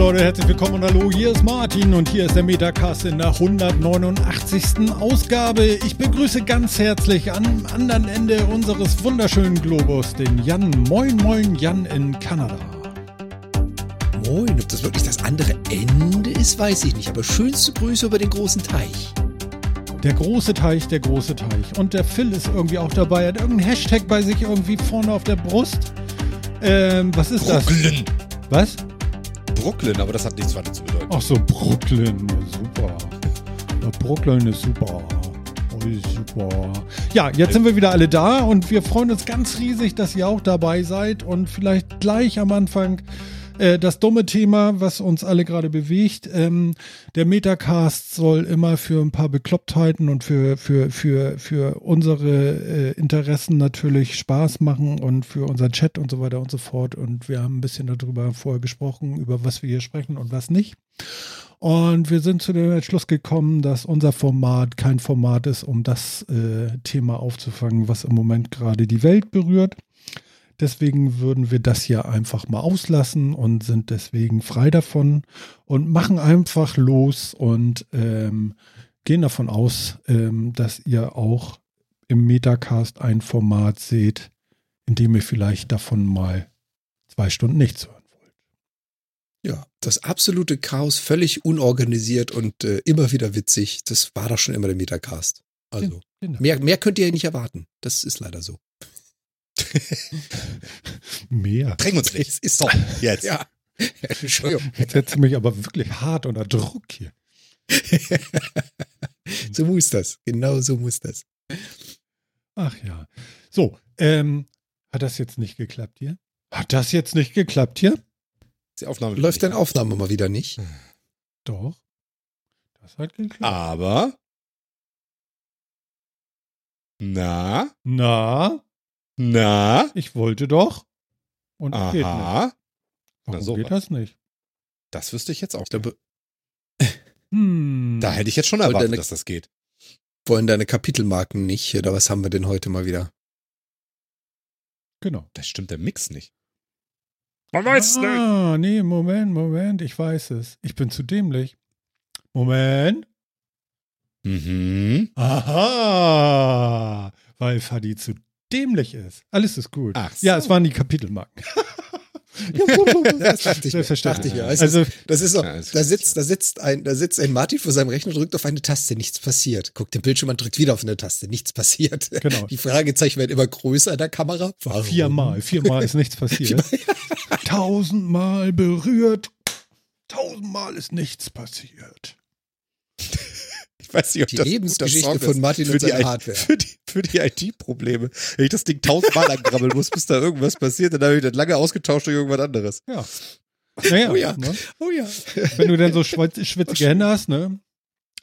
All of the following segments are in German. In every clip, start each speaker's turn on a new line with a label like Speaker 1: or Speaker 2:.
Speaker 1: Leute, herzlich willkommen und hallo, hier ist Martin und hier ist der Metacast in der 189. Ausgabe. Ich begrüße ganz herzlich am anderen Ende unseres wunderschönen Globus den Jan. Moin, moin, Jan in Kanada.
Speaker 2: Moin, ob das wirklich das andere Ende ist, weiß ich nicht, aber schönste Grüße über den großen Teich.
Speaker 1: Der große Teich, der große Teich. Und der Phil ist irgendwie auch dabei, Er hat irgendeinen Hashtag bei sich irgendwie vorne auf der Brust. Ähm, was ist
Speaker 2: Brooklyn.
Speaker 1: das? Was?
Speaker 2: Brooklyn, aber das hat nichts weiter zu bedeuten.
Speaker 1: Ach so, Brooklyn, super. Brooklyn ist super. Oh, super. Ja, jetzt sind wir wieder alle da und wir freuen uns ganz riesig, dass ihr auch dabei seid und vielleicht gleich am Anfang äh, das dumme Thema, was uns alle gerade bewegt. Ähm, der Metacast soll immer für ein paar Beklopptheiten und für, für, für, für unsere äh, Interessen natürlich Spaß machen und für unseren Chat und so weiter und so fort. Und wir haben ein bisschen darüber vorher gesprochen, über was wir hier sprechen und was nicht. Und wir sind zu dem Entschluss gekommen, dass unser Format kein Format ist, um das äh, Thema aufzufangen, was im Moment gerade die Welt berührt. Deswegen würden wir das hier einfach mal auslassen und sind deswegen frei davon und machen einfach los und ähm, gehen davon aus, ähm, dass ihr auch im Metacast ein Format seht, in dem ihr vielleicht davon mal zwei Stunden nichts hören wollt.
Speaker 2: Ja, das absolute Chaos, völlig unorganisiert und äh, immer wieder witzig. Das war doch schon immer der Metacast. Also,
Speaker 1: Genau.
Speaker 2: mehr, mehr könnt ihr ja nicht erwarten. Das ist leider so.
Speaker 1: Mehr.
Speaker 3: Drängen uns nicht.
Speaker 2: Es ist
Speaker 3: So, jetzt.
Speaker 2: Ja. Entschuldigung.
Speaker 1: Jetzt setzt du mich aber wirklich hart unter Druck hier.
Speaker 2: so muss das. Genau so muss das.
Speaker 1: Ach ja. So, ähm, hat das jetzt nicht geklappt hier? Hat das jetzt nicht geklappt hier?
Speaker 3: Die Aufnahme
Speaker 2: Läuft deine Aufnahme mal wieder nicht?
Speaker 1: Doch. Das hat geklappt.
Speaker 3: Aber. Na,
Speaker 1: Na,
Speaker 3: na,
Speaker 1: ich wollte doch. Und geht nicht.
Speaker 3: aha.
Speaker 1: Warum
Speaker 3: Na, so
Speaker 1: geht
Speaker 3: was.
Speaker 1: das nicht?
Speaker 3: Das wüsste ich jetzt auch.
Speaker 2: Ich glaube,
Speaker 1: Hm.
Speaker 3: Da hätte ich jetzt schon erwartet,
Speaker 2: deine-
Speaker 3: dass das geht.
Speaker 2: wollen deine Kapitelmarken nicht? Oder was haben wir denn heute mal wieder?
Speaker 1: Genau.
Speaker 3: Da stimmt der Mix nicht. Man
Speaker 1: ah, nee, Moment, Moment, ich weiß es. Ich bin zu dämlich. Moment.
Speaker 3: Mhm.
Speaker 1: Aha, weil Fadi zu dämlich ist. Alles ist gut.
Speaker 3: Ach so.
Speaker 1: Ja, es waren die Kapitelmarken.
Speaker 2: Das dachte ich.
Speaker 1: Selbstverständlich.
Speaker 2: Dachte ich. Es
Speaker 1: Also,
Speaker 2: ist, das ist so,
Speaker 3: Ja, es
Speaker 2: da sitzt, da sitzt ein, da sitzt ein Martin vor seinem Rechner, drückt auf eine Taste, nichts passiert. Guckt den Bildschirm an, drückt wieder auf eine Taste, nichts passiert.
Speaker 1: Genau.
Speaker 2: Die Fragezeichen werden immer größer in der Kamera. Warum?
Speaker 1: viermal, viermal ist nichts passiert. Tausendmal berührt, tausendmal ist nichts passiert.
Speaker 3: Ich weiß nicht, ob
Speaker 2: Die
Speaker 3: das
Speaker 2: Lebensgeschichte von Martin
Speaker 3: für
Speaker 2: und
Speaker 3: die
Speaker 2: seine
Speaker 3: I-
Speaker 2: Hardware.
Speaker 3: Für die, für die IT-Probleme. Wenn ich das Ding tausendmal angrabbeln muss, bis da irgendwas passiert, dann habe ich das lange ausgetauscht durch irgendwas anderes.
Speaker 1: Ja. Naja,
Speaker 2: Oh ja.
Speaker 1: Ne?
Speaker 2: Oh ja.
Speaker 1: wenn du dann so schwitz- schwitzige Hände hast, ne,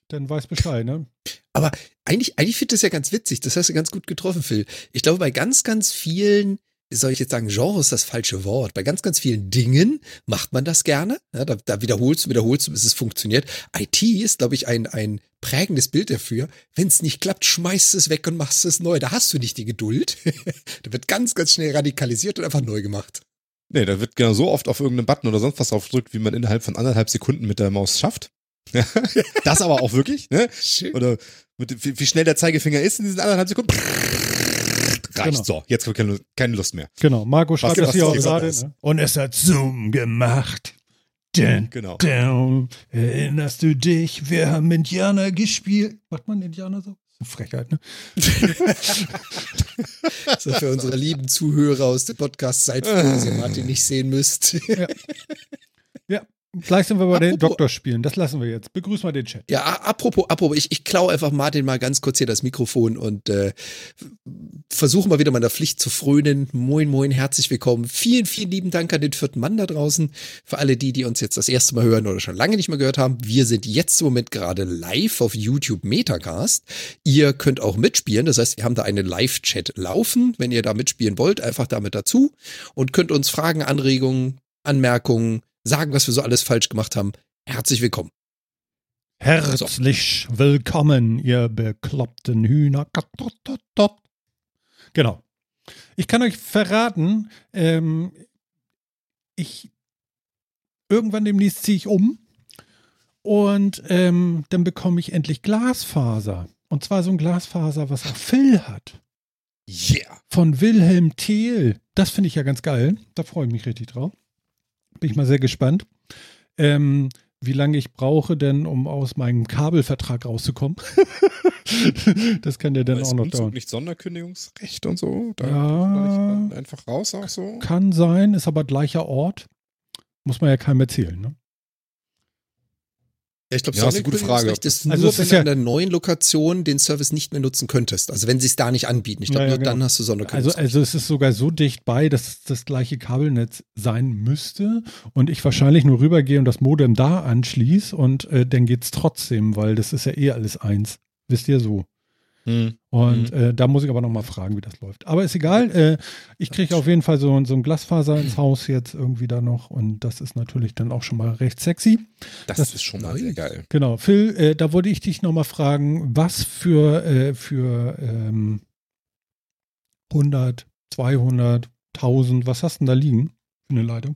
Speaker 1: dann weiß Bescheid, ne?
Speaker 2: Aber eigentlich, eigentlich finde ich das ja ganz witzig. Das hast du ganz gut getroffen, Phil. Ich glaube, bei ganz, ganz vielen, soll ich jetzt sagen, Genre ist das falsche Wort. Bei ganz, ganz vielen Dingen macht man das gerne. Ja, da, da wiederholst du, wiederholst du, bis es funktioniert. IT ist, glaube ich, ein, ein prägendes Bild dafür. Wenn es nicht klappt, schmeißt es weg und machst es neu. Da hast du nicht die Geduld. da wird ganz, ganz schnell radikalisiert und einfach neu gemacht.
Speaker 3: Nee, da wird genau so oft auf irgendeinen Button oder sonst was draufgedrückt, wie man innerhalb von anderthalb Sekunden mit der Maus schafft. das aber auch wirklich, ne?
Speaker 2: Schön.
Speaker 3: Oder mit, wie, wie schnell der Zeigefinger ist in diesen anderthalb Sekunden. Reicht.
Speaker 1: Genau.
Speaker 3: So, jetzt habe ich keine, keine Lust mehr.
Speaker 1: Genau, Marco schreibt
Speaker 3: Was-
Speaker 1: das hier auch
Speaker 3: die Sache
Speaker 1: gerade.
Speaker 3: ist.
Speaker 1: Ne? Und es hat Zoom gemacht. Dun,
Speaker 3: Genau.
Speaker 1: dun. Erinnerst du dich? Wir haben Indianer gespielt. Macht man Indianer so? Das ist eine Frechheit, ne?
Speaker 2: So für unsere lieben Zuhörer aus dem Podcast seid froh, dass ihr Martin nicht sehen müsst.
Speaker 1: Ja. Gleich sind wir bei den
Speaker 2: Apropos-
Speaker 1: Doktorspielen. Das lassen wir jetzt. Begrüß mal den Chat.
Speaker 2: Ja, apropos, apropos, ich, ich klaue einfach Martin mal ganz kurz hier das Mikrofon und äh, versuche mal wieder meiner Pflicht zu frönen. Moin, moin, herzlich willkommen. Vielen, vielen lieben Dank an den vierten Mann da draußen. Für alle die, die uns jetzt das erste Mal hören oder schon lange nicht mehr gehört haben. Wir sind jetzt im Moment gerade live auf YouTube Metacast. Ihr könnt auch mitspielen. Das heißt, wir haben da einen Live-Chat laufen. Wenn ihr da mitspielen wollt, einfach damit dazu und könnt uns Fragen, Anregungen, Anmerkungen sagen, was wir so alles falsch gemacht haben. Herzlich willkommen.
Speaker 1: Herzlich willkommen, ihr bekloppten Hühner. Genau. Ich kann euch verraten, ähm, ich irgendwann demnächst ziehe ich um und ähm, dann bekomme ich endlich Glasfaser. Und zwar so ein Glasfaser, was auch Phil hat.
Speaker 3: Yeah.
Speaker 1: Von Wilhelm Thiel. Das finde ich ja ganz geil. Da freue ich mich richtig drauf. Bin ich mal sehr gespannt. Ähm, wie lange ich brauche denn, um aus meinem Kabelvertrag rauszukommen. das kann ja dann auch noch
Speaker 3: Umzug
Speaker 1: dauern.
Speaker 3: nicht Sonderkündigungsrecht und so? Da
Speaker 1: Ja.
Speaker 3: einfach raus auch so?
Speaker 1: Kann sein, ist aber gleicher Ort. Muss man ja keinem erzählen. Ne?
Speaker 2: Ja, ich glaube,
Speaker 3: Ja, ist eine gute Frage.
Speaker 2: Ist
Speaker 1: Also
Speaker 2: nur,
Speaker 1: es
Speaker 2: wenn
Speaker 1: ist
Speaker 2: du
Speaker 1: ja-
Speaker 2: an der neuen Lokation den Service nicht mehr nutzen könntest. Also wenn sie es da nicht anbieten. Ich glaube,
Speaker 1: Ja, ja,
Speaker 2: nur dann
Speaker 1: genau.
Speaker 2: hast du
Speaker 1: Also,
Speaker 2: Sonderkündigungsrecht.
Speaker 1: also es ist sogar so dicht bei, dass es das gleiche Kabelnetz sein müsste und ich wahrscheinlich nur rübergehe und das Modem da anschließe und äh, dann geht's trotzdem, weil das ist ja eh alles eins. Wisst ihr so.
Speaker 3: Hm.
Speaker 1: Und äh, da muss ich aber nochmal fragen, wie das läuft. Aber ist egal. Äh, ich kriege auf jeden Fall so, so ein Glasfaser ins Haus jetzt irgendwie da noch. Und das ist natürlich dann auch schon mal recht sexy.
Speaker 3: Das,
Speaker 1: Das
Speaker 3: ist schon mal sehr geil.
Speaker 1: Genau. Phil, äh, da wollte ich dich nochmal fragen, was für, äh, für ähm, 100, 200, 1000, was hast du denn da liegen für eine Leitung?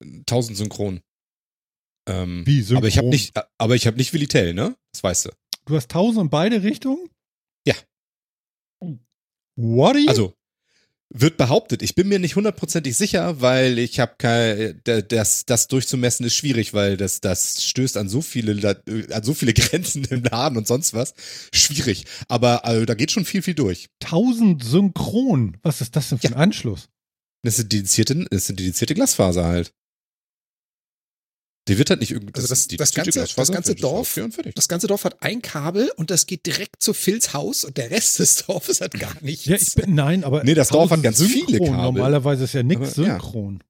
Speaker 3: 1000 synchron. Ähm,
Speaker 1: Wie, synchron?
Speaker 3: Aber ich habe nicht, aber ich habe nicht Willitel, ne? Das weißt du.
Speaker 1: Du hast 1000 in beide Richtungen?
Speaker 3: Ja.
Speaker 1: What?
Speaker 3: Also wird behauptet. Ich bin mir nicht hundertprozentig sicher, weil ich habe kein, da- das, das durchzumessen ist schwierig, weil das, das stößt an so viele, La- an so viele Grenzen im Laden und sonst was. Schwierig. Aber also, da geht schon viel, viel durch.
Speaker 1: 1000 synchron. Was ist das denn für ein Anschluss?
Speaker 3: Das ist dedizierte, das sind dedizierte Glasfaser halt. Die wird halt nicht irgendwie.
Speaker 2: Also das- das
Speaker 3: dedizierte
Speaker 2: ganze- das ganze Dorf-. Das ganze Dorf hat ein Kabel und das geht direkt zu Phils Haus und der Rest des Dorfes hat gar nichts.
Speaker 1: Ja, ich bin, nein, aber.
Speaker 3: Nee, das Dorf hat
Speaker 1: 1000
Speaker 3: ganz viele
Speaker 1: synchron.
Speaker 3: Kabel.
Speaker 1: Normalerweise ist ja nichts
Speaker 3: Aber, ja.
Speaker 1: synchron.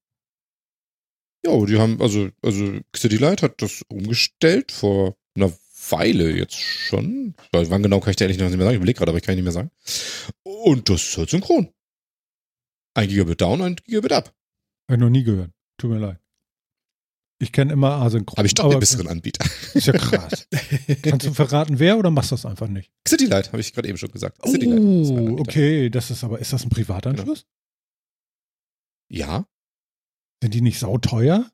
Speaker 3: Ja, die haben, also, also City Light hat das umgestellt vor einer Weile jetzt schon. Weil wann genau kann ich dir ehrlich noch nicht mehr sagen. Ich überlege gerade, aber ich kann nicht mehr sagen. Und das ist halt synchron. Ein Gigabit down, ein Gigabit up.
Speaker 1: Habe ich noch nie gehört. Tut mir leid. Ich kenne immer asynchron.
Speaker 3: Aber ich doch den besseren Anbieter.
Speaker 1: Ist ja krass. Kannst du verraten, wer oder machst du das einfach nicht?
Speaker 3: City Light, habe ich gerade eben schon gesagt. City Light ist mein
Speaker 1: Oh, okay. Das ist aber, ist das ein Privatanschluss?
Speaker 3: Ja?
Speaker 1: Sind die nicht sauteuer?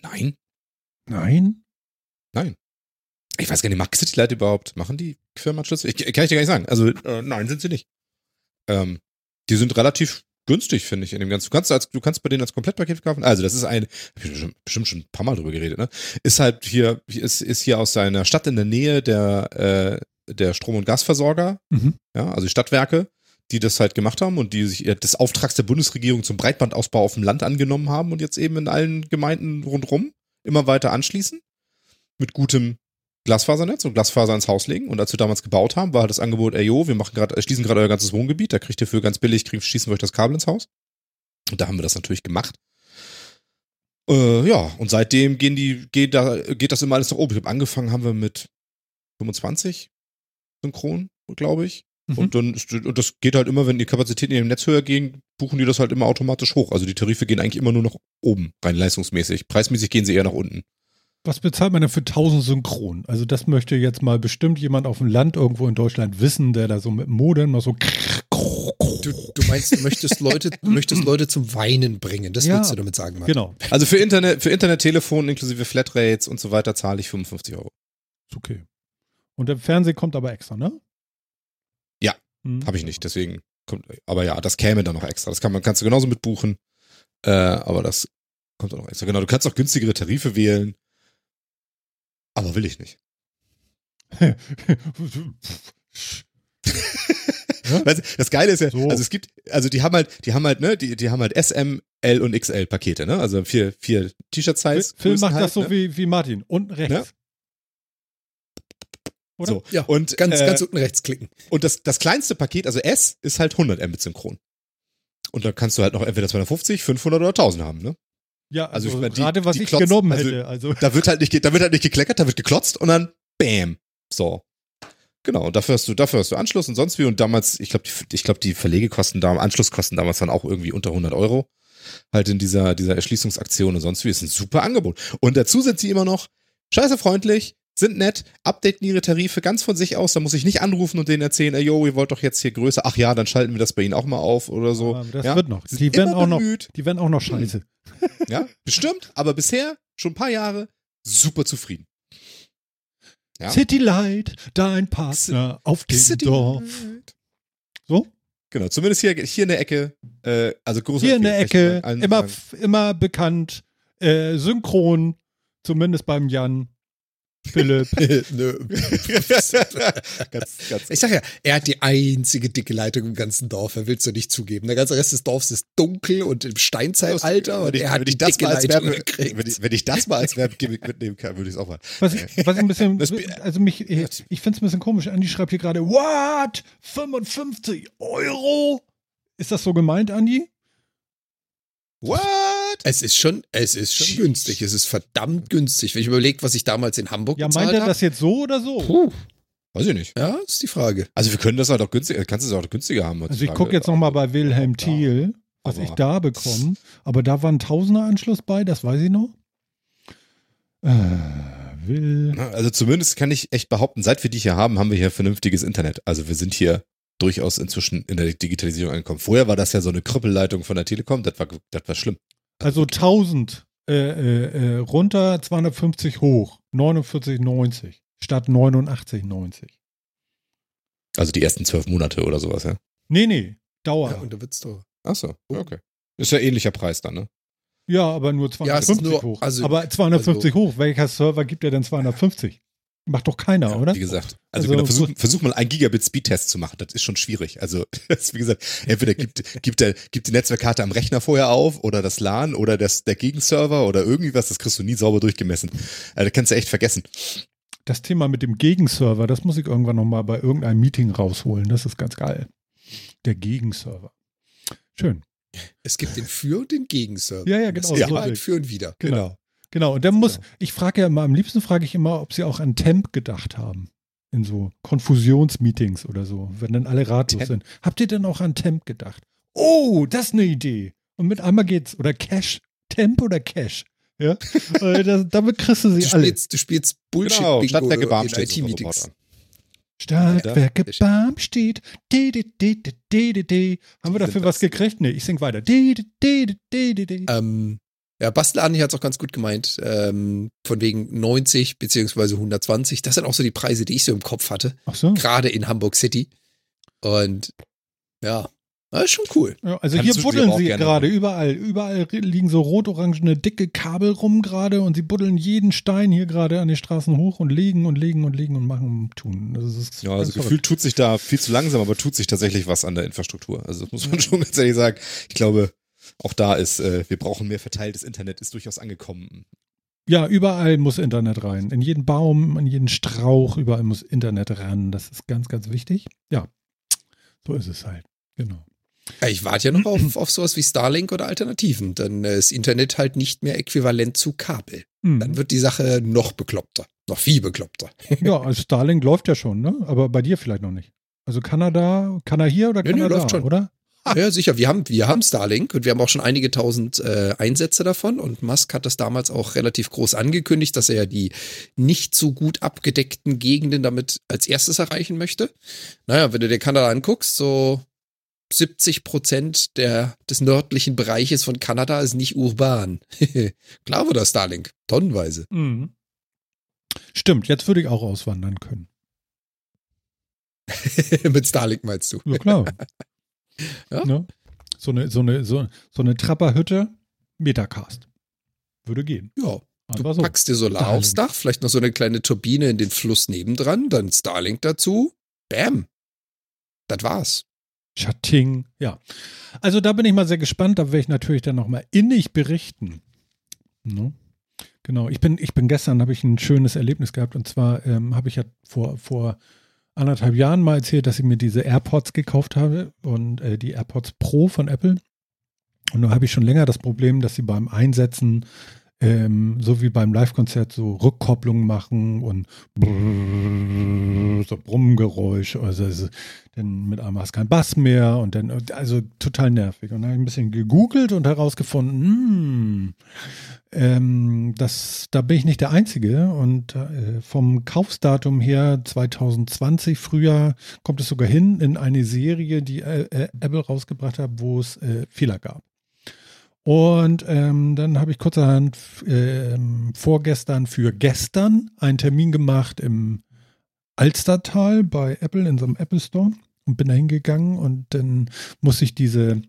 Speaker 3: Nein?
Speaker 1: Nein?
Speaker 3: Ich weiß gar nicht, macht City Light überhaupt? Machen die Firmenanschlüsse? Ich, kann ich dir gar nicht sagen. Also, äh, nein, sind sie nicht. Ähm, die sind relativ günstig, finde ich, in dem Ganzen. Du kannst, als, du kannst bei denen als Komplettpaket kaufen. Also, das ist ein, bestimmt, bestimmt schon ein paar Mal drüber geredet, ne? Ist halt hier, ist, ist hier aus seiner Stadt in der Nähe der, äh, der Strom- und Gasversorger,
Speaker 1: Mhm.
Speaker 3: ja, also die Stadtwerke, die das halt gemacht haben und die sich des Auftrags der Bundesregierung zum Breitbandausbau auf dem Land angenommen haben und jetzt eben in allen Gemeinden rundrum immer weiter anschließen. Mit gutem Glasfasernetz und Glasfaser ins Haus legen. Und als wir damals gebaut haben, war halt das Angebot, ey jo, wir machen gerade, äh, schließen gerade euer ganzes Wohngebiet, da kriegt ihr für ganz billig, kriegt, schießen wir euch das Kabel ins Haus. Und da haben wir das natürlich gemacht. Äh, ja, und seitdem gehen die, geht da, geht das immer alles nach oben. Ich habe angefangen, haben wir mit 25 Synchron, glaube ich.
Speaker 1: Mhm.
Speaker 3: Und dann ist, und das geht halt immer, wenn die Kapazitäten in dem Netz höher gehen, buchen die das halt immer automatisch hoch. Also die Tarife gehen eigentlich immer nur nach oben, rein leistungsmäßig. Preismäßig gehen sie eher nach unten.
Speaker 1: Was bezahlt man denn für 1000 Synchron? Also das möchte jetzt mal bestimmt jemand auf dem Land irgendwo in Deutschland wissen, der da so mit dem Modem mal so
Speaker 2: Du, du meinst, du möchtest Leute, du möchtest Leute zum Weinen bringen. Das
Speaker 1: Ja.
Speaker 2: willst du damit sagen, Mann.
Speaker 1: Genau.
Speaker 3: Also für Internet, für Internettelefon inklusive Flatrates und so weiter zahle ich 55 Euro.
Speaker 1: Ist okay. Und der Fernseher kommt aber extra, ne?
Speaker 3: Ja,
Speaker 1: Mhm.
Speaker 3: Habe ich nicht, deswegen kommt, aber ja, das käme dann noch extra. Das kann man, kannst du genauso mitbuchen. Äh, aber das kommt dann noch extra. Genau, du kannst auch günstigere Tarife wählen. Aber will ich nicht. Weißt du, das Geile ist ja,
Speaker 1: So.
Speaker 3: also es gibt, also die haben halt, die haben halt, ne, die, die haben halt S, M, L und XL Pakete, ne? Also vier, vier T-Shirt-Size.
Speaker 1: Phil macht
Speaker 3: halt,
Speaker 1: das so
Speaker 3: ne?
Speaker 1: wie, wie Martin. Unten rechts.
Speaker 3: Ja.
Speaker 1: Oder?
Speaker 3: So.
Speaker 2: Ja,
Speaker 3: Und,
Speaker 2: ganz,
Speaker 3: äh,
Speaker 2: ganz unten rechts klicken.
Speaker 3: Und das, das kleinste Paket, also S, ist halt 100 Mbit synchron. Und dann kannst du halt noch entweder 250, 500 oder 1000 haben, ne?
Speaker 1: Ja,
Speaker 3: Also
Speaker 1: also,
Speaker 3: ich meine, die-
Speaker 1: gerade was
Speaker 3: die
Speaker 1: ich
Speaker 3: klotzen-
Speaker 1: genommen
Speaker 3: also-
Speaker 1: hätte. Also
Speaker 3: Da wird halt nicht, da wird halt nicht gekleckert, da wird geklotzt und dann bam. So. Genau, und dafür hast du, dafür hast du Anschluss und sonst wie. Und damals, ich glaube, die, ich glaube, die Verlegekosten da, Anschlusskosten damals waren auch irgendwie unter 100 Euro. Halt in dieser, dieser Erschließungsaktion und sonst wie. Ist ein super Angebot. Und dazu sind sie immer noch scheiße freundlich, sind nett, updaten ihre Tarife ganz von sich aus. Da muss ich nicht anrufen und denen erzählen, ey, yo, ihr wollt doch jetzt hier größer. Ach ja, dann schalten wir das bei ihnen auch mal auf oder so.
Speaker 1: aber das
Speaker 3: ja?
Speaker 1: wird noch. Die werden auch noch, die werden auch noch scheiße.
Speaker 3: Ja, bestimmt, aber bisher schon ein paar Jahre super zufrieden. Ja.
Speaker 1: City Light, dein Partner auf dem
Speaker 3: City-
Speaker 1: Dorf. So?
Speaker 3: Genau, zumindest hier, hier in der Ecke, äh, also große
Speaker 1: Hier in der. Ecke, immer, immer bekannt, äh, synchron, zumindest beim Jan, Philipp.
Speaker 2: Nö.
Speaker 3: ganz, ganz
Speaker 2: Ich sag ja, er hat die einzige dicke Leitung im ganzen Dorf. Er willst du nicht zugeben. Der ganze Rest des Dorfs ist dunkel und im Steinzeitalter und
Speaker 3: wenn ich,
Speaker 2: er hat die dicke
Speaker 3: mal als
Speaker 2: Leitung
Speaker 3: Werbe,
Speaker 2: gekriegt.
Speaker 3: wenn ich, wenn ich das mal als Werbegimmick mitnehmen kann, würde ich es auch mal.
Speaker 1: Was ich, was ich ein bisschen,
Speaker 3: Das-
Speaker 1: also mich, ich, ich finde es ein bisschen komisch. Andi schreibt hier gerade, what? 55 Euro? Ist das so gemeint, Andi?
Speaker 3: What?
Speaker 2: Es ist schon, es ist schon günstig. Es ist verdammt günstig. Wenn ich überlege, was ich damals in Hamburg
Speaker 1: Ja,
Speaker 2: bezahlt
Speaker 1: meint er
Speaker 2: habe.
Speaker 1: das jetzt so oder so?
Speaker 2: Puh.
Speaker 3: Weiß ich nicht.
Speaker 2: Ja, ist die Frage.
Speaker 3: Also wir können das halt auch günstiger, kannst du es auch günstiger haben.
Speaker 1: Also ich gucke jetzt nochmal bei Wilhelm
Speaker 3: Ja.
Speaker 1: Thiel, was
Speaker 3: Aber-
Speaker 1: ich da bekomme. Aber da war ein Tausender-Anschluss bei, das weiß ich noch. Äh, Will.
Speaker 3: Also zumindest kann ich echt behaupten, seit wir die hier haben, haben wir hier vernünftiges Internet. Also wir sind hier durchaus inzwischen in der Digitalisierung angekommen. Vorher war das ja so eine Krüppelleitung von der Telekom, das war, das war schlimm.
Speaker 1: Also 1000 äh, äh, äh, runter, 250 hoch, 49,90 statt 89,90.
Speaker 3: Also die ersten zwölf Monate oder sowas, ja.
Speaker 1: Nee, nee, Dauer.
Speaker 2: Ja, und da wird's doch.
Speaker 3: Ach so, okay. Ist ja ähnlicher Preis dann, ne?
Speaker 1: Ja, aber nur
Speaker 2: Ja, es
Speaker 1: 250
Speaker 2: ist nur-
Speaker 1: hoch.
Speaker 2: also-
Speaker 1: aber 250 hoch, welcher Server gibt dir denn 250? Macht doch keiner, oder?
Speaker 3: Wie gesagt, also,
Speaker 1: Also-
Speaker 3: genau, versuch, versuch mal einen Gigabit Speedtest zu machen. Das ist schon schwierig. Also, das, ist, wie gesagt, entweder gibt, gibt, der, gibt die Netzwerkkarte am Rechner vorher auf oder das LAN oder das, der Gegenserver oder irgendwie was, das kriegst du nie sauber durchgemessen. Also, das kannst du echt vergessen.
Speaker 1: Das Thema mit dem Gegenserver, das muss ich irgendwann nochmal bei irgendeinem Meeting rausholen. Das ist ganz geil. Der Gegenserver. Schön.
Speaker 2: Es gibt den Für- und den Gegenserver.
Speaker 1: Ja, ja,
Speaker 2: Das
Speaker 1: genau,
Speaker 2: ist
Speaker 1: so
Speaker 2: halt für und wieder.
Speaker 1: Genau. Genau. Und dann muss, ich frage ja immer, am liebsten frage ich immer, ob sie auch an Temp gedacht haben. In so Konfusionsmeetings oder so, wenn dann alle ratlos
Speaker 3: Temp?
Speaker 1: sind. Habt ihr denn auch an Temp gedacht? Oh, das ist eine Idee. Und mit einmal geht's. Oder Cash. Temp oder Cash. Ja. Äh, das, damit kriegst du sie
Speaker 2: Du
Speaker 1: alle.
Speaker 2: spielst, du spielst Bullshit
Speaker 3: Genau, Stadtwerke
Speaker 2: in
Speaker 3: Barmstedt ist
Speaker 2: IT-Meetings.
Speaker 1: Stadtwerke. Barmstedt. De, de, de, de, de, de. Haben wir dafür was gekriegt? Nee, ich sing weiter. De, de, de, de, de, de.
Speaker 2: Ähm, ja, Bastel Andi hat es auch ganz gut gemeint. Ähm, von wegen 90 beziehungsweise 120. Das sind auch so die Preise, die ich so im Kopf hatte.
Speaker 1: Ach so.
Speaker 2: Gerade in Hamburg City. Und ja, das ist schon cool.
Speaker 1: Ja, also
Speaker 3: Kannst
Speaker 1: hier buddeln sie gerade überall. Überall liegen so rot-orangene dicke Kabel rum gerade und sie buddeln jeden Stein hier gerade an den Straßen hoch und legen und legen und legen und machen und tun. Das ist
Speaker 3: Ja, also gefühlt tut sich da viel zu langsam, aber tut sich tatsächlich was an der Infrastruktur. Also das muss man schon ganz ehrlich sagen. Ich glaube, auch da ist, äh, wir brauchen mehr verteiltes Internet, ist durchaus angekommen.
Speaker 1: Ja, überall muss Internet rein. In jeden Baum, in jeden Strauch, überall muss Internet ran. Das ist ganz, ganz wichtig. Ja, so ist es halt. Genau.
Speaker 2: Ja, Ich warte ja noch auf, auf sowas wie Starlink oder Alternativen. Dann äh, ist Internet halt nicht mehr äquivalent zu Kabel.
Speaker 1: Mhm.
Speaker 2: Dann wird die Sache noch bekloppter. Noch viel bekloppter.
Speaker 1: Ja, also Starlink läuft ja schon, ne? Aber bei dir vielleicht noch nicht. Also Kanada, kann er hier oder
Speaker 2: Nee,
Speaker 1: kann
Speaker 2: nee,
Speaker 1: er da,
Speaker 2: läuft schon.
Speaker 1: oder?
Speaker 2: Ja, sicher. Wir haben, wir haben Starlink und wir haben auch schon einige tausend äh, Einsätze davon. Und Musk hat das damals auch relativ groß angekündigt, dass er ja die nicht so gut abgedeckten Gegenden damit als erstes erreichen möchte. Naja, wenn du dir Kanada anguckst, so 70 Prozent der, des nördlichen Bereiches von Kanada ist nicht urban. Klar das Starlink. Tonnenweise.
Speaker 1: Mhm. Stimmt, jetzt würde ich auch auswandern können.
Speaker 2: Mit Starlink meinst du?
Speaker 1: Ja, klar.
Speaker 2: Ja.
Speaker 1: Ne? So eine, so eine, so, so eine Trapperhütte, Metacast. Würde gehen.
Speaker 2: Ja. Du
Speaker 1: so.
Speaker 2: packst dir Solar
Speaker 1: Starlink.
Speaker 2: aufs Dach, vielleicht noch so eine kleine Turbine in den Fluss nebendran, dann Starlink dazu. Bam. Das war's.
Speaker 1: Chatting. Ja. Also da bin ich mal sehr gespannt. Da werde ich natürlich dann nochmal innig berichten. Ne? Genau. Ich bin, ich bin gestern, habe ich ein schönes Erlebnis gehabt. Und zwar ähm, habe ich ja vor, vor anderthalb Jahren mal erzählt, dass ich mir diese AirPods gekauft habe und äh, die AirPods Pro von Apple. Und da habe ich schon länger das Problem, dass sie beim Einsetzen ähm, so wie beim Live-Konzert so Rückkopplungen machen und brrrr, so Brummgeräusch. Also ist- dann mit einmal hast du keinen Bass mehr und dann, also total nervig. Und dann habe ich ein bisschen gegoogelt und herausgefunden, hm, ähm, das, da bin ich nicht der Einzige. Und äh, vom Kaufsdatum her 2020, Frühjahr, kommt es sogar hin in eine Serie, die äh, Apple rausgebracht hat, wo es äh, Fehler gab. Und ähm, dann habe ich kurzerhand ähm, vorgestern für gestern einen Termin gemacht im Alstertal bei Apple in so einem Apple Store und bin da hingegangen und dann muss ich diese,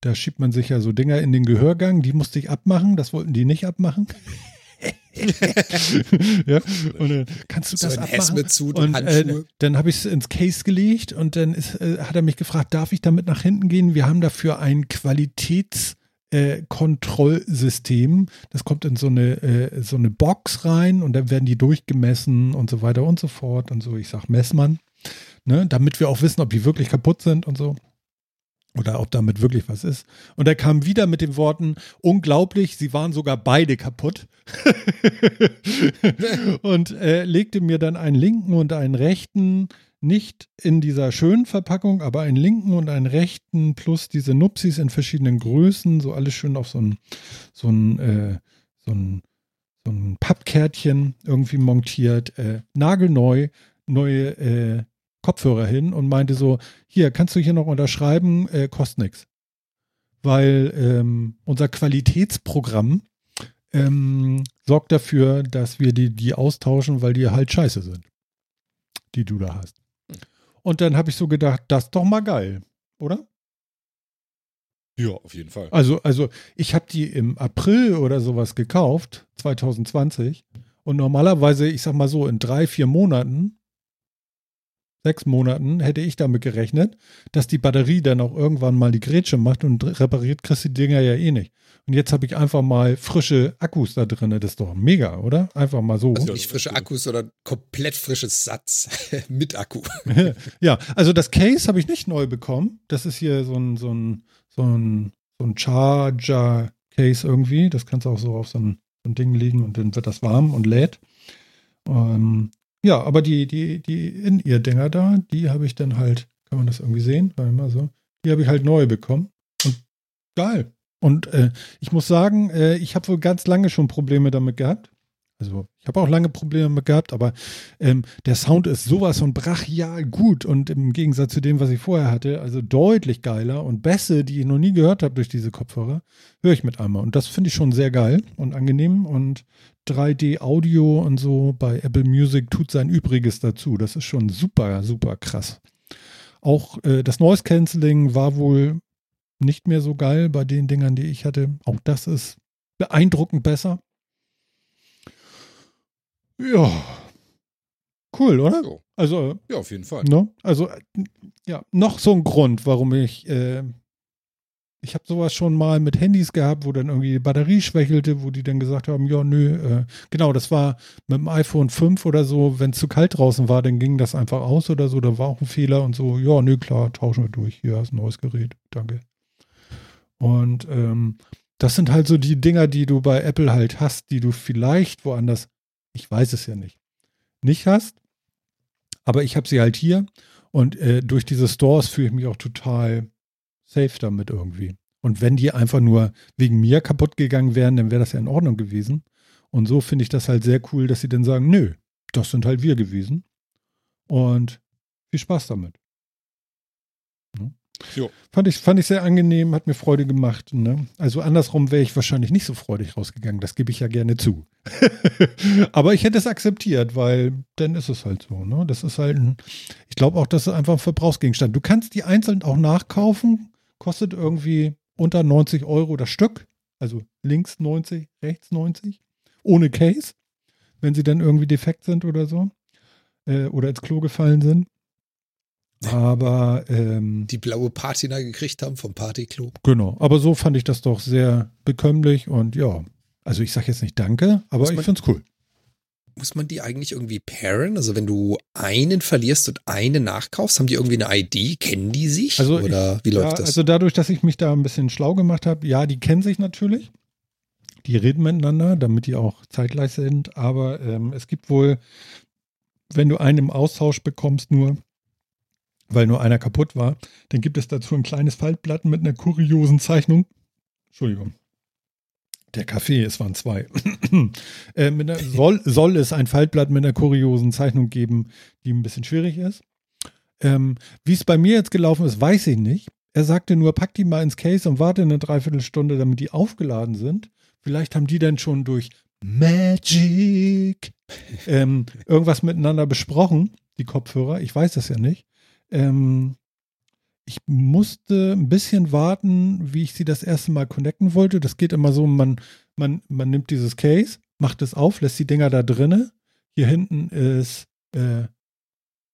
Speaker 1: da schiebt man sich ja so Dinger in den Gehörgang, die musste ich abmachen, das wollten die nicht abmachen. ja, und dann kannst du
Speaker 2: So
Speaker 1: das
Speaker 2: ein
Speaker 1: abmachen?
Speaker 2: Hesmezut,
Speaker 1: und äh, dann habe ich es ins Case gelegt und dann ist, äh, hat er mich gefragt, darf ich damit nach hinten gehen? Wir haben dafür ein Qualitäts- äh, Kontrollsystem. Das kommt in so eine, äh, so eine Box rein und dann werden die durchgemessen und so weiter und so fort. Und so, ich sag Messmann, ne, damit wir auch wissen, ob die wirklich kaputt sind und so. Oder ob damit wirklich was ist. Und er kam wieder mit den Worten, unglaublich, sie waren sogar beide kaputt. und äh, legte mir dann einen linken und einen rechten, nicht in dieser schönen Verpackung, aber einen linken und einen rechten plus diese Nupsis in verschiedenen Größen, so alles schön auf so ein, so ein, äh, so ein, so ein Pappkärtchen irgendwie montiert, äh, nagelneu, neue äh, Kopfhörer hin und meinte so, hier, kannst du hier noch unterschreiben, äh, kostet nichts. Weil ähm, unser Qualitätsprogramm ähm, sorgt dafür, dass wir die, die austauschen, weil die halt scheiße sind, die du da hast. Und dann habe ich so gedacht, das ist doch mal geil, oder?
Speaker 3: Ja, auf jeden Fall.
Speaker 1: Also, also ich habe die im April oder sowas gekauft, 2020. Und normalerweise, ich sag mal so, in drei, vier Monaten, sechs Monaten hätte ich damit gerechnet, dass die Batterie dann auch irgendwann mal die Grätsche macht und repariert kriegst du die Dinger ja eh nicht. Und jetzt habe ich einfach mal frische Akkus da drin. Das ist doch mega, oder? Einfach mal so.
Speaker 2: Also nicht frische Akkus, sondern komplett frisches Satz mit Akku.
Speaker 1: ja, also das Case habe ich nicht neu bekommen. Das ist hier so ein, so ein, so ein, so ein Charger-Case irgendwie. Das kannst du auch so auf so ein, so ein Ding legen und dann wird das warm und lädt. Ähm, ja, aber die, die, die In-Ear-Dinger da, die habe ich dann halt, kann man das irgendwie sehen? Warte mal so. Die habe ich halt neu bekommen. Und geil. Und äh, ich muss sagen, äh, ich habe wohl ganz lange schon Probleme damit gehabt. Also ich habe auch lange Probleme gehabt, aber ähm, der Sound ist sowas von brachial gut und im Gegensatz zu dem, was ich vorher hatte, also deutlich geiler und Bässe, die ich noch nie gehört habe durch diese Kopfhörer, höre ich mit einmal. Und das finde ich schon sehr geil und angenehm und 3D-Audio und so bei Apple Music tut sein Übriges dazu. Das ist schon super, super krass. Auch äh, das Noise Cancelling war wohl nicht mehr so geil bei den Dingern, die ich hatte. Auch das ist beeindruckend besser. Ja. Cool, oder?
Speaker 3: Jo.
Speaker 1: Also,
Speaker 3: Ja, auf jeden Fall.
Speaker 1: ne? Also, ja, noch so ein Grund, warum ich, äh, ich habe sowas schon mal mit Handys gehabt, wo dann irgendwie die Batterie schwächelte, wo die dann gesagt haben, ja, nö, äh, genau, das war mit dem iPhone 5 oder so, wenn es zu kalt draußen war, dann ging das einfach aus oder so, da war auch ein Fehler und so, ja, nö, klar, tauschen wir durch, hier hast ein neues Gerät, danke. Und ähm, das sind halt so die Dinger, die du bei Apple halt hast, die du vielleicht woanders, ich weiß es ja nicht, nicht hast. Aber ich habe sie halt hier und äh, durch diese Stores fühle ich mich auch total safe damit irgendwie. Und wenn die einfach nur wegen mir kaputt gegangen wären, dann wäre das ja in Ordnung gewesen. Und so finde ich das halt sehr cool, dass sie dann sagen, nö, das sind halt wir gewesen. Und viel Spaß damit. Ne?
Speaker 3: Jo.
Speaker 1: Fand ich, fand ich sehr angenehm, hat mir Freude gemacht. Ne? Also andersrum wäre ich wahrscheinlich nicht so freudig rausgegangen, das gebe ich ja gerne zu. Aber ich hätte es akzeptiert, weil dann ist es halt so. Ne? Das ist halt ein, ich glaube auch, das ist einfach ein Verbrauchsgegenstand. Du kannst die einzeln auch nachkaufen, kostet irgendwie unter 90 Euro das Stück. Also links 90, rechts 90, ohne Case, wenn sie dann irgendwie defekt sind oder so. Äh, oder ins Klo gefallen sind. Aber ähm,
Speaker 2: Die blaue Patina gekriegt haben vom Partyklo.
Speaker 1: Genau, aber so fand ich das doch sehr bekömmlich und ja, also ich sage jetzt nicht Danke, aber
Speaker 2: Muss
Speaker 1: ich
Speaker 2: man-
Speaker 1: finde es cool.
Speaker 2: Muss man die eigentlich irgendwie pairen? Also wenn du einen verlierst und einen nachkaufst, haben die irgendwie eine ID? Kennen die sich?
Speaker 1: Also
Speaker 2: Oder
Speaker 1: ich,
Speaker 2: wie läuft
Speaker 1: ja,
Speaker 2: das?
Speaker 1: Also dadurch, dass ich mich da ein bisschen schlau gemacht habe, ja, die kennen sich natürlich. Die reden miteinander, damit die auch zeitgleich sind, aber ähm, es gibt wohl, wenn du einen im Austausch bekommst, nur weil nur einer kaputt war, dann gibt es dazu ein kleines Faltblatt mit einer kuriosen Zeichnung. Entschuldigung. Der Kaffee, es waren zwei. äh, einer, soll, soll es ein Faltblatt mit einer kuriosen Zeichnung geben, die ein bisschen schwierig ist. Ähm, Wie es bei mir jetzt gelaufen ist, weiß ich nicht. Er sagte nur, pack die mal ins Case und warte eine Dreiviertelstunde, damit die aufgeladen sind. Vielleicht haben die dann schon durch Magic ähm, irgendwas miteinander besprochen, die Kopfhörer. Ich weiß das ja nicht. Ähm, ich musste ein bisschen warten, wie ich sie das erste Mal connecten wollte. Das geht immer so, man, man, man nimmt dieses Case, macht es auf, lässt die Dinger da drinne. Hier hinten ist äh,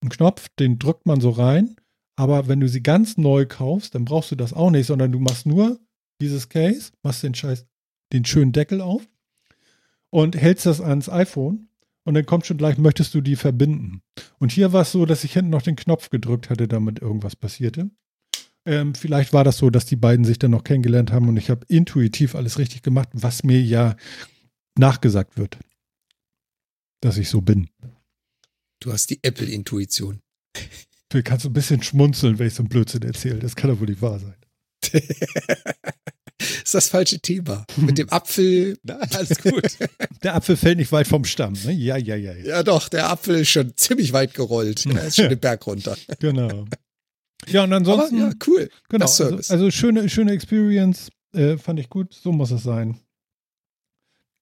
Speaker 1: ein Knopf, den drückt man so rein. Aber wenn du sie ganz neu kaufst, dann brauchst du das auch nicht, sondern du machst nur dieses Case, machst den Scheiß, den schönen Deckel auf und hältst das ans iPhone und dann kommt schon gleich, möchtest du die verbinden. Und hier war es so, dass ich hinten noch den Knopf gedrückt hatte, damit irgendwas passierte. Ähm, vielleicht war das so, dass die beiden sich dann noch kennengelernt haben und ich habe intuitiv alles richtig gemacht, was mir ja nachgesagt wird, dass ich so bin.
Speaker 2: Du hast die Apple-Intuition.
Speaker 1: Du kannst ein bisschen schmunzeln, wenn ich so einen Blödsinn erzähle. Das kann doch wohl nicht wahr sein.
Speaker 2: ist das falsche Thema. Mit dem Apfel, na, alles gut.
Speaker 1: Der Apfel fällt nicht weit vom Stamm, ne? Ja, ja, ja, ja.
Speaker 2: Ja, doch, der Apfel ist schon ziemlich weit gerollt. Er ist schon den Berg runter.
Speaker 1: Genau. Ja, und ansonsten.
Speaker 2: Aber, ja, cool.
Speaker 1: Genau. Also, also, schöne, schöne Experience. Äh, fand ich gut. So muss es sein.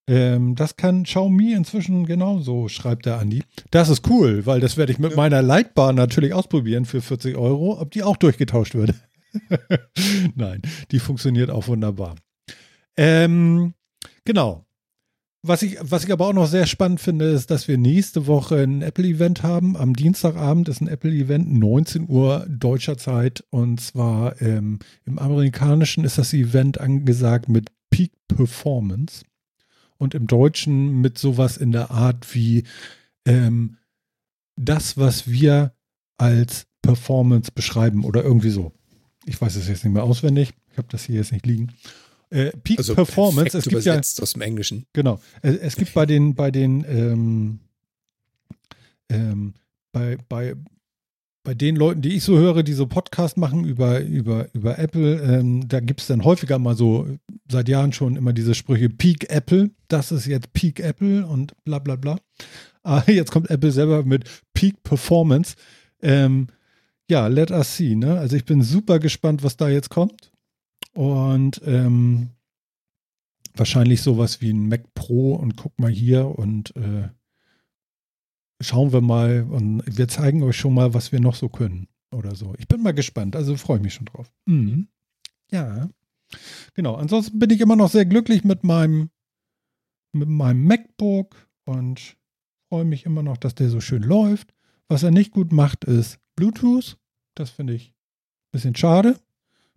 Speaker 1: Ähm, das kann Xiaomi inzwischen genauso, schreibt der Andi. Das ist cool, weil das werde ich mit ja. meiner Lightbar natürlich ausprobieren für 40 Euro, ob die auch durchgetauscht wird. Nein, die funktioniert auch wunderbar. Ähm, genau. Was ich, was ich aber auch noch sehr spannend finde, ist, dass wir nächste Woche ein Apple-Event haben. Am Dienstagabend ist ein Apple-Event, 19 Uhr deutscher Zeit. Und zwar ähm, im amerikanischen ist das Event angesagt mit Peak Performance und im Deutschen mit sowas in der Art wie ähm, das, was wir als Performance beschreiben oder irgendwie so. Ich weiß es jetzt nicht mehr auswendig. Ich habe das hier jetzt nicht liegen. Äh, Peak also Performance.
Speaker 2: Es gibt ja aus dem Englischen.
Speaker 1: Genau. Es, es gibt bei den bei den ähm, ähm, bei, bei bei den Leuten, die ich so höre, die so Podcast machen über, über, über Apple, ähm, da gibt es dann häufiger mal so, seit Jahren schon immer diese Sprüche, Peak Apple, das ist jetzt Peak Apple und bla bla bla. Aber ah, jetzt kommt Apple selber mit Peak Performance. Ähm, ja, let us see, ne? Also ich bin super gespannt, was da jetzt kommt. Und ähm, wahrscheinlich sowas wie ein Mac Pro und guck mal hier und äh, schauen wir mal und wir zeigen euch schon mal, was wir noch so können oder so. Ich bin mal gespannt, also freue mich schon drauf. Mhm. Ja. Genau. Ansonsten bin ich immer noch sehr glücklich mit meinem, mit meinem MacBook und freue mich immer noch, dass der so schön läuft. Was er nicht gut macht, ist Bluetooth. Das finde ich ein bisschen schade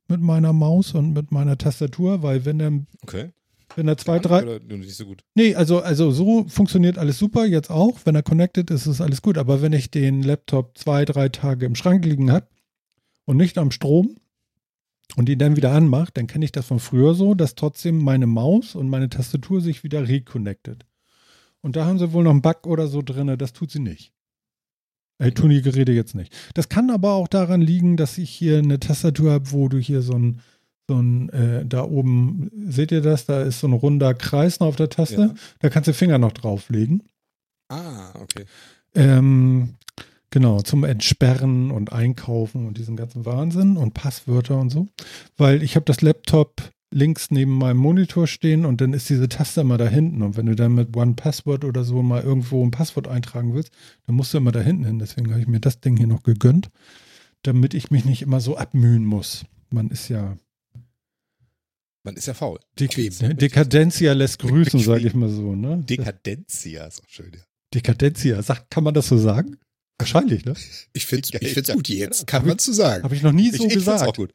Speaker 1: mit meiner Maus und mit meiner Tastatur, weil wenn er
Speaker 3: okay.
Speaker 1: Wenn er zwei, drei.
Speaker 3: Oder nicht so gut?
Speaker 1: Nee, also, also so funktioniert alles super, jetzt auch. Wenn er connected ist, ist alles gut. Aber wenn ich den Laptop zwei, drei Tage im Schrank liegen habe und nicht am Strom und ihn dann wieder anmacht, dann kenne ich das von früher so, dass trotzdem meine Maus und meine Tastatur sich wieder reconnected. Und da haben sie wohl noch einen Bug oder so drin, das tut sie nicht. Äh, tun die Geräte jetzt nicht. Das kann aber auch daran liegen, dass ich hier eine Tastatur habe, wo du hier so ein so ein, äh, da oben, seht ihr das? Da ist so ein runder Kreis noch auf der Taste. Ja. Da kannst du Finger noch drauflegen.
Speaker 3: Ah, okay.
Speaker 1: Ähm, genau, zum Entsperren und Einkaufen und diesen ganzen Wahnsinn und Passwörter und so. Weil ich habe das Laptop links neben meinem Monitor stehen und dann ist diese Taste immer da hinten. Und wenn du dann mit One Password oder so mal irgendwo ein Passwort eintragen willst, dann musst du immer da hinten hin. Deswegen habe ich mir das Ding hier noch gegönnt, damit ich mich nicht immer so abmühen muss. Man ist ja
Speaker 3: man ist ja faul.
Speaker 1: Dek ne? Dekadenzia lässt grüßen, sage ich mal so. Ne?
Speaker 3: Dekadenzia ist auch schön, ja.
Speaker 1: Dekadenzia, sagt, kann man das so sagen? Wahrscheinlich, ne?
Speaker 2: Ich finde es ich find's gut jetzt, kann man so sagen.
Speaker 1: Habe ich noch nie so
Speaker 3: ich,
Speaker 1: gesagt.
Speaker 3: Ich auch gut.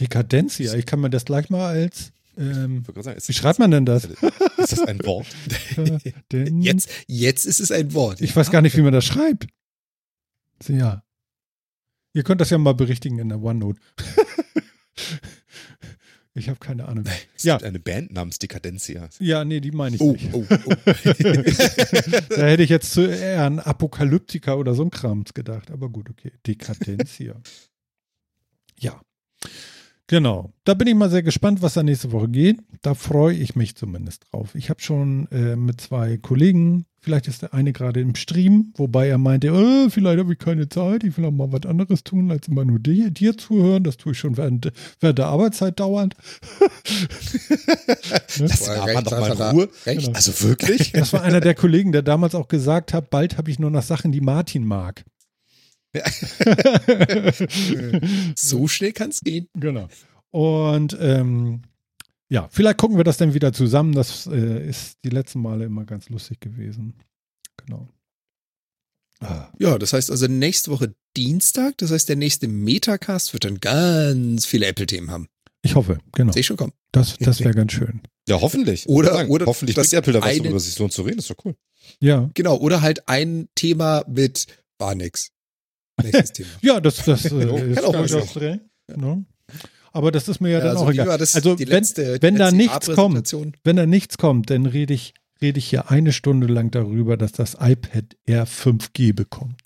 Speaker 1: Dekadenzia, ich kann mir das gleich mal als ähm, sagen, wie schreibt man denn das?
Speaker 3: Ist das ein Wort?
Speaker 2: jetzt, jetzt ist es ein Wort.
Speaker 1: Ich weiß gar nicht, wie man das schreibt. Ja. Ihr könnt das ja mal berichtigen in der OneNote. Ich habe keine Ahnung.
Speaker 3: Es ja. gibt eine Band namens Dekadenzia.
Speaker 1: Ja, nee, die meine ich oh, nicht. Oh, oh. da hätte ich jetzt zu eher an Apokalyptiker oder so ein Krams gedacht. Aber gut, okay. Dekadenzia. ja. Genau. Da bin ich mal sehr gespannt, was da nächste Woche geht. Da freue ich mich zumindest drauf. Ich habe schon äh, mit zwei Kollegen, vielleicht ist der eine gerade im Stream, wobei er meinte, äh, vielleicht habe ich keine Zeit, ich will auch mal was anderes tun, als immer nur dir, dir zuhören. Das tue ich schon während, während der Arbeitszeit dauernd.
Speaker 2: Boah,
Speaker 3: den
Speaker 2: recht
Speaker 3: Armband doch mal in Ruhe.
Speaker 1: Genau.
Speaker 3: Also wirklich?
Speaker 1: Das war einer der Kollegen, der damals auch gesagt hat, bald habe ich nur noch Sachen, die Martin mag.
Speaker 2: So schnell kann es gehen.
Speaker 1: Genau. Und ähm, ja, vielleicht gucken wir das dann wieder zusammen. Das äh, ist die letzten Male immer ganz lustig gewesen. Genau. Ah,
Speaker 2: Ja, das heißt also nächste Woche Dienstag, das heißt der nächste Metacast wird dann ganz viele Apple-Themen haben.
Speaker 1: Ich hoffe, genau.
Speaker 2: Sehe ich schon kommen.
Speaker 1: Das, das wäre ganz schön.
Speaker 3: Ja, hoffentlich.
Speaker 2: Oder- oder
Speaker 3: hoffentlich
Speaker 2: das
Speaker 3: bringt Apple da was,
Speaker 2: eine-
Speaker 3: es sich lohnt zu reden. Das ist doch cool.
Speaker 1: Ja.
Speaker 2: Genau, oder halt ein Thema mit war nix. Nächstes Thema.
Speaker 1: Ja, das, das äh, ist
Speaker 2: auch
Speaker 1: durchaus drin. Ne? Aber das ist mir ja,
Speaker 2: Ja,
Speaker 1: dann
Speaker 2: also
Speaker 1: auch egal. also wenn,
Speaker 2: letzte,
Speaker 1: wenn da nichts kommt, wenn da nichts kommt, dann rede ich, rede ich hier eine Stunde lang darüber, dass das iPad Air 5G bekommt.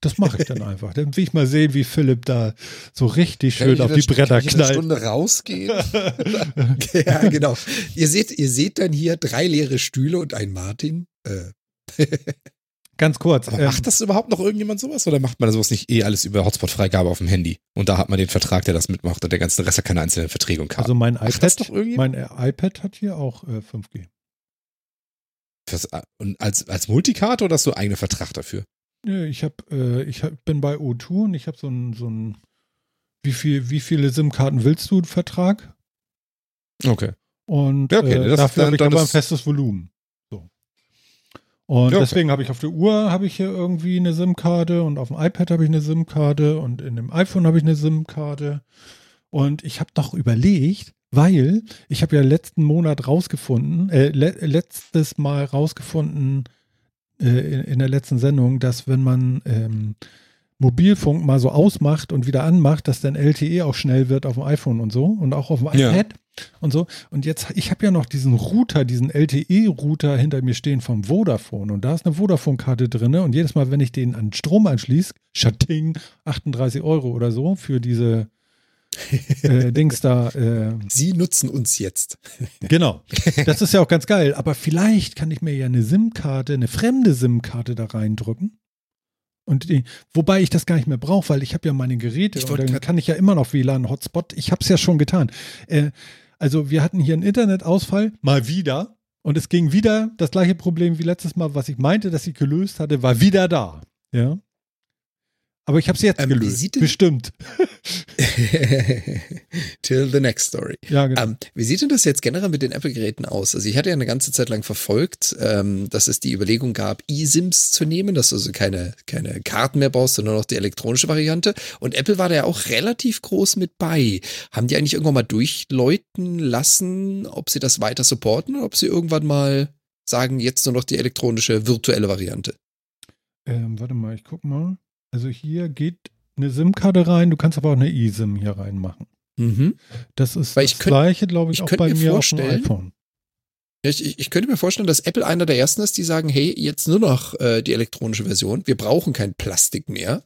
Speaker 1: Das mache ich dann einfach. Dann will ich mal sehen, wie Philipp da so richtig schön auf die Bretter
Speaker 3: Eine
Speaker 1: knallt.
Speaker 3: Stunde rausgehen.
Speaker 2: Ja, genau. Ihr seht, ihr seht dann hier drei leere Stühle und ein Martin. Äh,
Speaker 1: Ganz kurz. Ähm,
Speaker 3: macht das überhaupt noch irgendjemand sowas oder macht man sowas nicht eh alles über Hotspot-Freigabe auf dem Handy? Und da hat man den Vertrag, der das mitmacht und der ganze Rest hat keine einzelnen Verträge und Karten.
Speaker 1: also mein
Speaker 3: das
Speaker 1: iPad, mein äh, iPad hat hier auch äh, 5G.
Speaker 3: Fürs, und als, als Multikarte oder hast du einen eigenen Vertrag dafür?
Speaker 1: Ja, ich hab, äh, ich hab, bin bei O2 und ich habe so ein, so ein wie, viel, wie viele SIM-Karten willst du Vertrag?
Speaker 3: Okay.
Speaker 1: Und
Speaker 3: Ja, okay,
Speaker 1: äh,
Speaker 3: das-
Speaker 1: dafür habe ich
Speaker 3: dann
Speaker 1: aber ein festes Volumen. Und
Speaker 3: Ja,
Speaker 1: deswegen habe ich auf der Uhr habe ich hier irgendwie eine SIM-Karte und auf dem iPad habe ich eine SIM-Karte und in dem iPhone habe ich eine SIM-Karte. Und ich habe noch überlegt, weil ich habe ja letzten Monat rausgefunden, äh, le letztes Mal rausgefunden äh, in, in der letzten Sendung, dass wenn man ähm, Mobilfunk mal so ausmacht und wieder anmacht, dass dann LTE auch schnell wird auf dem iPhone und so und auch auf dem
Speaker 3: Ja.
Speaker 1: Und so. Und jetzt, ich habe ja noch diesen Router, diesen LTE-Router hinter mir stehen vom Vodafone und da ist eine Vodafone-Karte drin und jedes Mal, wenn ich den an Strom anschließe, Schatting, 38 Euro oder so für diese äh, Dings da. Äh,
Speaker 2: Sie nutzen uns jetzt.
Speaker 1: genau. Das ist ja auch ganz geil. Aber vielleicht kann ich mir ja eine SIM-Karte, eine fremde SIM-Karte da reindrücken. Und die, wobei ich das gar nicht mehr brauche, weil ich habe ja meine Geräte und dann kann ich ja immer noch WLAN-Hotspot. Ich habe es ja schon getan. Äh, also wir hatten hier einen Internetausfall, mal wieder. Und es ging wieder das gleiche Problem wie letztes Mal, was ich meinte, dass ich gelöst hatte, war wieder da. Ja. Aber ich habe es jetzt
Speaker 2: Ähm, wie
Speaker 1: gelöst.
Speaker 2: sieht denn-
Speaker 1: Bestimmt.
Speaker 2: Till the next story.
Speaker 1: Ja, genau.
Speaker 2: Ähm, wie sieht denn das jetzt generell mit den Apple-Geräten aus? Also ich hatte ja eine ganze Zeit lang verfolgt, ähm, dass es die Überlegung gab, eSIMs zu nehmen, dass du also keine, keine Karten mehr brauchst, sondern nur noch die elektronische Variante. Und Apple war da ja auch relativ groß mit bei. Haben die eigentlich irgendwann mal durchläuten lassen, ob sie das weiter supporten oder ob sie irgendwann mal sagen, jetzt nur noch die elektronische virtuelle Variante?
Speaker 1: Ähm, warte mal, ich guck mal. Also hier geht eine SIM-Karte rein, du kannst aber auch eine eSIM hier reinmachen.
Speaker 2: Mhm.
Speaker 1: Das ist das
Speaker 2: könnt-
Speaker 1: gleiche, glaube ich,
Speaker 2: ich
Speaker 1: auch bei
Speaker 2: mir
Speaker 1: auf dem iPhone.
Speaker 2: Ich, ich, könnte mir vorstellen, dass Apple einer der ersten ist, die sagen, hey, jetzt nur noch äh, die elektronische Version. Wir brauchen kein Plastik mehr.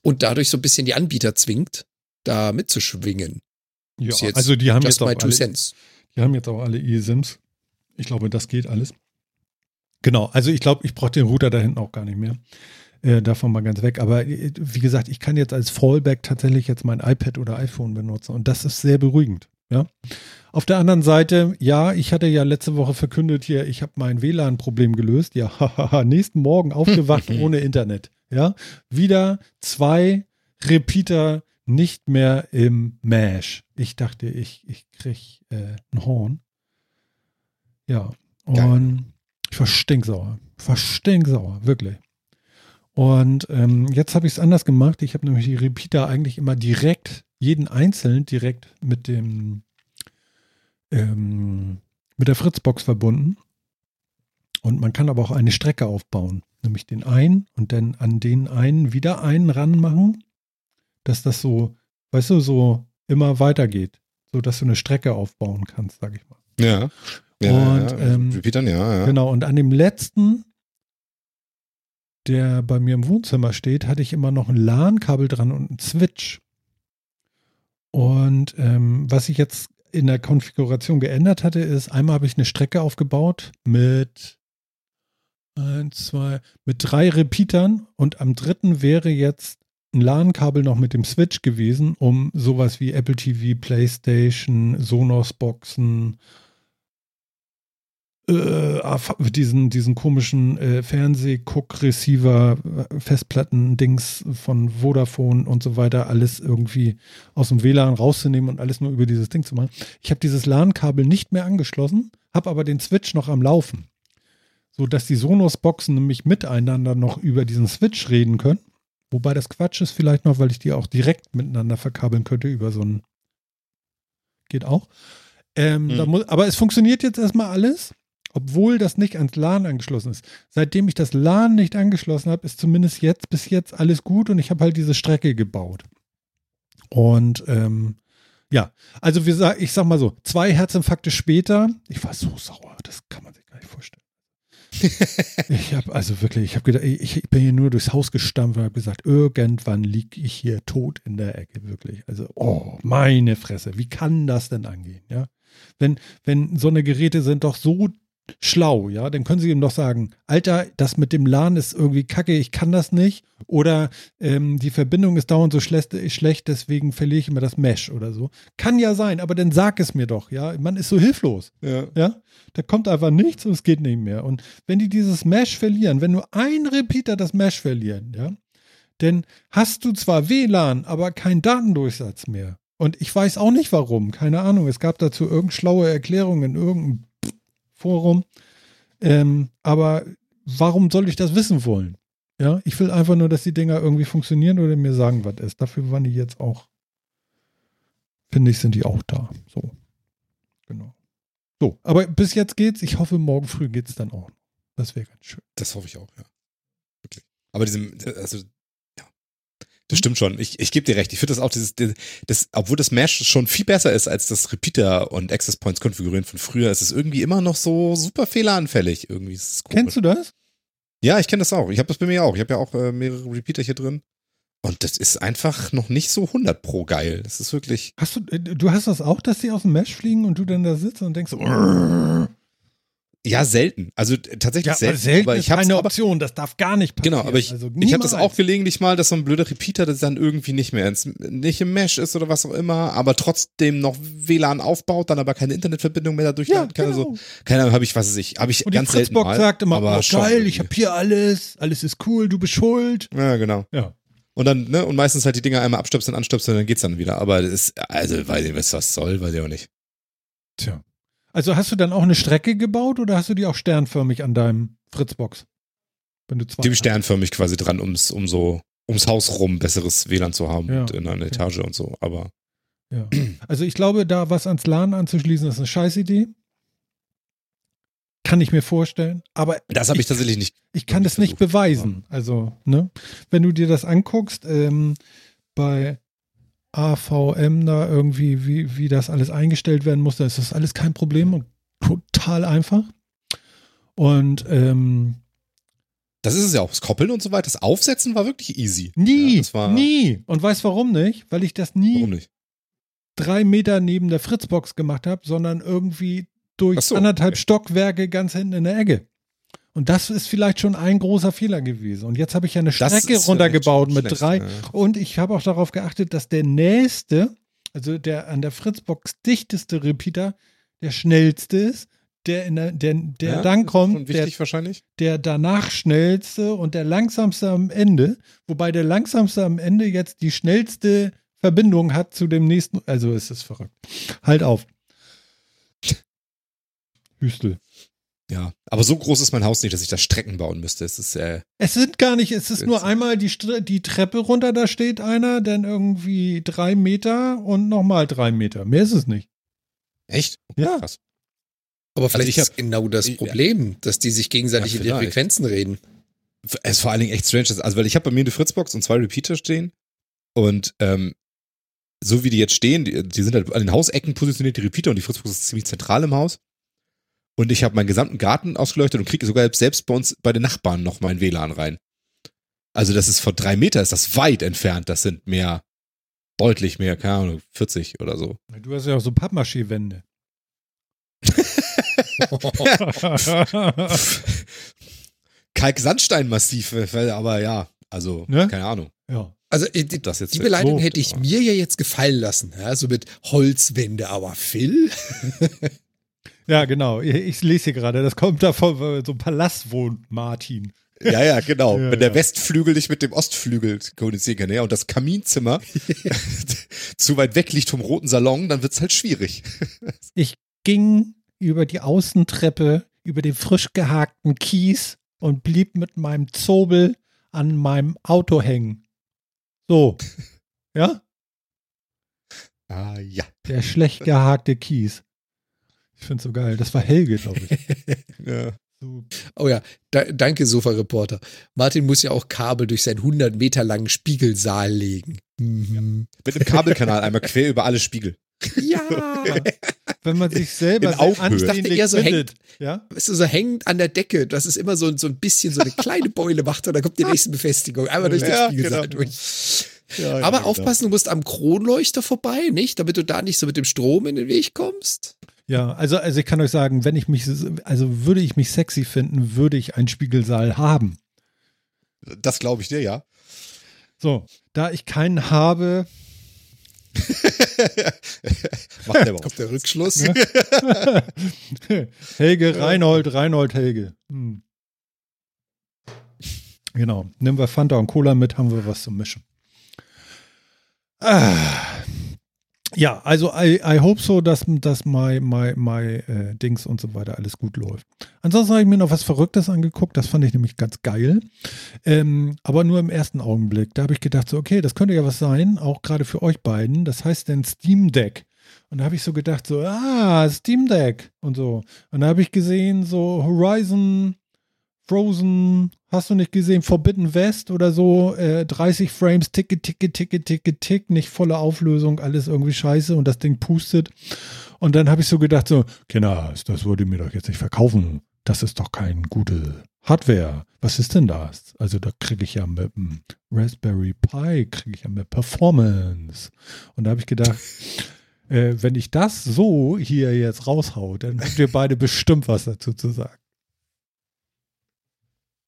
Speaker 2: Und dadurch so ein bisschen die Anbieter zwingt, da mitzuschwingen.
Speaker 1: Ja, also die haben jetzt auch alle,
Speaker 2: cents.
Speaker 1: die haben jetzt auch alle eSIMs. Ich glaube, das geht alles. Genau, also ich glaube, ich brauche den Router da hinten auch gar nicht mehr. Äh, davon mal ganz weg. Aber äh, wie gesagt, ich kann jetzt als Fallback tatsächlich jetzt mein iPad oder iPhone benutzen und das ist sehr beruhigend. Ja. Auf der anderen Seite, ja, ich hatte ja letzte Woche verkündet hier, ich habe mein WLAN-Problem gelöst. Ja, hahaha, nächsten Morgen aufgewacht ohne Internet. Ja, wieder zwei Repeater nicht mehr im Mesh. Ich dachte, ich, ich krieg äh, ein Horn. Ja, und
Speaker 3: Geil.
Speaker 1: ich war stinksauer. War stinksauer, wirklich. Und ähm, jetzt habe ich es anders gemacht. Ich habe nämlich die Repeater eigentlich immer direkt, jeden einzeln direkt mit dem ähm, mit der Fritzbox verbunden. Und man kann aber auch eine Strecke aufbauen. Nämlich den einen und dann an den einen wieder einen ranmachen, dass das so, weißt du, so immer weitergeht. So dass du eine Strecke aufbauen kannst, sag ich mal.
Speaker 3: Ja. ja
Speaker 1: Und,
Speaker 3: ja.
Speaker 1: ähm,
Speaker 3: Repeatern, ja, ja.
Speaker 1: Genau, und an dem letzten, der bei mir im Wohnzimmer steht, hatte ich immer noch ein LAN-Kabel dran und einen Switch. Und ähm, was ich jetzt in der Konfiguration geändert hatte, ist, einmal habe ich eine Strecke aufgebaut mit eins, zwei, mit drei Repeatern und am dritten wäre jetzt ein LAN-Kabel noch mit dem Switch gewesen, um sowas wie Apple TV, PlayStation, Sonos-Boxen, äh, diesen, diesen komischen äh, Fernseh-Guck-Receiver, äh, Festplatten-Dings von Vodafone und so weiter, alles irgendwie aus dem WLAN rauszunehmen und alles nur über dieses Ding zu machen. Ich habe dieses LAN-Kabel nicht mehr angeschlossen, habe aber den Switch noch am Laufen. So dass die Sonos-Boxen nämlich miteinander noch über diesen Switch reden können. Wobei das Quatsch ist vielleicht noch, weil ich die auch direkt miteinander verkabeln könnte über so ein. Geht auch. Ähm, hm. muss, aber es funktioniert jetzt erstmal alles obwohl das nicht ans LAN angeschlossen ist. Seitdem ich das LAN nicht angeschlossen habe, ist zumindest jetzt bis jetzt alles gut und ich habe halt diese Strecke gebaut. Und ähm, ja, also wir, ich sag mal so, zwei Herzinfarkte später, ich war so sauer, das kann man sich gar nicht vorstellen. ich habe also wirklich, ich habe gedacht, ich, ich bin hier nur durchs Haus gestampft und habe gesagt, irgendwann liege ich hier tot in der Ecke, wirklich. Also, oh, meine Fresse, wie kann das denn angehen, ja? Wenn, wenn so eine Geräte sind doch so schlau, ja, dann können sie ihm doch sagen, Alter, das mit dem LAN ist irgendwie kacke, ich kann das nicht. Oder ähm, die Verbindung ist dauernd so schlecht, deswegen verliere ich immer das Mesh oder so. Kann ja sein, aber dann sag es mir doch, ja. Man ist so hilflos. Ja. ja? Da kommt einfach nichts und es geht nicht mehr. Und wenn die dieses Mesh verlieren, wenn nur ein Repeater das Mesh verlieren, ja, dann hast du zwar WLAN, aber keinen Datendurchsatz mehr. Und ich weiß auch nicht warum, keine Ahnung. Es gab dazu irgendeine schlaue Erklärung in irgendeinem Forum. Ähm, aber warum soll ich das wissen wollen? Ja, ich will einfach nur, dass die Dinger irgendwie funktionieren oder mir sagen, was ist. Dafür waren die jetzt auch, finde ich, sind die auch da. So. Genau. So, aber bis jetzt geht's. Ich hoffe, morgen früh geht's dann auch. Das wäre ganz schön.
Speaker 3: Das hoffe ich auch, ja. Wirklich. Aber diesem, also das stimmt schon. Ich, ich gebe dir recht. Ich finde das auch dieses, das, obwohl das Mesh schon viel besser ist als das Repeater und Access Points konfigurieren von früher, ist es irgendwie immer noch so super fehleranfällig. Irgendwie
Speaker 1: Kennst du das?
Speaker 3: Ja, ich kenne das auch. Ich habe das bei mir auch. Ich habe ja auch äh, mehrere Repeater hier drin. Und das ist einfach noch nicht so 100 pro geil. Das ist wirklich.
Speaker 1: Hast du, äh, du hast das auch, dass die aus dem Mesh fliegen und du dann da sitzt und denkst, so,
Speaker 3: ja, selten. Also tatsächlich ja, selten.
Speaker 1: selten aber ich habe keine Option, das darf gar nicht
Speaker 3: passieren. Genau, aber ich, also ich habe das auch gelegentlich mal, dass so ein blöder Repeater das dann irgendwie nicht mehr ins, nicht im Mesh ist oder was auch immer, aber trotzdem noch WLAN aufbaut, dann aber keine Internetverbindung mehr dadurch ja, kann. Also, genau. keine Ahnung, habe ich, was weiß ich, habe ich
Speaker 1: Und
Speaker 3: ganz
Speaker 1: selten mal. sagt immer, aber oh, geil, ich habe hier alles, alles ist cool, du bist schuld.
Speaker 3: Ja, genau.
Speaker 1: Ja.
Speaker 3: Und dann, ne, und meistens halt die Dinger einmal abstöpseln, anstöpseln, dann geht's dann wieder. Aber das ist, also, weiß ich, was das soll, weiß ich auch nicht.
Speaker 1: Tja. Also hast du dann auch eine Strecke gebaut oder hast du die auch sternförmig an deinem Fritzbox?
Speaker 3: Wenn du zwei die sternförmig quasi dran, ums, um so, ums Haus rum besseres WLAN zu haben ja, und in einer okay. Etage und so, aber.
Speaker 1: Ja. Also ich glaube, da was ans LAN anzuschließen, ist eine Scheißidee. Kann ich mir vorstellen. Aber
Speaker 3: das habe ich, ich, tatsächlich nicht.
Speaker 1: Ich kann das nicht beweisen. Also, ne? Wenn du dir das anguckst, ähm, bei AVM da irgendwie, wie, wie das alles eingestellt werden muss, da ist das alles kein Problem und total einfach. Und ähm,
Speaker 3: das ist es ja auch. Das Koppeln und so weiter, das Aufsetzen war wirklich easy.
Speaker 1: Nie, ja, nie. Und weißt warum nicht? Weil ich das nie drei Meter neben der Fritzbox gemacht habe, sondern irgendwie durch so, anderthalb okay. Stockwerke ganz hinten in der Ecke. Und das ist vielleicht schon ein großer Fehler gewesen. Und jetzt habe ich ja eine Strecke runtergebaut mit schlecht, drei. Ja. Und ich habe auch darauf geachtet, dass der nächste, also der an der Fritzbox dichteste Repeater, der schnellste ist. Der, in der, der, der ja, dann kommt,
Speaker 3: der,
Speaker 1: der danach schnellste und der langsamste am Ende. Wobei der langsamste am Ende jetzt die schnellste Verbindung hat zu dem nächsten. Also es ist verrückt. Halt auf. Hüstel.
Speaker 3: Ja, aber so groß ist mein Haus nicht, dass ich da Strecken bauen müsste. Es ist äh,
Speaker 1: Es sind gar nicht, es ist nur einmal die, die Treppe runter, da steht einer, dann irgendwie drei Meter und nochmal drei Meter. Mehr ist es nicht.
Speaker 3: Echt?
Speaker 1: Okay, ja. Krass.
Speaker 2: Aber vielleicht also ist hab, genau das Problem, ja. dass die sich gegenseitig ja, in die Frequenzen reden.
Speaker 3: Es ist vor allen Dingen echt strange. Also, weil ich habe bei mir eine Fritzbox und zwei Repeater stehen und ähm, so wie die jetzt stehen, die, die sind halt an den Hausecken positioniert, die Repeater und die Fritzbox ist ziemlich zentral im Haus. Und ich habe meinen gesamten Garten ausgeleuchtet und kriege sogar selbst bei uns bei den Nachbarn noch mein WLAN rein. Also das ist vor drei Meter, ist das weit entfernt. Das sind mehr deutlich mehr, keine Ahnung, 40 oder so.
Speaker 1: Du hast ja auch so Pappmaché-Wände.
Speaker 3: Kalksandsteinmassiv, aber ja, also
Speaker 1: Ne?
Speaker 3: keine Ahnung.
Speaker 1: ja.
Speaker 2: Also die,
Speaker 3: Das jetzt
Speaker 2: die Beleidigung
Speaker 3: so,
Speaker 2: hätte ich
Speaker 3: aber-
Speaker 2: mir ja jetzt gefallen lassen. Ja, so mit Holzwände, aber Phil?
Speaker 1: Ja, genau. Ich, lese hier gerade, das kommt da von äh, so einem Palast wohnt Martin.
Speaker 3: Ja, ja, genau.
Speaker 1: Ja,
Speaker 3: Wenn der
Speaker 1: ja.
Speaker 3: Westflügel nicht mit dem Ostflügel kommunizieren kann, ja, und das Kaminzimmer zu weit weg liegt vom roten Salon, dann wird's halt schwierig.
Speaker 1: Ich ging über die Außentreppe, über den frisch gehakten Kies und blieb mit meinem Zobel an meinem Auto hängen. So. Ja?
Speaker 3: Ah, ja.
Speaker 1: Der schlecht gehakte Kies. Ich finde so geil. Das war Helge, glaube ich.
Speaker 3: ja.
Speaker 1: So.
Speaker 2: Oh ja, da, danke Sofa-Reporter. Martin muss ja auch Kabel durch seinen 100 Meter langen Spiegelsaal legen. Mhm.
Speaker 3: Mit einem Kabelkanal einmal quer über alle Spiegel.
Speaker 2: Ja.
Speaker 1: Wenn man sich selber
Speaker 3: In
Speaker 2: Ich dachte
Speaker 1: anständig
Speaker 2: eher so
Speaker 1: findet. Ja?
Speaker 2: Weißt du, so hängend an der Decke, dass es immer so, so ein bisschen so eine kleine Beule macht und dann kommt die nächste Befestigung. Einmal durch den
Speaker 3: Ja,
Speaker 2: Spiegelsaal
Speaker 3: genau.
Speaker 2: durch.
Speaker 3: Ja,
Speaker 2: Aber
Speaker 3: genau.
Speaker 2: aufpassen, du musst am Kronleuchter vorbei, nicht? Damit du da nicht so mit dem Strom in den Weg kommst.
Speaker 1: Ja, also, also ich kann euch sagen, wenn ich mich, also würde ich mich sexy finden, würde ich einen Spiegelsaal haben.
Speaker 3: Das glaube ich dir, ja.
Speaker 1: So, da ich keinen habe,
Speaker 3: Macht der.
Speaker 2: Kommt der Rückschluss.
Speaker 1: Helge, Reinhold, Reinhold, Helge. Hm. Genau. Nehmen wir Fanta und Cola mit, haben wir was zum Mischen. Ah. Ja, also I, I hope so, dass, dass my, my, my äh, Dings und so weiter alles gut läuft. Ansonsten habe ich mir noch was Verrücktes angeguckt, das fand ich nämlich ganz geil. Ähm, aber nur im ersten Augenblick. Da habe ich gedacht, so, okay, das könnte ja was sein, auch gerade für euch beiden. Das heißt denn Steam Deck. Und da habe ich so gedacht, so, ah, Steam Deck und so. Und da habe ich gesehen, so Horizon, Frozen, hast du nicht gesehen, Forbidden West oder so, äh, 30 Frames, ticke, ticke, ticke, ticke, tick, nicht volle Auflösung, alles irgendwie scheiße und das Ding pustet. Und dann habe ich so gedacht, so, Kinders, das wollt ihr mir doch jetzt nicht verkaufen. Das ist doch kein gute Hardware. Was ist denn das? Also da kriege ich ja mit dem Raspberry Pi, kriege ich ja mehr Performance. Und da habe ich gedacht, äh, wenn ich das so hier jetzt raushau, dann habt ihr beide bestimmt was dazu zu sagen.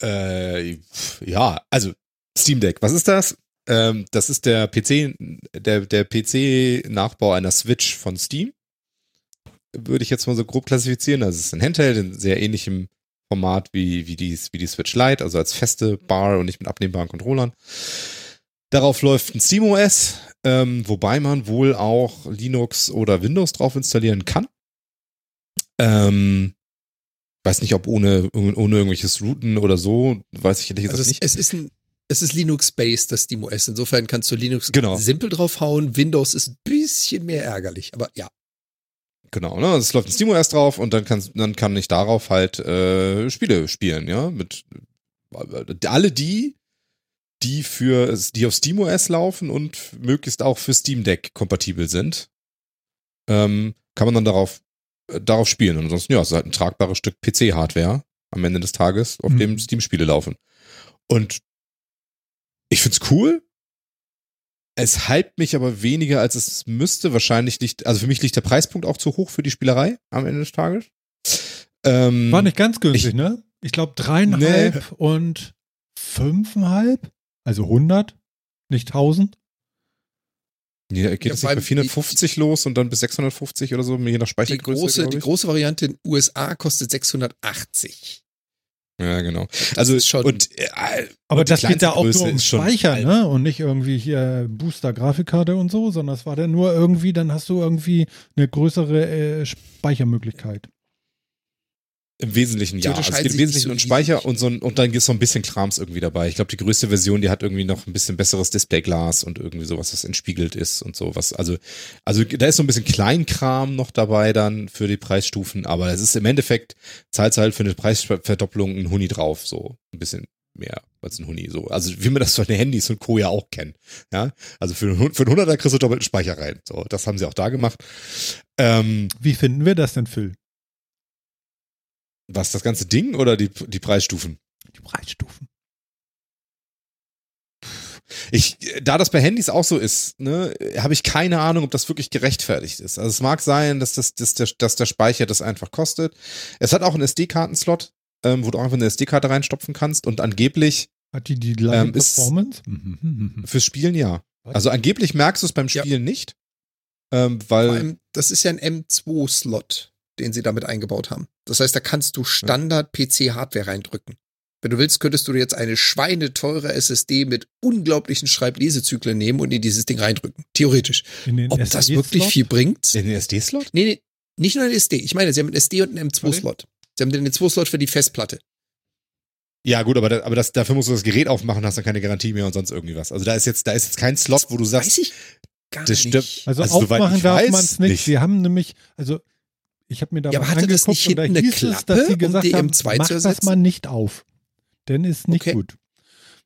Speaker 3: Äh, ja, also Steam Deck, was ist das? Ähm, das ist der PC, der, der PC-Nachbau einer Switch von Steam. Würde ich jetzt mal so grob klassifizieren. Also es ist ein Handheld in sehr ähnlichem Format wie, wie, die, wie die Switch Lite, also als feste Bar und nicht mit abnehmbaren Controllern. Darauf läuft ein SteamOS, ähm, wobei man wohl auch Linux oder Windows drauf installieren kann. Ähm, weiß nicht, ob ohne, ohne irgendwelches Routen oder so, weiß ich ehrlich gesagt
Speaker 2: Also es,
Speaker 3: nicht.
Speaker 2: es ist ein es ist Linux-based, das SteamOS. Insofern kannst du Linux
Speaker 3: Genau.
Speaker 2: simpel draufhauen. Windows ist ein bisschen mehr ärgerlich, aber ja.
Speaker 3: Genau, ne? Also es läuft ein SteamOS drauf und dann kann, dann kann ich darauf halt äh, Spiele spielen, ja. Mit äh, alle die, die für die auf SteamOS laufen und möglichst auch für Steam Deck kompatibel sind, ähm, kann man dann darauf, darauf spielen. Und ansonsten, ja, es ist halt ein tragbares Stück PC-Hardware am Ende des Tages, auf
Speaker 1: Mhm.
Speaker 3: dem Steam-Spiele laufen. Und ich find's cool. Es hypt mich aber weniger, als es müsste. Wahrscheinlich liegt, also für mich liegt der Preispunkt auch zu hoch für die Spielerei am Ende des Tages. Ähm,
Speaker 1: War nicht ganz günstig,
Speaker 3: ich-
Speaker 1: ne? Ich glaube dreieinhalb und fünfeinhalb, also 100, nicht 1000.
Speaker 3: Nee, geht
Speaker 2: Ja,
Speaker 3: es
Speaker 2: vor
Speaker 3: nicht bei
Speaker 2: allem
Speaker 3: 450 los und dann bis 650 oder so, je nach
Speaker 2: Die
Speaker 3: Speichergröße.
Speaker 2: große,
Speaker 3: glaub
Speaker 2: die große Variante in den USA kostet 680.
Speaker 3: Ja, genau. Also
Speaker 2: schon-
Speaker 3: und, äh,
Speaker 1: Aber
Speaker 3: und die
Speaker 1: das geht da auch
Speaker 3: kleinste
Speaker 1: nur um
Speaker 3: Größe
Speaker 1: Speicher, ne? Und nicht irgendwie hier Booster-Grafikkarte und so, sondern es war dann nur irgendwie, dann hast du irgendwie eine größere äh, Speichermöglichkeit.
Speaker 3: Im Wesentlichen ja. Also es geht im Wesentlichen um Speicher und so ein, und dann ist so ein bisschen Krams irgendwie dabei. Ich glaube, die größte Version, die hat irgendwie noch ein bisschen besseres Displayglas und irgendwie sowas, was entspiegelt ist und sowas. Also, also da ist so ein bisschen Kleinkram noch dabei dann für die Preisstufen, aber es ist im Endeffekt, zahlt halt für eine Preisverdoppelung ein Huni drauf, so ein bisschen mehr als ein Huni, so. Also wie man das von den Handys und Co. ja auch kennt. Ja, also für einen, für einen 100er kriegst du doppelten Speicher rein. So, das haben sie auch da gemacht. Ähm,
Speaker 1: Wie finden wir das denn, Phil?
Speaker 3: Was, das ganze Ding oder die, die Preisstufen?
Speaker 1: Die Preisstufen.
Speaker 3: Ich da das bei Handys auch so ist, ne, habe ich keine Ahnung, ob das wirklich gerechtfertigt ist. Also es mag sein, dass das, dass der, dass der Speicher das einfach kostet. Es hat auch einen SD-Karten-Slot, ähm, wo du einfach eine SD-Karte reinstopfen kannst und angeblich
Speaker 1: Hat die die gleiche
Speaker 3: Ähm,
Speaker 1: Performance?
Speaker 3: Fürs Spielen ja. Also angeblich merkst du es beim
Speaker 2: Ja.
Speaker 3: Spielen nicht, ähm, weil
Speaker 2: allem, das ist ja ein M2-Slot, den sie damit eingebaut haben. Das heißt, da kannst du Standard-PC-Hardware reindrücken. Wenn du willst, könntest du dir jetzt eine schweineteure SSD mit unglaublichen Schreiblesezyklen nehmen und in dieses Ding reindrücken. Theoretisch.
Speaker 1: In den
Speaker 2: Ob das wirklich viel bringt?
Speaker 3: den SD-Slot?
Speaker 2: Nee, nee, nicht nur ein SD. Ich meine, sie haben einen SD und einen M2-Slot. Sie haben den M2-Slot für die Festplatte.
Speaker 3: Ja, gut, aber, da, aber das, dafür musst du das Gerät aufmachen, hast dann keine Garantie mehr und sonst irgendwie was. Also da ist jetzt, da ist jetzt kein Slot, wo du sagst,
Speaker 2: Weiß ich gar
Speaker 3: das
Speaker 2: nicht.
Speaker 3: stimmt.
Speaker 1: Also,
Speaker 3: Also,
Speaker 1: aufmachen darf man es nicht.
Speaker 3: nicht.
Speaker 1: Sie haben nämlich, also ich habe mir da
Speaker 2: Ja,
Speaker 1: mal
Speaker 2: aber hatte das nicht hinten eine
Speaker 1: hieß es, dass
Speaker 2: Klappe,
Speaker 1: sie
Speaker 2: um
Speaker 1: gesagt
Speaker 2: die
Speaker 1: haben,
Speaker 2: M2
Speaker 1: mach
Speaker 2: zu
Speaker 1: das mal nicht auf. Denn ist nicht
Speaker 2: Okay.
Speaker 1: gut.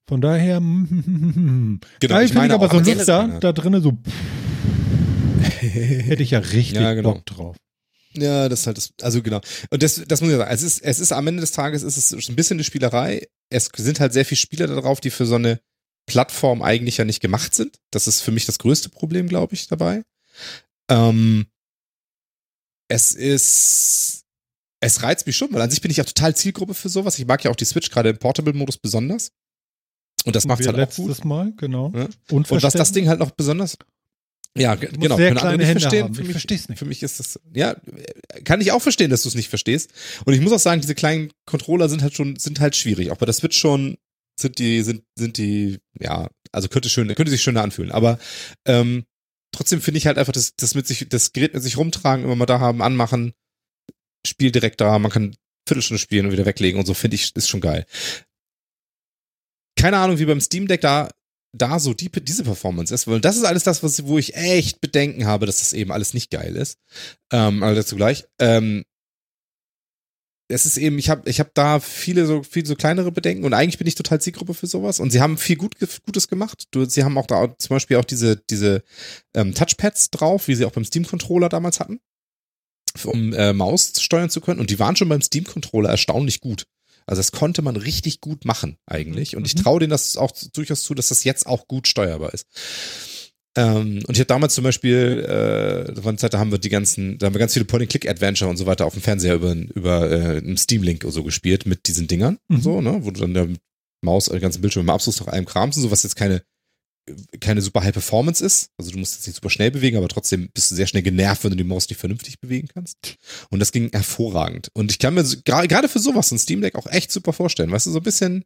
Speaker 1: Von daher,
Speaker 3: Genau,
Speaker 1: geil
Speaker 3: ich
Speaker 1: finde ich aber so ein
Speaker 3: generell-
Speaker 1: da drinnen so hätte ich ja richtig
Speaker 3: Ja, genau.
Speaker 1: Bock drauf.
Speaker 3: Ja, das ist halt das, also genau. Und das, das muss ich sagen. Es ist, es ist am Ende des Tages ist es ein bisschen eine Spielerei. Es sind halt sehr viele Spieler da drauf, die für so eine Plattform eigentlich ja nicht gemacht sind. Das ist für mich das größte Problem, glaube ich, dabei. Ähm, es ist, es reizt mich schon, weil an sich bin ich auch total Zielgruppe für sowas. Ich mag ja auch die Switch gerade im Portable-Modus besonders. Und das macht
Speaker 1: Wir
Speaker 3: halt auch
Speaker 1: letztes
Speaker 3: gut.
Speaker 1: Mal, genau.
Speaker 3: Ja. Und was das Ding halt noch besonders. Ja,
Speaker 1: musst
Speaker 3: genau.
Speaker 1: sehr kleine
Speaker 3: nicht
Speaker 1: Hände
Speaker 3: verstehen.
Speaker 1: haben.
Speaker 3: Für
Speaker 1: Ich
Speaker 3: mich,
Speaker 1: versteh's nicht.
Speaker 3: Für mich ist das, ja, kann ich auch verstehen, dass du es nicht verstehst. Und ich muss auch sagen, diese kleinen Controller sind halt schon, sind halt schwierig. Auch bei der Switch schon sind die, sind, sind die, ja, also könnte schön, könnte sich schöner anfühlen. Aber ähm, trotzdem finde ich halt einfach, das, das mit sich, das Gerät mit sich rumtragen, immer mal da haben, anmachen, Spiel direkt da, man kann Viertelstunde spielen und wieder weglegen und so, finde ich, ist schon geil. Keine Ahnung, wie beim Steam Deck da da so die, diese Performance ist, weil das ist alles das, was, wo ich echt Bedenken habe, dass das eben alles nicht geil ist. Ähm, aber dazu gleich. Ähm, es ist eben, ich habe ich hab da viele so viele so kleinere Bedenken und eigentlich bin ich total Zielgruppe für sowas und sie haben viel gut, Gutes gemacht. Du, sie haben auch da auch zum Beispiel auch diese diese ähm, Touchpads drauf, wie sie auch beim Steam Controller damals hatten, um äh, Maus steuern zu können und die waren schon beim Steam Controller erstaunlich gut. Also das konnte man richtig gut machen eigentlich und ich
Speaker 1: Mhm.
Speaker 3: traue denen das auch durchaus zu, dass das jetzt auch gut steuerbar ist. Ähm, und ich habe damals zum Beispiel, äh, da war eine Zeit, da haben wir die ganzen, da haben wir ganz viele Point-and-Click-Adventure und so weiter auf dem Fernseher über, über äh, einen Steam-Link und so gespielt mit diesen Dingern
Speaker 1: Mhm.
Speaker 3: und so, ne, wo du dann der Maus, den ganzen Bildschirm mal absuchst nach einem Krams und so, was jetzt keine keine super High Performance ist. Also du musst jetzt nicht super schnell bewegen, aber trotzdem bist du sehr schnell genervt, wenn du die Maus nicht vernünftig bewegen kannst. Und das ging hervorragend. Und ich kann mir gerade für sowas ein Steam Deck auch echt super vorstellen. Weißt du, so ein bisschen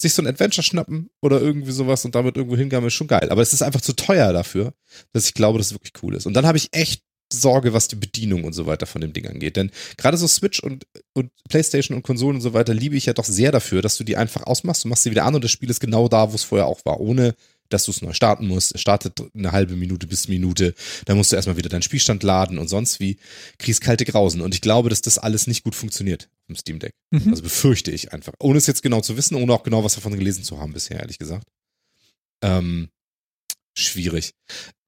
Speaker 3: sich so ein Adventure schnappen oder irgendwie sowas und damit irgendwo hingaben ist schon geil. Aber es ist einfach zu teuer dafür, dass ich glaube, dass es wirklich cool ist. Und dann habe ich echt Sorge, was die Bedienung und so weiter von dem Ding angeht. Denn gerade so Switch und, und Playstation und Konsolen und so weiter liebe ich ja doch sehr dafür, dass du die einfach ausmachst, du machst sie wieder an und das Spiel ist genau da, wo es vorher auch war, ohne dass du es neu starten musst. Es startet eine halbe Minute bis Minute, dann musst du erstmal wieder deinen Spielstand laden und sonst wie kriegst kalte Grausen. Und ich glaube, dass das alles nicht gut funktioniert im Steam Deck.
Speaker 1: Mhm.
Speaker 3: Also befürchte ich einfach. Ohne es jetzt genau zu wissen, ohne auch genau was davon gelesen zu haben bisher, ehrlich gesagt. Ähm, schwierig.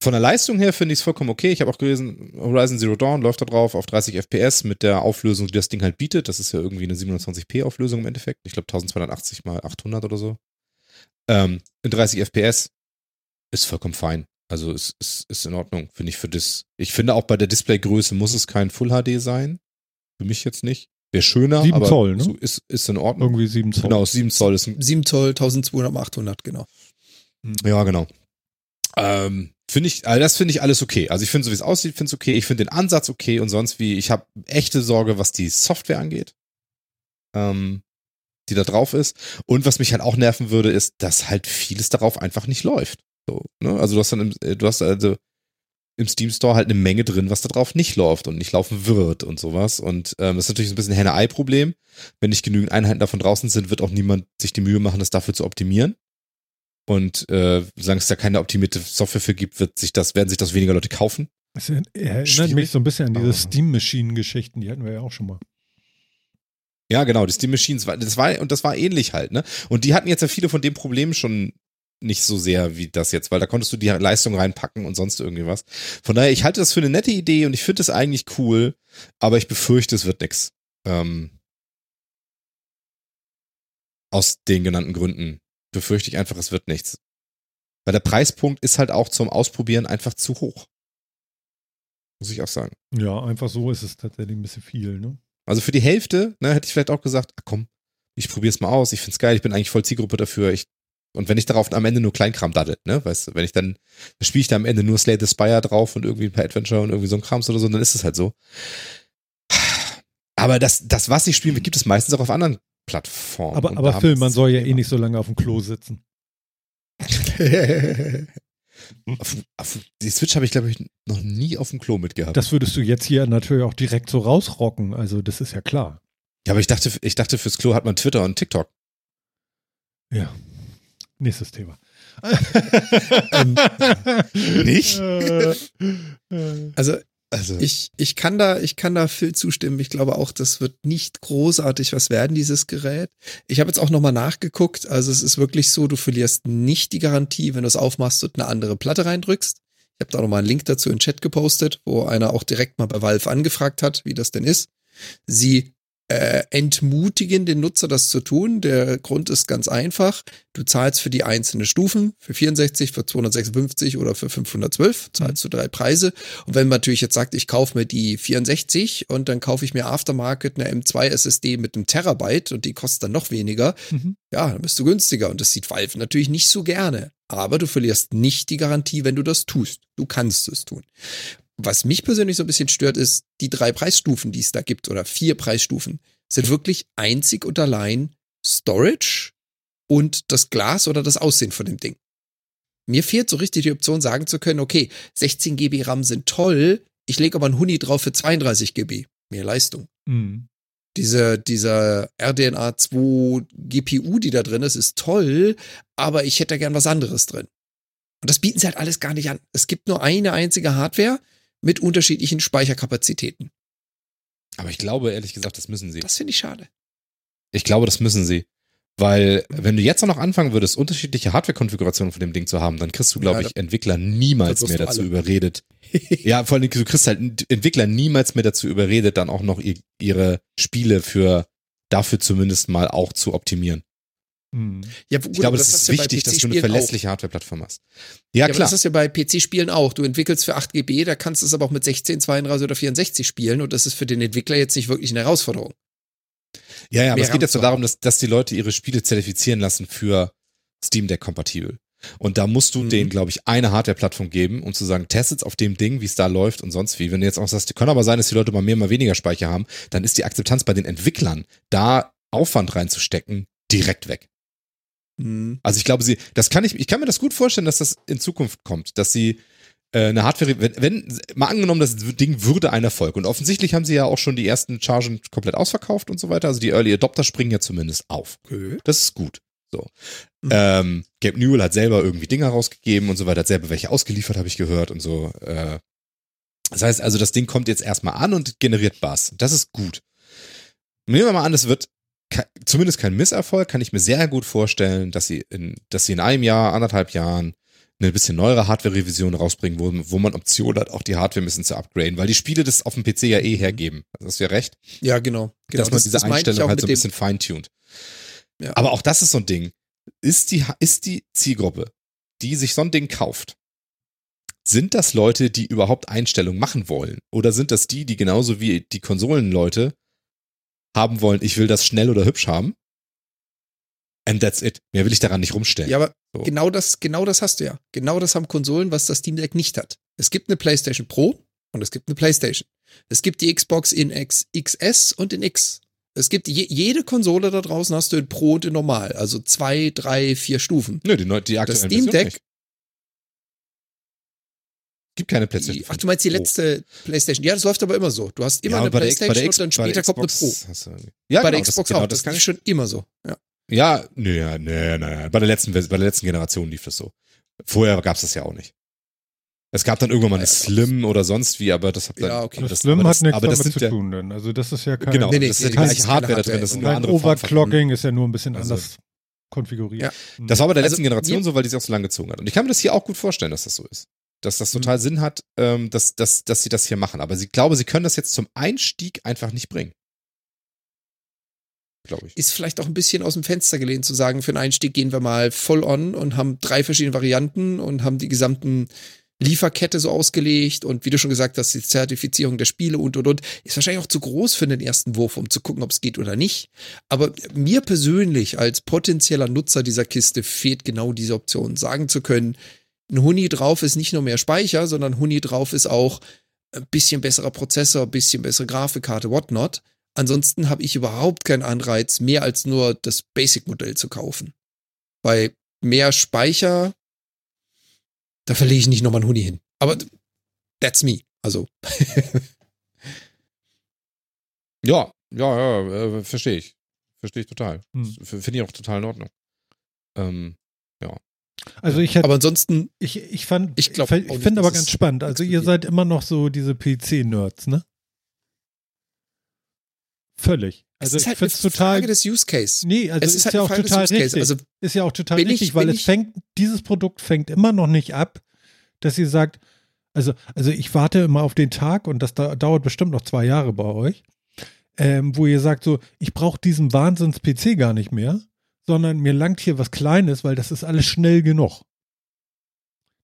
Speaker 3: Von der Leistung her finde ich es vollkommen okay. Ich habe auch gelesen, Horizon Zero Dawn läuft da drauf auf 30 FPS mit der Auflösung, die das Ding halt bietet. Das ist ja irgendwie eine 720p Auflösung im Endeffekt. Ich glaube 1280 mal 800 oder so. Ähm, in 30 FPS ist vollkommen fein. Also ist, ist, ist in Ordnung, finde ich für das. Ich finde auch bei der Displaygröße muss es kein Full HD sein. Für mich jetzt nicht. Wäre schöner,
Speaker 1: Sieben
Speaker 3: aber
Speaker 1: Zoll, ne?
Speaker 3: so ist, ist in Ordnung.
Speaker 1: Irgendwie 7 Zoll.
Speaker 3: Genau, 7 Zoll ist ein
Speaker 2: 7 Zoll, 1200 mal 800, genau.
Speaker 3: ja, genau. Ähm, finde ich, also das finde ich alles okay. Also ich finde, so wie es aussieht, finde es okay. Ich finde den Ansatz okay und sonst wie, ich habe echte Sorge, was die Software angeht, ähm, die da drauf ist. Und was mich halt auch nerven würde, ist, dass halt vieles darauf einfach nicht läuft. So, ne? Also du hast dann im, äh, du hast also im Steam Store halt eine Menge drin, was da drauf nicht läuft und nicht laufen wird und sowas. Und ähm, das ist natürlich ein bisschen ein Henne-Ei-Problem. Wenn nicht genügend Einheiten davon draußen sind, wird auch niemand sich die Mühe machen, das dafür zu optimieren. Und äh, solange es da keine optimierte Software für gibt, wird sich das, werden sich das weniger Leute kaufen.
Speaker 1: Das erinnert
Speaker 3: Schwierig.
Speaker 1: mich so ein bisschen an diese
Speaker 3: Aber-
Speaker 1: Steam Machine-Geschichten, die hatten wir ja auch schon mal.
Speaker 3: Ja, genau, die Steam Machines, das war, und das war ähnlich halt, ne? Und die hatten jetzt ja viele von den Problemen schon nicht so sehr wie das jetzt, weil da konntest du die Leistung reinpacken und sonst irgendwie was. Von daher, ich halte das für eine nette Idee und ich finde es eigentlich cool, aber ich befürchte, es wird nix. Ähm, aus den genannten Gründen. befürchte ich einfach, es wird nichts. Weil der Preispunkt ist halt auch zum Ausprobieren einfach zu hoch. Muss ich auch sagen.
Speaker 1: Ja, einfach so ist es tatsächlich ein bisschen viel, ne?
Speaker 3: Also für die Hälfte, ne, hätte ich vielleicht auch gesagt, ah, komm, ich probier's mal aus, ich find's geil, ich bin eigentlich voll Zielgruppe dafür. Ich, und wenn ich darauf am Ende nur Kleinkram daddel, ne, weißt du, wenn ich dann, dann spiele ich da am Ende nur Slay the Spire drauf und irgendwie ein paar Adventure und irgendwie so ein Krams oder so, dann ist es halt so. Aber das, das, was ich spielen will, gibt es meistens auch auf anderen Plattformen.
Speaker 1: Aber, aber Phil, man
Speaker 3: es-
Speaker 1: soll ja eh nicht so lange auf dem Klo sitzen.
Speaker 3: Auf, auf, die Switch habe ich, glaube ich, noch nie auf dem Klo mitgehabt.
Speaker 1: Das würdest du jetzt hier natürlich auch direkt so rausrocken. Also, das ist ja klar.
Speaker 3: ja, aber ich dachte, ich dachte, fürs Klo hat man Twitter und TikTok.
Speaker 1: Ja. Nächstes Thema.
Speaker 2: Ähm,
Speaker 3: Nicht?
Speaker 1: Äh, äh,
Speaker 2: Also
Speaker 3: Also,
Speaker 2: ich, ich kann da, ich kann da Phil zustimmen. Ich glaube auch, das wird nicht großartig was werden, dieses Gerät. Ich habe jetzt auch nochmal nachgeguckt. Also es ist wirklich so, du verlierst nicht die Garantie, wenn du es aufmachst und eine andere Platte reindrückst. Ich habe da nochmal einen Link dazu in den Chat gepostet, wo einer auch direkt mal bei Valve angefragt hat, wie das denn ist. Sie äh, entmutigen den Nutzer, das zu tun. Der Grund ist ganz einfach. Du zahlst für die einzelnen Stufen, für 64, für 256 oder für 512, zahlst du drei Preise. Und wenn man natürlich jetzt sagt, ich kaufe mir die 64 und dann kaufe ich mir Aftermarket eine M2 SSD mit einem Terabyte und die kostet dann noch weniger,
Speaker 1: mhm.
Speaker 2: ja, dann bist du günstiger. Und das sieht Valve natürlich nicht so gerne. Aber du verlierst nicht die Garantie, wenn du das tust. Du kannst es tun. Was mich persönlich so ein bisschen stört, ist, die drei Preisstufen, die es da gibt, oder vier Preisstufen, sind wirklich einzig und allein Storage und das Glas oder das Aussehen von dem Ding. Mir fehlt so richtig die Option, sagen zu können, okay, 16 GB RAM sind toll, ich lege aber einen Huni drauf für 32 GB. Mehr Leistung.
Speaker 1: Mhm.
Speaker 2: Diese, dieser RDNA 2 GPU, die da drin ist, ist toll, aber ich hätte gern was anderes drin. Und das bieten sie halt alles gar nicht an. Es gibt nur eine einzige Hardware mit unterschiedlichen Speicherkapazitäten.
Speaker 3: aber ich glaube, ehrlich gesagt, das müssen sie.
Speaker 2: Das finde ich schade.
Speaker 3: Ich glaube, das müssen sie. Weil, wenn du jetzt auch noch anfangen würdest, unterschiedliche Hardware-Konfigurationen von dem Ding zu haben, dann kriegst du, glaube
Speaker 2: Ja,
Speaker 3: ich, Entwickler niemals mehr dazu
Speaker 2: alle.
Speaker 3: überredet. ja, vor allem, du kriegst halt Entwickler niemals mehr dazu überredet, dann auch noch ihr, ihre Spiele für dafür zumindest mal auch zu optimieren.
Speaker 1: Mhm.
Speaker 2: Ja, gut,
Speaker 3: Ich glaube, das,
Speaker 2: hast
Speaker 3: ist wichtig, dass du eine verlässliche Hardware-Plattform hast. Ja,
Speaker 2: Ja,
Speaker 3: klar.
Speaker 2: das ist ja bei PC-Spielen auch. Du entwickelst für 8 GB, da kannst du es aber auch mit 16, 32 oder 64 spielen und das ist für den Entwickler jetzt nicht wirklich eine Herausforderung.
Speaker 3: Ja, ja, aber es geht jetzt so darum, dass, dass die Leute ihre Spiele zertifizieren lassen für Steam Deck kompatibel. Und da musst du
Speaker 2: Mhm.
Speaker 3: denen, glaube ich, eine Hardware-Plattform geben, um zu sagen, testet's auf dem Ding, wie es da läuft und sonst wie. Wenn du jetzt auch sagst, kann aber sein, dass die Leute mal mehr, mal weniger Speicher haben, dann ist die Akzeptanz bei den Entwicklern, da Aufwand reinzustecken, direkt weg.
Speaker 2: Mhm.
Speaker 3: Also ich glaube, sie, das kann ich, ich kann mir das gut vorstellen, dass das in Zukunft kommt, dass sie äh, eine Hardware, wenn, wenn, mal angenommen, das Ding würde ein Erfolg und offensichtlich haben sie ja auch schon die ersten Chargen komplett ausverkauft und so weiter, also die Early Adopter springen ja zumindest auf.
Speaker 2: Okay.
Speaker 3: Das ist gut. So.
Speaker 2: Mhm.
Speaker 3: Ähm, Gabe Newell hat selber irgendwie Dinger rausgegeben und so weiter, hat selber welche ausgeliefert, habe ich gehört und so. Äh, das heißt also, das Ding kommt jetzt erstmal an und generiert Bass. Das ist gut. Nehmen wir mal an, es wird ke- zumindest kein Misserfolg, kann ich mir sehr gut vorstellen, dass sie in, dass sie in einem Jahr, anderthalb Jahren eine bisschen neuere Hardware-Revision rausbringen, wo, wo man Option hat, auch die Hardware ein bisschen zu upgraden, weil die Spiele das auf dem PC ja eh hergeben. Das ist ja recht
Speaker 2: Ja, genau. genau.
Speaker 3: dass man diese
Speaker 2: meinte ich
Speaker 3: Einstellung halt so ein bisschen feintuned.
Speaker 2: Ja.
Speaker 3: Aber auch das ist so ein Ding. Ist die, ist die Zielgruppe, die sich so ein Ding kauft, sind das Leute, die überhaupt Einstellungen machen wollen? Oder sind das die, die genauso wie die Konsolenleute haben wollen, ich will das schnell oder hübsch haben? And that's it. Mehr will ich daran nicht rumstellen.
Speaker 2: Ja, aber
Speaker 3: So.
Speaker 2: genau das, genau das hast du ja. Genau das haben Konsolen, was das Steam Deck nicht hat. Es gibt eine PlayStation Pro und es gibt eine PlayStation. Es gibt die Xbox in X, XS und in X. Es gibt je, jede Konsole da draußen hast du in Pro und in Normal. Also zwei, drei, vier Stufen.
Speaker 3: Nö, die, die
Speaker 2: Das
Speaker 3: aktuellen
Speaker 2: Steam Deck.
Speaker 3: Gibt keine PlayStation.
Speaker 2: ach, du meinst die
Speaker 3: Pro.
Speaker 2: letzte PlayStation. Ja, das läuft aber immer so. Du hast immer
Speaker 3: ja,
Speaker 2: eine PlayStation
Speaker 3: der X-
Speaker 2: und dann später kommt eine Pro.
Speaker 3: Xbox hast du irgendwie- Ja,
Speaker 2: bei
Speaker 3: genau,
Speaker 2: der Xbox
Speaker 3: das, genau,
Speaker 2: auch. Das,
Speaker 3: das kann
Speaker 2: ist
Speaker 3: ich
Speaker 2: schon immer so. Ja.
Speaker 3: Ja, nee, ja, nee, nee, bei der letzten, bei der letzten Generation lief das so. Vorher gab's das ja auch nicht. Es gab dann irgendwann mal eine
Speaker 2: Ja,
Speaker 3: Slim oder sonst wie, aber das hat dann,
Speaker 2: Ja, okay.
Speaker 3: aber
Speaker 1: Das
Speaker 3: das,
Speaker 1: Slim
Speaker 3: aber
Speaker 1: hat
Speaker 3: das,
Speaker 1: nichts
Speaker 3: aber das
Speaker 1: damit
Speaker 3: sind
Speaker 1: zu
Speaker 3: ja,
Speaker 1: tun, denn. Also das ist ja kein,
Speaker 3: genau,
Speaker 2: Nee, nee,
Speaker 3: das ist ja die
Speaker 2: nee,
Speaker 3: gleiche
Speaker 2: das ist
Speaker 3: Hardware da
Speaker 2: keine
Speaker 3: drin, das ist andere.
Speaker 1: Overclocking ist ja nur ein bisschen
Speaker 3: Also-
Speaker 1: anders konfiguriert.
Speaker 2: Ja.
Speaker 3: Das war bei der
Speaker 2: Also,
Speaker 3: letzten Generation
Speaker 2: mir-
Speaker 3: so, weil die sich auch so lange gezogen hat. Und ich kann mir das hier auch gut vorstellen, dass das so ist. Dass das
Speaker 2: Mhm.
Speaker 3: total Sinn hat, ähm, dass, dass, dass sie das hier machen. Aber sie glaube, sie können das jetzt zum Einstieg einfach nicht bringen. glaube ich.
Speaker 2: ist vielleicht auch ein bisschen aus dem Fenster gelehnt zu sagen, für einen Einstieg gehen wir mal voll on und haben drei verschiedene Varianten und haben die gesamten Lieferkette so ausgelegt und wie du schon gesagt hast, die Zertifizierung der Spiele und und und ist wahrscheinlich auch zu groß für den ersten Wurf, um zu gucken, ob es geht oder nicht. Aber mir persönlich als potenzieller Nutzer dieser Kiste fehlt genau diese Option, sagen zu können, ein Huni drauf ist nicht nur mehr Speicher, sondern Huni drauf ist auch ein bisschen besserer Prozessor, ein bisschen bessere Grafikkarte, whatnot. Ansonsten habe ich überhaupt keinen Anreiz, mehr als nur das Basic-Modell zu kaufen. Bei mehr Speicher, da verlege ich nicht nochmal einen Huni hin. Aber that's me. Also.
Speaker 3: Ja, ja, ja, äh, verstehe ich. Verstehe ich total.
Speaker 1: Hm.
Speaker 3: Finde ich auch total in Ordnung. Ähm,
Speaker 1: Also ich hätte,
Speaker 2: aber ansonsten,
Speaker 1: ich, ich fand,
Speaker 2: ich glaub
Speaker 1: ich, finde aber ganz spannend. Also ihr seid immer noch so diese PC-Nerds, ne? Völlig. Also
Speaker 2: es ist
Speaker 1: ich
Speaker 2: halt eine
Speaker 1: es total.
Speaker 2: Frage des Use Case.
Speaker 1: Nee, also
Speaker 2: es
Speaker 1: ist,
Speaker 2: ist halt
Speaker 1: ja auch
Speaker 2: Frage
Speaker 1: total richtig.
Speaker 2: Also
Speaker 1: ist ja auch total
Speaker 2: bin ich-
Speaker 1: richtig, weil es fängt, dieses Produkt fängt immer noch nicht ab, dass ihr sagt, also, also ich warte immer auf den Tag und das da, dauert bestimmt noch zwei Jahre bei euch, ähm, wo ihr sagt so, ich brauche diesen Wahnsinns-PC gar nicht mehr, sondern mir langt hier was Kleines, weil das ist alles schnell genug.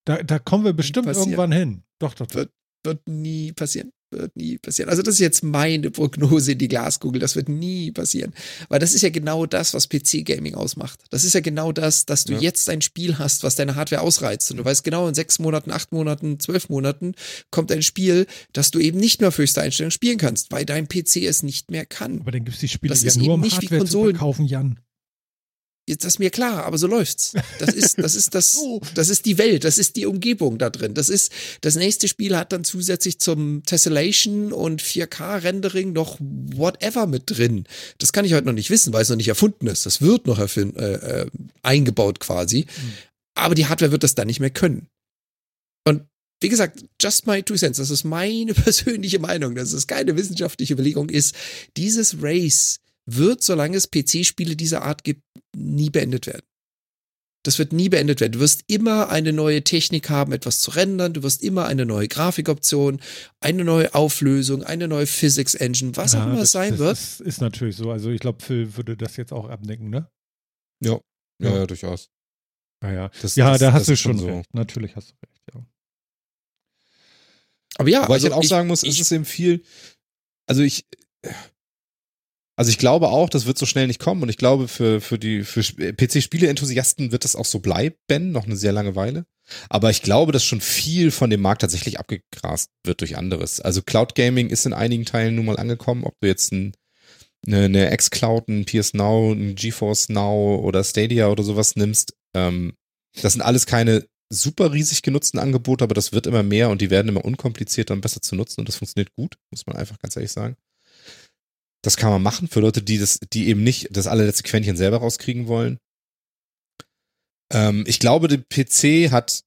Speaker 1: Da, da kommen wir bestimmt
Speaker 2: passieren.
Speaker 1: irgendwann hin. Doch, doch.
Speaker 2: Wird, wird nie passieren. Wird nie passieren. Also das ist jetzt meine Prognose in die Glaskugel. Das wird nie passieren. Weil das ist ja genau das, was PC-Gaming ausmacht. Das ist ja genau das, dass du
Speaker 3: Ja.
Speaker 2: jetzt ein Spiel hast, was deine Hardware ausreizt. Und du weißt genau, in sechs Monaten, acht Monaten, zwölf Monaten kommt ein Spiel, das du eben nicht mehr auf höchster Einstellung spielen kannst, weil dein PC es nicht mehr kann.
Speaker 1: Aber dann gibt es die Spiele
Speaker 2: Das
Speaker 1: ja nur um Hardware zu verkaufen, Jan.
Speaker 2: Jetzt das ist mir klar, aber so läuft's. Das ist, das ist das, das ist die Welt, das ist die Umgebung da drin. Das ist, das nächste Spiel hat dann zusätzlich zum Tessellation und 4K-Rendering noch whatever mit drin. Das kann ich heute noch nicht wissen, weil es noch nicht erfunden ist. Das wird noch erfin- äh, äh, eingebaut quasi. Aber die Hardware wird das dann nicht mehr können. Und wie gesagt, just my two cents, das ist meine persönliche Meinung, dass es keine wissenschaftliche Überlegung ist. Dieses Race wird, solange es PC-Spiele dieser Art gibt, nie beendet werden. Das wird nie beendet werden. Du wirst immer eine neue Technik haben, etwas zu rendern. Du wirst immer eine neue Grafikoption, eine neue Auflösung, eine neue Physics Engine, was auch
Speaker 1: Ja,
Speaker 2: immer
Speaker 1: das,
Speaker 2: es sein
Speaker 1: das
Speaker 2: wird.
Speaker 1: Ist, ist natürlich so. Also ich glaube, Phil würde das jetzt auch abnicken, ne?
Speaker 3: ja, ja,
Speaker 1: Ja.
Speaker 3: ja, durchaus.
Speaker 1: Ja, ja.
Speaker 3: Das,
Speaker 1: Ja,
Speaker 3: das,
Speaker 1: da
Speaker 3: das
Speaker 1: hast du schon
Speaker 3: so.
Speaker 1: recht. Natürlich hast du recht, ja.
Speaker 2: Aber ja,
Speaker 3: Aber
Speaker 2: also
Speaker 3: ich halt auch sagen muss, es ist eben viel, also ich, also ich glaube auch, das wird so schnell nicht kommen und ich glaube, für, für die, für PC-Spiele-Enthusiasten wird das auch so bleiben, noch eine sehr lange Weile. Aber ich glaube, dass schon viel von dem Markt tatsächlich abgegrast wird durch anderes. Also Cloud Gaming ist in einigen Teilen nun mal angekommen, ob du jetzt ein, eine, eine X-Cloud, ein PS Now, ein GeForce Now oder Stadia oder sowas nimmst. Ähm, das sind alles keine super riesig genutzten Angebote, aber das wird immer mehr und die werden immer unkomplizierter und besser zu nutzen und das funktioniert gut, muss man einfach ganz ehrlich sagen. Das kann man machen für Leute, die das, die eben nicht das allerletzte Quäntchen selber rauskriegen wollen. Ähm, ich glaube, der PC hat,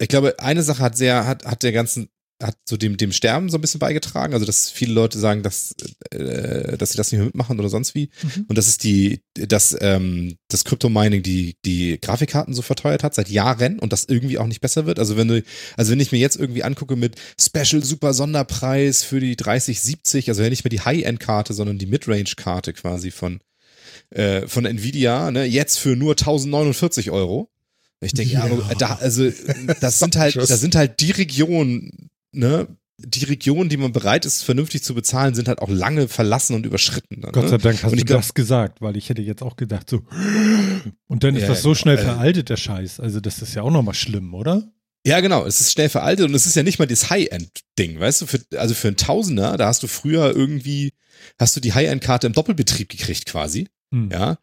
Speaker 3: ich glaube, eine Sache hat sehr, hat, hat der ganzen, hat so dem, dem Sterben so ein bisschen beigetragen. Also, dass viele Leute sagen, dass, äh, dass sie das nicht mehr mitmachen oder sonst wie.
Speaker 1: Mhm.
Speaker 3: Und das ist die, dass ähm, das Crypto-Mining die, die Grafikkarten so verteuert hat seit Jahren und das irgendwie auch nicht besser wird. Also wenn du, also wenn ich mir jetzt irgendwie angucke mit Special Super Sonderpreis für die 3070, also nicht mehr die High-End-Karte, sondern die Midrange-Karte quasi von, äh, von Nvidia, ne, jetzt für nur 1049 Euro. Ich denke, ja.
Speaker 1: Ja.
Speaker 3: da, also das sind halt, das sind halt die Regionen, ne, die Regionen, die man bereit ist, vernünftig zu bezahlen, sind halt auch lange verlassen und überschritten. Dann,
Speaker 1: Gott sei
Speaker 3: ne?
Speaker 1: Dank hast du
Speaker 3: ich glaub-
Speaker 1: das gesagt, weil ich hätte jetzt auch gedacht, so. Und dann ist
Speaker 3: Ja,
Speaker 1: das so schnell
Speaker 3: äh,
Speaker 1: veraltet, der Scheiß. Also, das ist ja auch nochmal schlimm, oder?
Speaker 3: Ja, genau. Es ist schnell veraltet und es ist ja nicht mal das High-End-Ding, weißt du? Für, also für einen Tausender, da hast du früher irgendwie, hast du die High-End-Karte im Doppelbetrieb gekriegt quasi,
Speaker 1: Hm.
Speaker 3: ja?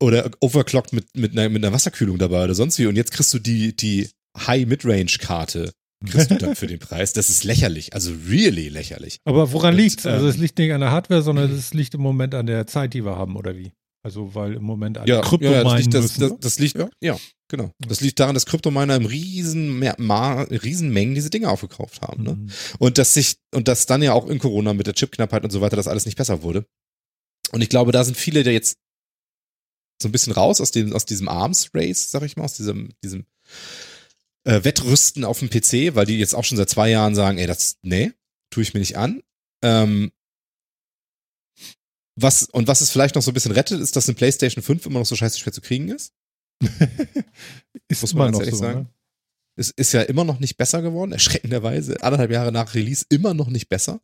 Speaker 3: Oder overclockt mit, mit, einer, mit einer Wasserkühlung dabei oder sonst wie. Und jetzt kriegst du die, die High-Midrange-Karte, kriegst du dann für den Preis. Das ist lächerlich, also really lächerlich.
Speaker 1: Aber woran
Speaker 3: Und,
Speaker 1: liegt's? Also,
Speaker 3: ähm,
Speaker 1: es liegt nicht an der Hardware, sondern es liegt im Moment an der Zeit, die wir haben, oder wie? Also, weil im Moment alle
Speaker 3: Ja,
Speaker 1: Krypto
Speaker 3: ja, das, liegt, das,
Speaker 1: müssen.
Speaker 3: das, das liegt,
Speaker 2: Ja.
Speaker 3: ja. genau. Das liegt daran, dass Kryptominer im riesen, Ma- Riesenmengen diese Dinge aufgekauft haben, ne?
Speaker 1: Mhm.
Speaker 3: Und dass sich, und dass dann ja auch in Corona mit der Chipknappheit und so weiter das alles nicht besser wurde. Und ich glaube, da sind viele, der jetzt so ein bisschen raus aus dem, aus diesem Arms Race, sag ich mal, aus diesem, diesem äh, Wettrüsten auf dem PC, weil die jetzt auch schon seit zwei Jahren sagen, ey, das, nee, tue ich mir nicht an. Ähm, Was, und was es vielleicht noch so ein bisschen rettet, ist, dass eine PlayStation 5 immer noch so scheiße schwer zu kriegen ist.
Speaker 1: ist
Speaker 3: Muss man ganz ehrlich
Speaker 1: so,
Speaker 3: sagen.
Speaker 1: ne?
Speaker 3: Es ist ja immer noch nicht besser geworden, erschreckenderweise. Anderthalb Jahre nach Release immer noch nicht besser.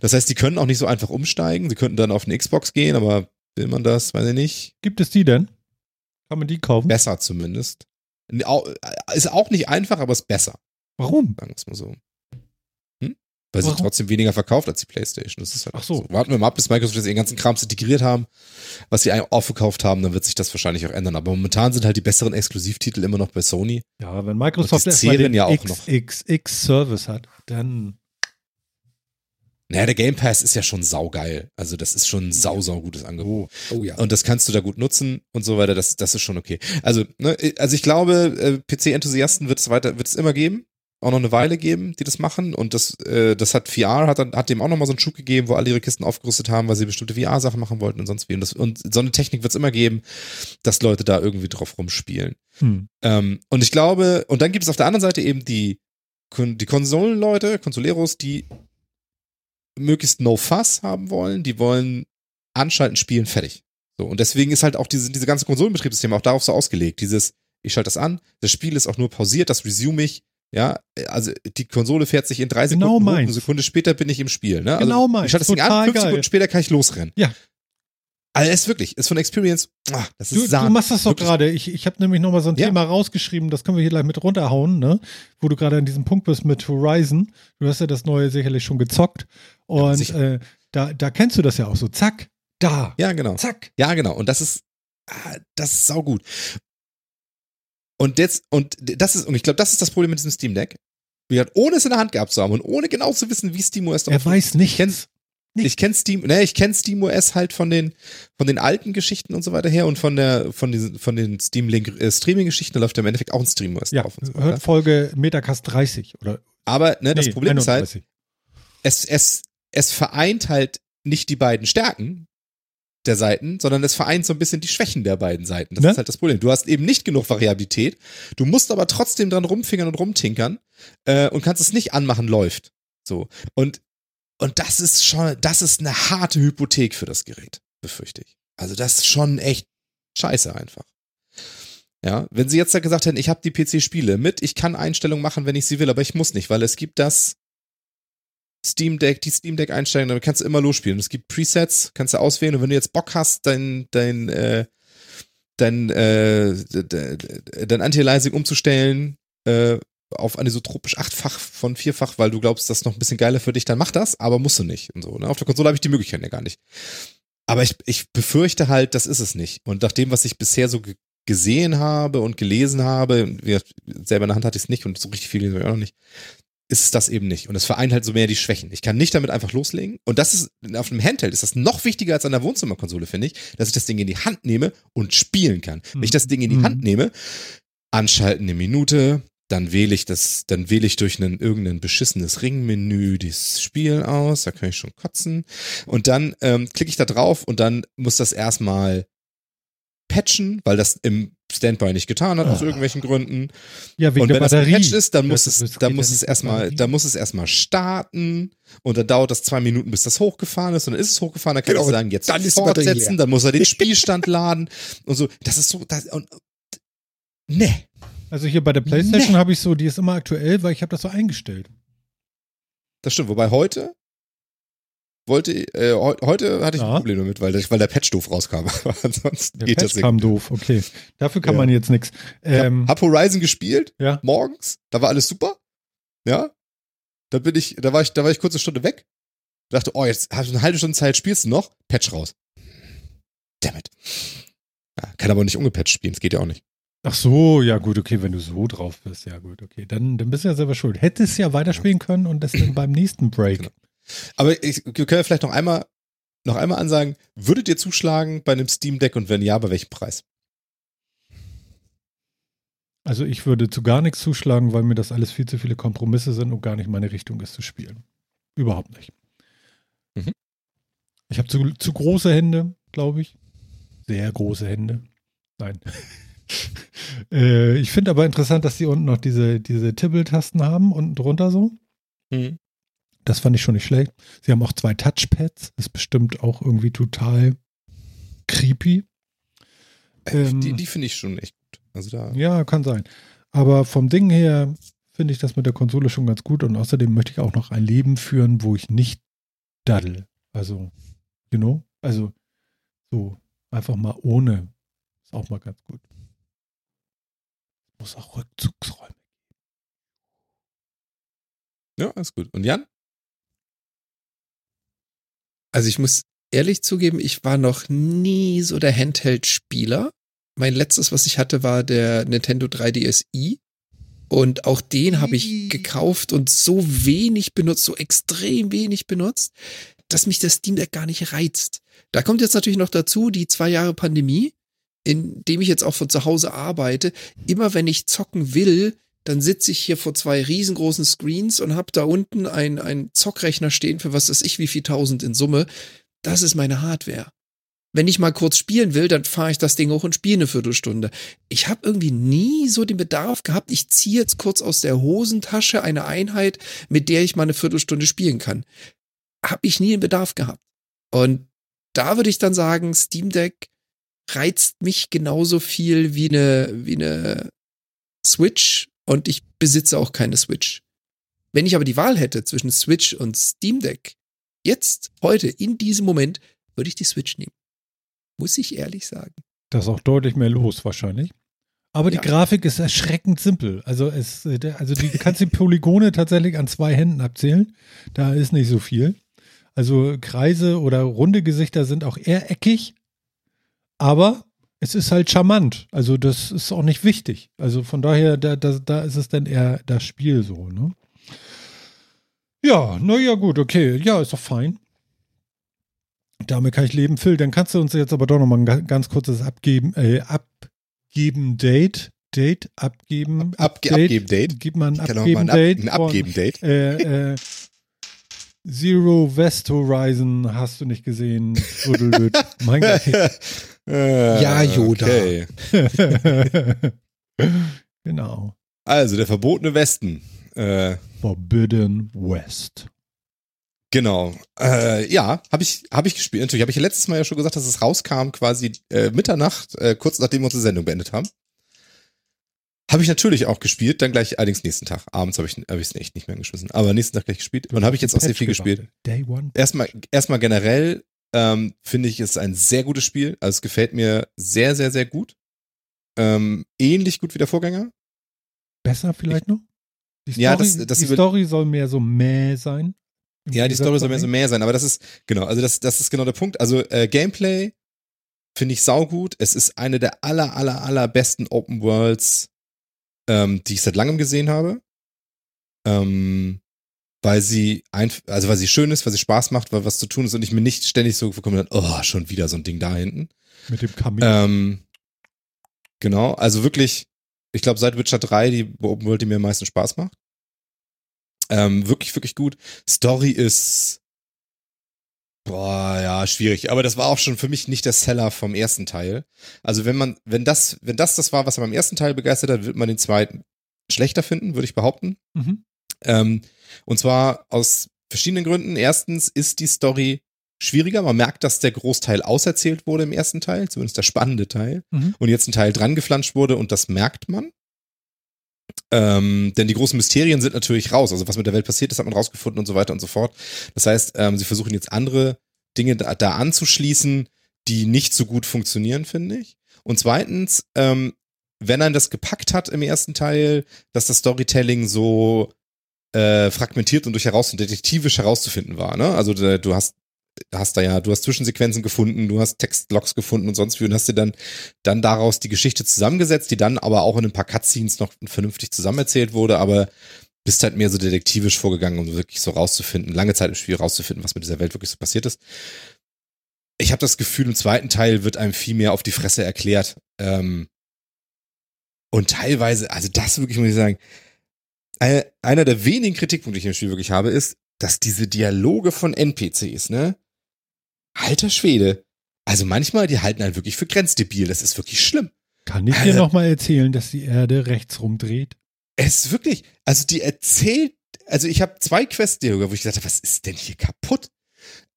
Speaker 3: Das heißt, die können auch nicht so einfach umsteigen. Sie könnten dann auf eine Xbox gehen, aber will man das, weiß ich nicht.
Speaker 1: Gibt es die denn? Kann man die kaufen?
Speaker 3: Besser zumindest. Au- Ist auch nicht einfach, aber ist besser,
Speaker 1: Warum?
Speaker 3: sagen wir es mal so. Hm? Weil sie
Speaker 1: Warum?
Speaker 3: trotzdem weniger verkauft als die PlayStation. Das ist halt
Speaker 1: Ach so.
Speaker 3: Warten wir mal ab, bis Microsoft jetzt ihren ganzen Krams integriert haben, was sie eigentlich aufgekauft haben, dann wird sich das wahrscheinlich auch ändern. Aber momentan sind halt die besseren Exklusivtitel immer noch bei Sony.
Speaker 1: Ja, wenn Microsoft erstmal den
Speaker 3: ja auch noch.
Speaker 1: XXX-Service hat, dann
Speaker 3: Naja, der Game Pass ist ja schon saugeil. Also das ist schon ein sau, sau gutes Angebot.
Speaker 2: Oh ja.
Speaker 3: Und das kannst du da gut nutzen und so weiter. Das, das ist schon okay. Also, ne, also ich glaube, äh, PC-Enthusiasten wird es weiter, wird es immer geben. Auch noch eine Weile geben, die das machen. Und das, äh, das hat VR, hat, hat dem auch nochmal so einen Schub gegeben, wo alle ihre Kisten aufgerüstet haben, weil sie bestimmte VR-Sachen machen wollten und sonst wie. Und, das, und so eine Technik wird es immer geben, dass Leute da irgendwie drauf rumspielen.
Speaker 1: hm.
Speaker 3: Ähm, und ich glaube, und dann gibt es auf der anderen Seite eben die, die Konsolenleute, Consoleros, die möglichst no fuss haben wollen, die wollen anschalten, spielen, fertig. So, und deswegen ist halt auch diese, diese ganze Konsolenbetriebssystem auch darauf so ausgelegt. Dieses, ich schalte das an, das Spiel ist auch nur pausiert, das resume ich, ja, also die Konsole fährt sich in drei
Speaker 1: Genau
Speaker 3: Sekunden hoch, eine. Sekunde später bin ich im Spiel. Ne?
Speaker 1: Genau
Speaker 3: also,
Speaker 1: meins.
Speaker 3: Ich schalte das Ding an, fünf
Speaker 1: geil.
Speaker 3: Sekunden später kann ich losrennen.
Speaker 1: Ja.
Speaker 3: Also es ist wirklich, ist von Experience, ah, das ist
Speaker 1: Du, du
Speaker 3: Sahne.
Speaker 1: machst das doch gerade. Ich, ich habe nämlich nochmal so ein
Speaker 3: Ja.
Speaker 1: Thema rausgeschrieben, das können wir hier gleich mit runterhauen, ne? Wo du gerade an diesem Punkt bist mit Horizon. Du hast ja das neue sicherlich schon gezockt. Und
Speaker 3: sicher.
Speaker 1: äh, da, da kennst du das ja auch so. Zack, da,
Speaker 3: Ja, genau.
Speaker 1: zack.
Speaker 3: Ja, genau. Und das ist, ah, das ist saugut. Und jetzt, und das ist, und ich glaube, das ist das Problem mit diesem Steam Deck. Wie gesagt, ohne es in der Hand gehabt zu haben und ohne genau zu wissen, wie SteamOS
Speaker 1: Er weiß
Speaker 3: Ich kenn,
Speaker 1: nichts. Nicht.
Speaker 3: ich kenn Steam, ne, ich kenn SteamOS halt von den, von den alten Geschichten und so weiter her und von der, von diesen, von den Steam Link äh, Streaming Geschichten, da läuft ja im Endeffekt auch ein SteamOS
Speaker 1: Ja,
Speaker 3: drauf und so
Speaker 1: hört. Folge Metacast 30 oder
Speaker 3: Aber, ne, das
Speaker 1: nee,
Speaker 3: Problem ist halt,
Speaker 1: 31.
Speaker 3: es, es, es vereint halt nicht die beiden Stärken der Seiten, sondern es vereint so ein bisschen die Schwächen der beiden Seiten. Das
Speaker 1: Ne?
Speaker 3: ist halt das Problem. Du hast eben nicht genug Variabilität, du musst aber trotzdem dran rumfingern und rumtinkern äh, und kannst es nicht anmachen, läuft. So. Und, und das ist schon, das ist eine harte Hypothek für das Gerät, befürchte ich. Also das ist schon echt scheiße einfach. Ja, wenn sie jetzt da gesagt hätten, ich habe die PC-Spiele mit, ich kann Einstellungen machen, wenn ich sie will, aber ich muss nicht, weil es gibt das Steam Deck, die Steam Deck Einstellungen, damit kannst du immer losspielen. Es gibt Presets, kannst du auswählen und wenn du jetzt Bock hast, dein dein äh, dein äh, dein Anti-Aliasing umzustellen äh, auf anisotropisch achtfach von vierfach, weil du glaubst, das ist noch ein bisschen geiler für dich, dann mach das, aber musst du nicht und so. Ne? Auf der Konsole habe ich die Möglichkeit ja gar nicht. Aber ich, ich befürchte halt, das ist es nicht. Und nach dem, was ich bisher so ge gesehen habe und gelesen habe, selber in der Hand hatte ich es nicht und so richtig viel gelesen habe ich auch noch nicht, ist es das eben nicht. Und es vereint halt so mehr die Schwächen. Ich kann nicht damit einfach loslegen. Und das ist, auf einem Handheld ist das noch wichtiger als an der Wohnzimmerkonsole, finde ich, dass ich das Ding in die Hand nehme und spielen kann. Wenn ich das Ding in die
Speaker 1: Mhm.
Speaker 3: Hand nehme, anschalten eine Minute, dann wähle ich das, dann wähle ich durch einen, irgendein beschissenes Ringmenü dieses Spiel aus, da kann ich schon kotzen. Und dann ähm, klicke ich da drauf und dann muss das erstmal patchen, weil das im Standby nicht getan hat, aus
Speaker 1: Ah.
Speaker 3: irgendwelchen Gründen
Speaker 1: Ja, wegen
Speaker 3: und
Speaker 1: der
Speaker 3: wenn
Speaker 1: Batterie.
Speaker 3: das gepatcht ist, dann muss
Speaker 1: Das-
Speaker 3: es,
Speaker 1: das
Speaker 3: dann muss es erstmal, dann muss es erstmal starten und dann dauert das zwei Minuten, bis das hochgefahren ist und dann ist es hochgefahren, dann kann
Speaker 2: Genau,
Speaker 3: ich sagen, jetzt
Speaker 2: dann
Speaker 3: fortsetzen, dann muss er den Spielstand laden und so. Das ist so, das, und, ne.
Speaker 1: Also hier bei der Playstation habe ich so, die ist immer aktuell, weil ich habe das so eingestellt.
Speaker 3: Das stimmt. Wobei heute wollte, äh, heu- heute hatte ich
Speaker 1: Ja.
Speaker 3: ein Problem damit, weil, der- weil der Patch doof rauskam. Aber ansonsten
Speaker 1: Der
Speaker 3: geht das
Speaker 1: Patch kam
Speaker 3: irgendwie.
Speaker 1: doof, okay. Dafür kann
Speaker 3: Ja.
Speaker 1: man jetzt nichts. Ähm,
Speaker 3: Hab Horizon gespielt,
Speaker 1: ja.
Speaker 3: morgens, da war alles super. Ja. Da bin ich, da war ich, da war ich kurz eine Stunde weg. Dachte, oh, jetzt hast du eine halbe Stunde Zeit, spielst du noch? Patch raus. Damn it. Ja, kann aber nicht ungepatcht spielen, das geht ja auch nicht.
Speaker 1: Ach so, ja gut, okay, wenn du so drauf bist, ja gut, okay. Dann, dann bist du ja selber schuld. Hättest ja weiterspielen können und das dann beim nächsten Break.
Speaker 3: Genau. Aber ich, wir können ja vielleicht noch einmal, noch einmal ansagen, würdet ihr zuschlagen bei einem Steam Deck und wenn ja, bei welchem Preis?
Speaker 1: Also ich würde zu gar nichts zuschlagen, weil mir das alles viel zu viele Kompromisse sind und gar nicht meine Richtung ist zu spielen. Überhaupt nicht.
Speaker 3: Mhm.
Speaker 1: Ich habe zu, zu große Hände, glaube ich. Sehr große Hände. Nein. äh, ich finde aber interessant, dass die unten noch diese, diese Tippeltasten haben, unten drunter so.
Speaker 3: Mhm.
Speaker 1: Das fand ich schon nicht schlecht. Sie haben auch zwei Touchpads. Ist bestimmt auch irgendwie total creepy.
Speaker 3: Ähm, die die finde ich schon echt gut. Also da.
Speaker 1: Ja, kann sein. Aber vom Ding her finde ich das mit der Konsole schon ganz gut und außerdem möchte ich auch noch ein Leben führen, wo ich nicht daddel. Also, you know? Also, so einfach mal ohne. Ist auch mal ganz gut. Muss auch Rückzugsräume.
Speaker 3: Ja, alles gut. Und Jan?
Speaker 2: Also ich muss ehrlich zugeben, ich war noch nie so der Handheld-Spieler. Mein letztes, was ich hatte, war der Nintendo 3DSi. Und auch den habe ich gekauft und so wenig benutzt, so extrem wenig benutzt, dass mich das Steam Deck gar nicht reizt. Da kommt jetzt natürlich noch dazu die zwei Jahre Pandemie, in dem ich jetzt auch von zu Hause arbeite. Immer wenn ich zocken will, dann sitze ich hier vor zwei riesengroßen Screens und habe da unten ein, ein Zockrechner stehen für was weiß ich wie viel tausend in Summe. Das ist meine Hardware. Wenn ich mal kurz spielen will, dann fahre ich das Ding hoch und spiele eine Viertelstunde. Ich habe irgendwie nie so den Bedarf gehabt, ich ziehe jetzt kurz aus der Hosentasche eine Einheit, mit der ich mal eine Viertelstunde spielen kann. Habe ich nie den Bedarf gehabt. Und da würde ich dann sagen, Steam Deck reizt mich genauso viel wie eine, wie eine Switch und ich besitze auch keine Switch. Wenn ich aber die Wahl hätte zwischen Switch und Steam Deck, jetzt, heute, in diesem Moment, würde ich die Switch nehmen. Muss ich ehrlich sagen.
Speaker 1: Da ist auch deutlich mehr los wahrscheinlich. Aber die
Speaker 2: Ja.
Speaker 1: Grafik ist erschreckend simpel. Also es, äh, also die du kannst die Polygone tatsächlich an zwei Händen abzählen. Da ist nicht so viel. Also Kreise oder runde Gesichter sind auch eher eckig. Aber es ist halt charmant. Also das ist auch nicht wichtig. Also von daher, da, da, da ist es dann eher das Spiel so, ne? Ja, naja, gut, okay. Ja, ist doch fein. Damit kann ich leben. Phil, dann kannst du uns jetzt aber doch nochmal ein ga- ganz kurzes Abgeben, äh, abgeben Date. Date, abgeben.
Speaker 3: Ab, abge abgeben Date.
Speaker 1: Gib mal ein abgeben
Speaker 3: ein, Ab
Speaker 1: Date.
Speaker 3: ein Abgeben Date.
Speaker 1: Von, äh, äh, Zero West Horizon hast du nicht gesehen. Mein Gott.
Speaker 2: Ja, Yoda.
Speaker 3: Okay.
Speaker 1: genau.
Speaker 3: Also, der verbotene Westen. Äh,
Speaker 1: Forbidden West.
Speaker 3: Genau. Äh, ja, habe ich, hab ich gespielt. Natürlich habe ich ja letztes Mal ja schon gesagt, dass es rauskam quasi äh, Mitternacht, äh, kurz nachdem wir unsere Sendung beendet haben. Habe ich natürlich auch gespielt, dann gleich allerdings nächsten Tag. Abends habe ich es hab echt nicht mehr geschmissen. Aber nächsten Tag gleich gespielt. Und habe ich jetzt auch sehr viel gespielt.
Speaker 1: Day One.
Speaker 3: Erstmal, erstmal generell ähm, finde ich es ein sehr gutes Spiel. Also es gefällt mir sehr, sehr, sehr gut. Ähm, ähnlich gut wie der Vorgänger.
Speaker 1: Besser vielleicht noch? Die Story,
Speaker 3: Ja, das- das
Speaker 1: die Story soll mehr so mäh sein.
Speaker 3: Ja, die Story soll mehr so mehr sein, aber das ist, genau, also das, das ist genau der Punkt. Also äh, Gameplay finde ich saugut. Es ist eine der aller, aller, aller besten Open Worlds, ähm, die ich seit langem gesehen habe. Ähm, weil sie einfach, also weil sie schön ist, weil sie Spaß macht, weil was zu tun ist und ich mir nicht ständig so bekomme, dann, oh, schon wieder so ein Ding da hinten.
Speaker 1: Mit dem Kamel.
Speaker 3: Ähm, genau, also wirklich, ich glaube, seit Witcher 3 die Open World, die mir am meisten Spaß macht. Ähm, wirklich, wirklich gut. Story ist, boah, ja, schwierig. Aber das war auch schon für mich nicht der Seller vom ersten Teil. Also wenn man, wenn das, wenn das das war, was man beim ersten Teil begeistert hat, wird man den zweiten schlechter finden, würde ich behaupten.
Speaker 1: Mhm.
Speaker 3: Ähm, und zwar aus verschiedenen Gründen. Erstens ist die Story schwieriger. Man merkt, dass der Großteil auserzählt wurde im ersten Teil, zumindest der spannende Teil.
Speaker 1: Mhm.
Speaker 3: Und jetzt ein Teil dran geflanscht wurde und das merkt man. Ähm, denn die großen Mysterien sind natürlich raus. Also was mit der Welt passiert ist, hat man rausgefunden und so weiter und so fort. Das heißt, ähm, sie versuchen jetzt andere Dinge da, da anzuschließen, die nicht so gut funktionieren, finde ich. Und zweitens, ähm, wenn ein das gepackt hat im ersten Teil, dass das Storytelling so äh, fragmentiert und durch heraus detektivisch herauszufinden war. Ne? Also äh, du hast hast da ja, du hast Zwischensequenzen gefunden, du hast Textlogs gefunden und sonst wie und hast dir dann dann daraus die Geschichte zusammengesetzt, die dann aber auch in ein paar Cutscenes noch vernünftig zusammenerzählt wurde, aber bist halt mehr so detektivisch vorgegangen, um wirklich so rauszufinden, lange Zeit im Spiel rauszufinden, was mit dieser Welt wirklich so passiert ist. Ich habe das Gefühl, im zweiten Teil wird einem viel mehr auf die Fresse erklärt. Ähm, und teilweise, also das wirklich muss ich sagen, einer der wenigen Kritikpunkte, die ich im Spiel wirklich habe, ist, dass diese Dialoge von NPCs, ne? Alter Schwede. Also manchmal, die halten halt wirklich für grenzdebil. Das ist wirklich schlimm.
Speaker 1: Kann ich dir
Speaker 3: Alter.
Speaker 1: nochmal erzählen, dass die Erde rechts rumdreht?
Speaker 3: Es ist wirklich, also die erzählt also ich habe zwei Quest-Dialoge, wo ich gesagt habe, was ist denn hier kaputt?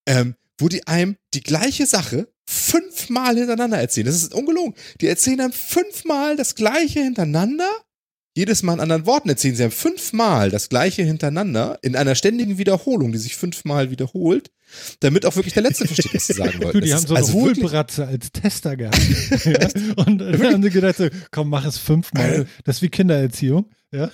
Speaker 3: Ähm, wo die einem die gleiche Sache fünfmal hintereinander erzählen. Das ist ungelogen. Die erzählen einem fünfmal das gleiche hintereinander. Jedes Mal in anderen Worten erzählen sie einem fünfmal das gleiche hintereinander in einer ständigen Wiederholung, die sich fünfmal wiederholt, damit auch wirklich der Letzte versteht, was sie sagen wollten.
Speaker 1: Du, die
Speaker 3: Das
Speaker 1: haben so eine
Speaker 3: also
Speaker 1: Hohlbratze als Tester gehabt. ja? Und dann haben sie gedacht, so, komm, mach es fünfmal. Das ist wie Kindererziehung. Ja?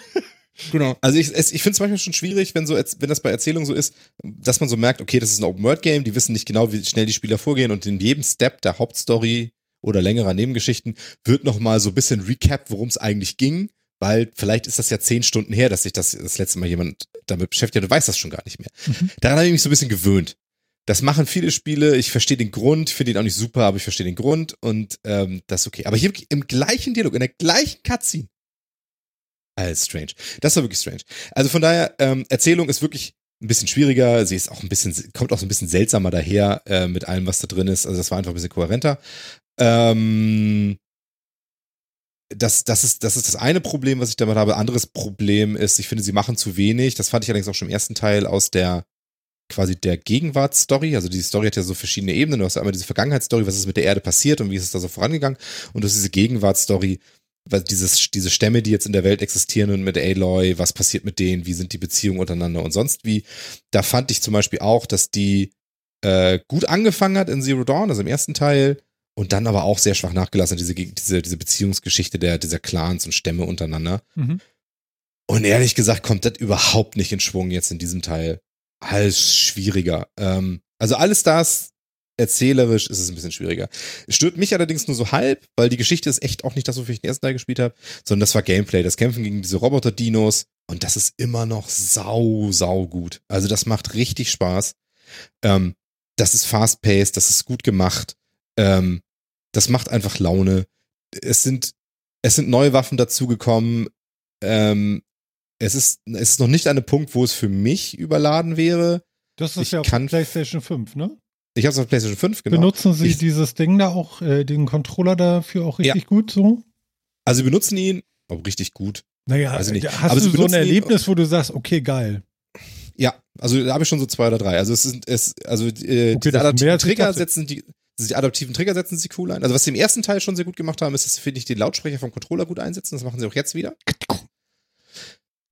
Speaker 3: Genau. Also ich, ich finde es manchmal schon schwierig, wenn so, wenn das bei Erzählungen so ist, dass man so merkt, okay, das ist ein Open-World-Game, die wissen nicht genau, wie schnell die Spieler vorgehen und in jedem Step der Hauptstory oder längerer Nebengeschichten wird nochmal so ein bisschen Recap, worum es eigentlich ging, weil vielleicht ist das ja zehn Stunden her, dass sich das das letzte Mal jemand damit beschäftigt hat, du weißt das schon gar nicht mehr. Daran habe ich mich so ein bisschen gewöhnt. Das machen viele Spiele, ich verstehe den Grund, finde ihn auch nicht super, aber ich verstehe den Grund und ähm, das ist okay. Aber hier im gleichen Dialog, in der gleichen Cutscene, alles strange. Das war wirklich strange. Also von daher, ähm, Erzählung ist wirklich ein bisschen schwieriger. Sie ist auch ein bisschen, kommt auch so ein bisschen seltsamer daher äh, mit allem, was da drin ist. Also das war einfach ein bisschen kohärenter. Ähm, das, das, ist, das ist das eine Problem, was ich damit habe. Anderes Problem ist, ich finde, sie machen zu wenig. Das fand ich allerdings auch schon im ersten Teil aus der quasi der Gegenwartsstory. Also die Story hat ja so verschiedene Ebenen. Du hast einmal diese Vergangenheitsstory, was ist mit der Erde passiert und wie ist es da so vorangegangen. Und du hast diese Gegenwartsstory, diese Stämme, die jetzt in der Welt existieren und mit Aloy, was passiert mit denen, wie sind die Beziehungen untereinander und sonst wie. Da fand ich zum Beispiel auch, dass die äh, gut angefangen hat in Zero Dawn, also im ersten Teil, und dann aber auch sehr schwach nachgelassen, diese, diese, diese Beziehungsgeschichte der, dieser Clans und Stämme untereinander.
Speaker 1: Mhm.
Speaker 3: Und ehrlich gesagt kommt das überhaupt nicht in Schwung jetzt in diesem Teil. Alles schwieriger. Ähm, also alles das erzählerisch ist es ein bisschen schwieriger. Es stört mich allerdings nur so halb, weil die Geschichte ist echt auch nicht das, wofür ich den ersten Teil gespielt habe, sondern das war Gameplay, das Kämpfen gegen diese Roboter-Dinos und das ist immer noch sau, sau gut. Also das macht richtig Spaß. Ähm, das ist fast-paced, das ist gut gemacht. Ähm, das macht einfach Laune. Es sind, es sind neue Waffen dazugekommen. Ähm, es ist, es ist noch nicht an einem Punkt, wo es für mich überladen wäre.
Speaker 1: Das ist
Speaker 3: Ich
Speaker 1: ja auf
Speaker 3: kann-
Speaker 1: PlayStation 5, ne?
Speaker 3: Ich habe es auf PlayStation 5, genau.
Speaker 1: Benutzen Sie
Speaker 3: Ich-
Speaker 1: dieses Ding da auch, äh, den Controller dafür auch richtig gut so?
Speaker 3: Also sie benutzen ihn, oh, richtig gut.
Speaker 1: Naja,
Speaker 3: ich nicht.
Speaker 1: hast
Speaker 3: Aber
Speaker 1: du so ein
Speaker 3: benutzen ihn-
Speaker 1: Erlebnis, wo du sagst, okay, geil.
Speaker 3: Ja, also da habe ich schon so zwei oder drei. Also es sind es, also äh,
Speaker 1: Okay, ich
Speaker 3: Trigger setzen die, die adaptiven Trigger setzen sie cool ein. Also was sie im ersten Teil schon sehr gut gemacht haben, ist, dass sie, finde ich, den Lautsprecher vom Controller gut einsetzen. Das machen sie auch jetzt wieder.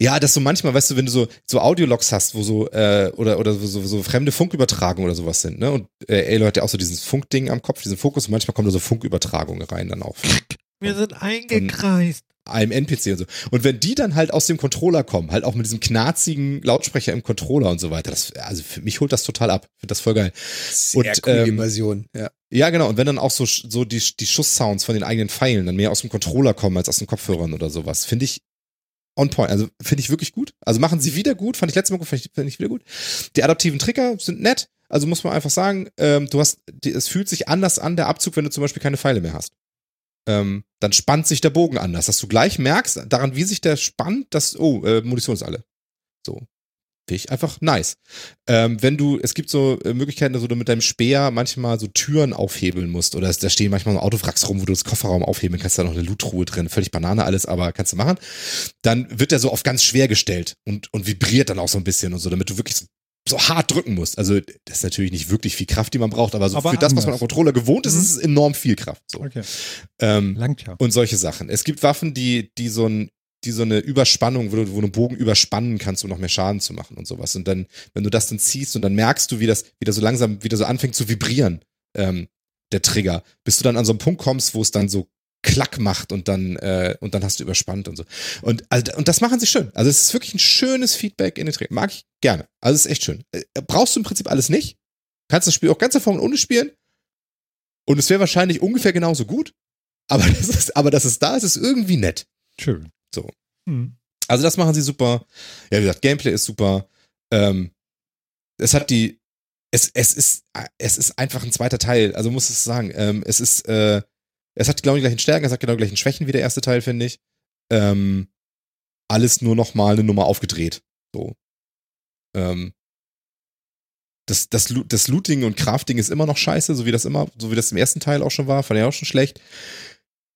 Speaker 3: Ja, das so manchmal, weißt du, wenn du so, so Audiologs hast, wo so, äh, oder, oder so, so fremde Funkübertragungen oder sowas sind, ne? Und äh, Aloy hat ja auch so dieses Funkding am Kopf, diesen Fokus, und manchmal kommen da so Funkübertragungen rein dann auch.
Speaker 1: Wir sind
Speaker 3: eingekreist. Einem NPC und so. Und wenn die dann halt aus dem Controller kommen, halt auch mit diesem knarzigen Lautsprecher im Controller und so weiter, das, also für mich holt das total ab. Ich finde das voll geil.
Speaker 2: Sehr
Speaker 3: Und,
Speaker 2: coole
Speaker 3: ähm,
Speaker 2: Immersion, ja.
Speaker 3: Ja, genau. Und wenn dann auch so, so die, die Schusssounds von den eigenen Pfeilen dann mehr aus dem Controller kommen als aus den Kopfhörern oder sowas, finde ich on point. Also finde ich wirklich gut. Also machen sie wieder gut. Fand ich letztes Mal gut, fand ich, fand ich wieder gut. Die adaptiven Trigger sind nett. Also muss man einfach sagen, ähm, du hast, die, es fühlt sich anders an, der Abzug, wenn du zum Beispiel keine Pfeile mehr hast. Ähm, dann spannt sich der Bogen anders, dass du gleich merkst, daran, wie sich der spannt, dass, oh, äh, Munition ist alle. So. Finde ich einfach nice. Ähm, wenn du, es gibt so äh, Möglichkeiten, dass du mit deinem Speer manchmal so Türen aufhebeln musst oder da stehen manchmal so Autowracks rum, wo du das Kofferraum aufhebeln kannst, da noch eine Loottruhe drin, völlig Banane alles, aber kannst du machen. Dann wird der so auf ganz schwer gestellt und, und vibriert dann auch so ein bisschen und so, damit du wirklich so, so hart drücken musst. Also das ist natürlich nicht wirklich viel Kraft, die man braucht, aber so
Speaker 1: Aber
Speaker 3: für das, was man
Speaker 1: anders.
Speaker 3: am Controller gewohnt ist,
Speaker 1: Mhm.
Speaker 3: ist es enorm viel Kraft. So.
Speaker 1: Okay.
Speaker 3: Ähm,
Speaker 1: Langt ja.
Speaker 3: und solche Sachen. Es gibt Waffen, die, die so ein, die so eine Überspannung, wo du, wo du einen Bogen überspannen kannst, um noch mehr Schaden zu machen und sowas. Und dann, wenn du das dann ziehst und dann merkst du, wie das wieder so langsam, wieder so anfängt zu vibrieren, ähm, der Trigger, bis du dann an so einen Punkt kommst, wo es dann so Klack macht und dann, äh, und dann hast du überspannt und so. Und, also, und das machen sie schön. Also es ist wirklich ein schönes Feedback in den Trigger. Mag ich gerne. Also es ist echt schön. Äh, brauchst du im Prinzip alles nicht. Kannst das Spiel auch ganz davon ohne spielen. Und es wäre wahrscheinlich ungefähr genauso gut. Aber das ist, aber dass es da ist, ist irgendwie nett.
Speaker 1: Schön.
Speaker 3: So.
Speaker 1: Hm.
Speaker 3: Also das machen sie super. Ja, wie gesagt, Gameplay ist super. Ähm, es hat die, es, es ist, es ist einfach ein zweiter Teil. Also muss ich sagen, ähm, es ist, äh, es hat genau die gleichen Stärken, es hat genau die gleichen Schwächen wie der erste Teil, finde ich. Ähm, alles nur noch mal eine Nummer aufgedreht. So. Ähm, das, das, das Looting und Crafting ist immer noch scheiße, so wie das immer, so wie das im ersten Teil auch schon war, fand ich auch schon schlecht.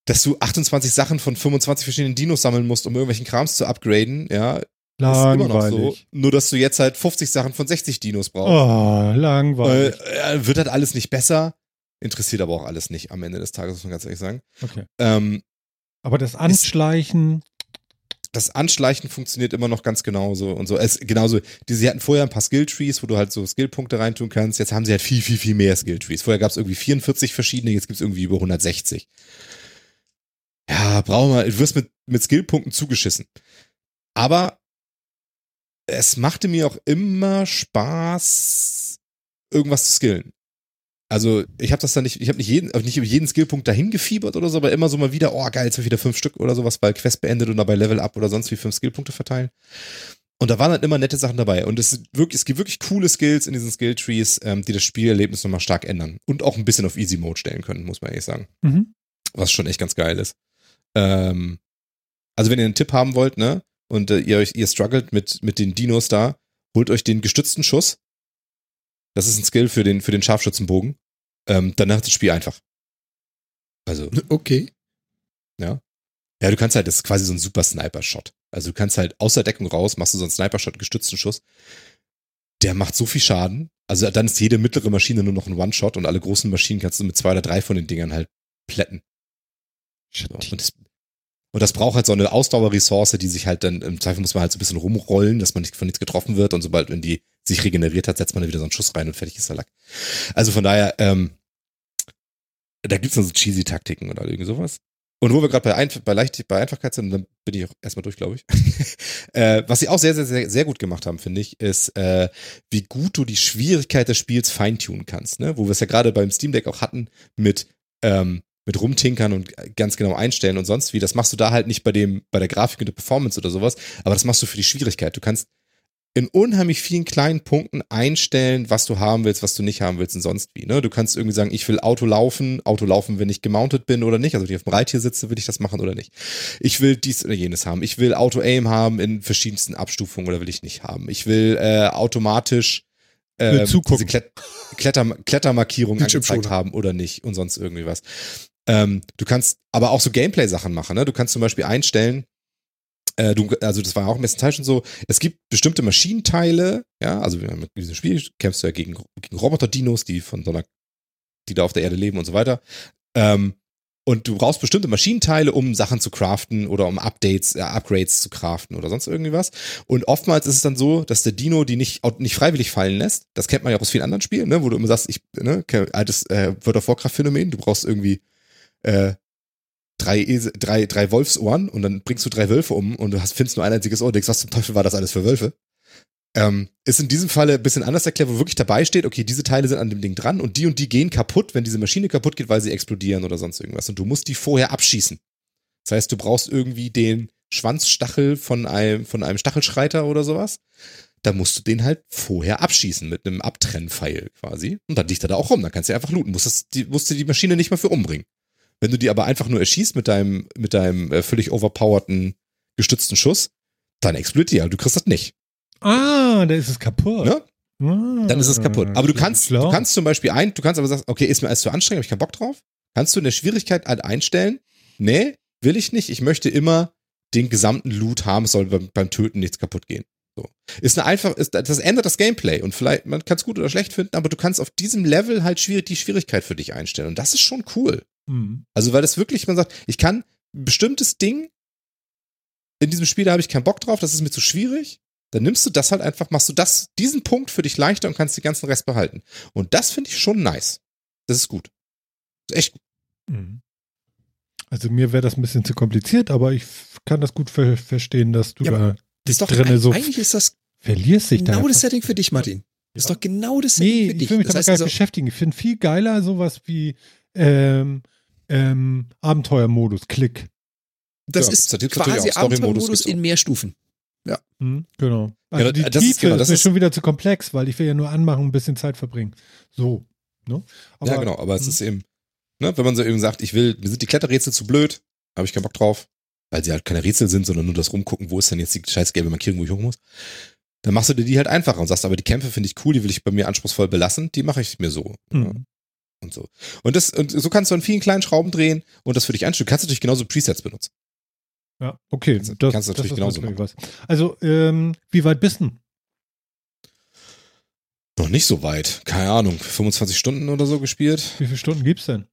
Speaker 3: Dass du 28 Sachen von 25 verschiedenen Dinos sammeln musst, um irgendwelchen Krams zu upgraden, ja, Ist immer noch so.
Speaker 1: Langweilig.
Speaker 3: Nur, dass du jetzt halt 50 Sachen von 60 Dinos brauchst.
Speaker 1: Oh, langweilig.
Speaker 3: Äh, äh, wird halt alles nicht besser. Interessiert aber auch alles nicht am Ende des Tages, muss man ganz ehrlich sagen.
Speaker 1: Okay.
Speaker 3: Ähm,
Speaker 1: Aber das Anschleichen,
Speaker 3: das Anschleichen funktioniert immer noch ganz genauso und so. Es, genauso, die, sie hatten vorher ein paar Skilltrees, wo du halt so Skillpunkte reintun kannst. Jetzt haben sie halt viel, viel, viel mehr Skilltrees. Vorher gab es irgendwie 44 verschiedene, jetzt gibt es irgendwie über 160. Ja, brauchen wir, du wirst mit, mit Skillpunkten zugeschissen. Aber es machte mir auch immer Spaß, irgendwas zu skillen. Also ich habe das dann nicht, ich habe nicht jeden, also nicht über jeden Skillpunkt dahin gefiebert oder so, aber immer so mal wieder, oh geil, jetzt hab ich wieder fünf Stück oder sowas, weil Quest beendet und dabei Level Up oder sonst wie fünf Skillpunkte verteilen. Und da waren halt immer nette Sachen dabei. Und es, wirklich, es gibt wirklich coole Skills in diesen Skilltrees, ähm, die das Spielerlebnis nochmal stark ändern. Und auch ein bisschen auf Easy Mode stellen können, muss man ehrlich sagen.
Speaker 1: mhm.
Speaker 3: Was schon echt ganz geil ist. Ähm, also wenn ihr einen Tipp haben wollt, ne, und äh, ihr euch, ihr struggelt mit, mit den Dinos da, holt euch den gestützten Schuss. Das ist ein Skill für den, für den Scharfschützenbogen. Ähm, danach ist das Spiel einfach. Also,
Speaker 2: Okay.
Speaker 3: ja. Ja, du kannst halt, das ist quasi so ein super Sniper-Shot. Also du kannst halt aus der Deckung raus, machst du so einen Sniper-Shot, gestützten Schuss. Der macht so viel Schaden. Also dann ist jede mittlere Maschine nur noch ein One-Shot und alle großen Maschinen kannst du mit zwei oder drei von den Dingern halt plätten. So. Und, das, und das braucht halt so eine Ausdauerressource, die sich halt dann, im Zweifel muss man halt so ein bisschen rumrollen, dass man nicht von nichts getroffen wird und sobald, wenn die sich regeneriert hat, setzt man dann wieder so einen Schuss rein und fertig ist der Lack. Also von daher, ähm, da gibt's dann so cheesy Taktiken oder irgendwie sowas. Und wo wir gerade bei, Einf bei, Leicht bei Einfachkeit sind, dann bin ich auch erstmal durch, glaube ich. äh, was sie auch sehr, sehr, sehr, sehr gut gemacht haben, finde ich, ist, äh, wie gut du die Schwierigkeit des Spiels feintunen kannst. Ne? Wo wir es ja gerade beim Steam Deck auch hatten mit, ähm, mit rumtinkern und ganz genau einstellen und sonst wie. Das machst du da halt nicht bei dem, bei der Grafik und der Performance oder sowas, aber das machst du für die Schwierigkeit. Du kannst in unheimlich vielen kleinen Punkten einstellen, was du haben willst, was du nicht haben willst und sonst wie. Ne? Du kannst irgendwie sagen, ich will Auto laufen, Auto laufen, wenn ich gemountet bin oder nicht. Also wenn ich auf dem Reittier sitze, will ich das machen oder nicht. Ich will dies oder jenes haben. Ich will Auto-Aim haben in verschiedensten Abstufungen oder will ich nicht haben. Ich will äh, automatisch äh, diese Klet Kletter Klettermarkierung angezeigt haben oder nicht und sonst irgendwie was. Ähm, du kannst aber auch so Gameplay-Sachen machen. Ne? Du kannst zum Beispiel einstellen, äh, du, also das war auch im ersten Teil schon so, es gibt bestimmte Maschinenteile, ja, also in diesem Spiel kämpfst du ja gegen, gegen Roboter-Dinos, die von so einer, die da auf der Erde leben und so weiter. Ähm, und du brauchst bestimmte Maschinenteile, um Sachen zu craften oder um Updates, äh, Upgrades zu craften oder sonst irgendwie was. Und oftmals ist es dann so, dass der Dino die nicht, nicht freiwillig fallen lässt. Das kennt man ja auch aus vielen anderen Spielen, ne, wo du immer sagst, ich, ne, altes äh, World of Warcraft-Phänomen, du brauchst irgendwie äh, drei, Esel, drei, drei Wolfsohren und dann bringst du drei Wölfe um und du hast, findest nur ein einziges Ohr und denkst, was zum Teufel war das alles für Wölfe? Ähm, ist in diesem Falle ein bisschen anders erklärt, wo wirklich dabei steht, okay, diese Teile sind an dem Ding dran und die und die gehen kaputt, wenn diese Maschine kaputt geht, weil sie explodieren oder sonst irgendwas. Und du musst die vorher abschießen. Das heißt, du brauchst irgendwie den Schwanzstachel von einem, von einem Stachelschreiter oder sowas. Da musst du den halt vorher abschießen mit einem Abtrennpfeil quasi. Und dann liegt er da auch rum. Dann kannst du einfach looten. Musst, das, die, musst du die Maschine nicht mehr für umbringen. Wenn du die aber einfach nur erschießt mit deinem, mit deinem äh, völlig overpowerten, gestützten Schuss, dann explodiert die. Aber du kriegst das nicht.
Speaker 1: Ah, da ist es kaputt.
Speaker 3: Ne?
Speaker 1: Ah,
Speaker 3: Dann ist es kaputt. Aber du kannst, du kannst zum Beispiel ein, du kannst aber sagen, okay, ist mir alles zu anstrengend, habe ich keinen Bock drauf. Kannst du in der Schwierigkeit halt einstellen, nee, will ich nicht. Ich möchte immer den gesamten Loot haben, es soll beim, beim Töten nichts kaputt gehen. So. Ist eine einfach, ist, das ändert das Gameplay und vielleicht, man kann es gut oder schlecht finden, aber du kannst auf diesem Level halt schwierig, die Schwierigkeit für dich einstellen. Und das ist schon cool.
Speaker 1: Hm.
Speaker 3: Also, weil das wirklich, man sagt, ich kann ein bestimmtes Ding in diesem Spiel, da habe ich keinen Bock drauf, das ist mir zu schwierig. Dann nimmst du das halt einfach, machst du das, diesen Punkt für dich leichter und kannst den ganzen Rest behalten. Und das finde ich schon nice. Das ist gut. Das ist echt gut.
Speaker 1: Mhm. Also mir wäre das ein bisschen zu kompliziert, aber ich kann das gut ver verstehen, dass du
Speaker 2: Ja,
Speaker 1: da
Speaker 2: Das ist doch,
Speaker 1: drinne so
Speaker 2: eigentlich ist das
Speaker 1: verlierst dich da.
Speaker 2: genau das. Setting für dich, Martin. Das ist doch genau das Setting
Speaker 1: Nee,
Speaker 2: für
Speaker 1: ich
Speaker 2: dich.
Speaker 1: will mich
Speaker 2: das
Speaker 1: damit
Speaker 2: heißt
Speaker 1: gar nicht
Speaker 2: also,
Speaker 1: beschäftigen. Ich finde viel geiler sowas wie ähm, ähm, Abenteuermodus, Klick.
Speaker 2: das
Speaker 3: Ja,
Speaker 2: ist
Speaker 3: das
Speaker 2: quasi
Speaker 3: auch. Story-Modus
Speaker 2: Abenteuermodus in mehr Stufen.
Speaker 1: Hm, genau. Also
Speaker 3: Ja,
Speaker 1: die
Speaker 3: das ist
Speaker 1: Tiefe
Speaker 3: genau,
Speaker 1: ist
Speaker 3: das
Speaker 1: mir
Speaker 3: ist-
Speaker 1: schon wieder zu komplex, weil ich will ja nur anmachen und ein bisschen Zeit verbringen. So. Ne? Aber,
Speaker 3: ja, genau, aber es
Speaker 1: Mhm.
Speaker 3: ist eben, ne, wenn man so eben sagt, ich will, mir sind die Kletterrätsel zu blöd, habe ich keinen Bock drauf, weil sie halt keine Rätsel sind, sondern nur das rumgucken, wo ist denn jetzt die scheiß gelbe Markierung, wo ich hoch muss. Dann machst du dir die halt einfacher und sagst, aber die Kämpfe finde ich cool, die will ich bei mir anspruchsvoll belassen, die mache ich mir so. Ja.
Speaker 1: Mhm.
Speaker 3: Und so. Und das, und so kannst du an vielen kleinen Schrauben drehen und das für dich einstellen. Du kannst natürlich genauso Presets benutzen.
Speaker 1: Ja, okay.
Speaker 3: Kannst-
Speaker 1: das,
Speaker 3: kannst du natürlich genauso
Speaker 1: natürlich was. Also, ähm, wie weit bist du?
Speaker 3: Noch nicht so weit. Keine Ahnung. 25 Stunden oder so gespielt.
Speaker 1: Wie viele Stunden gibt's denn?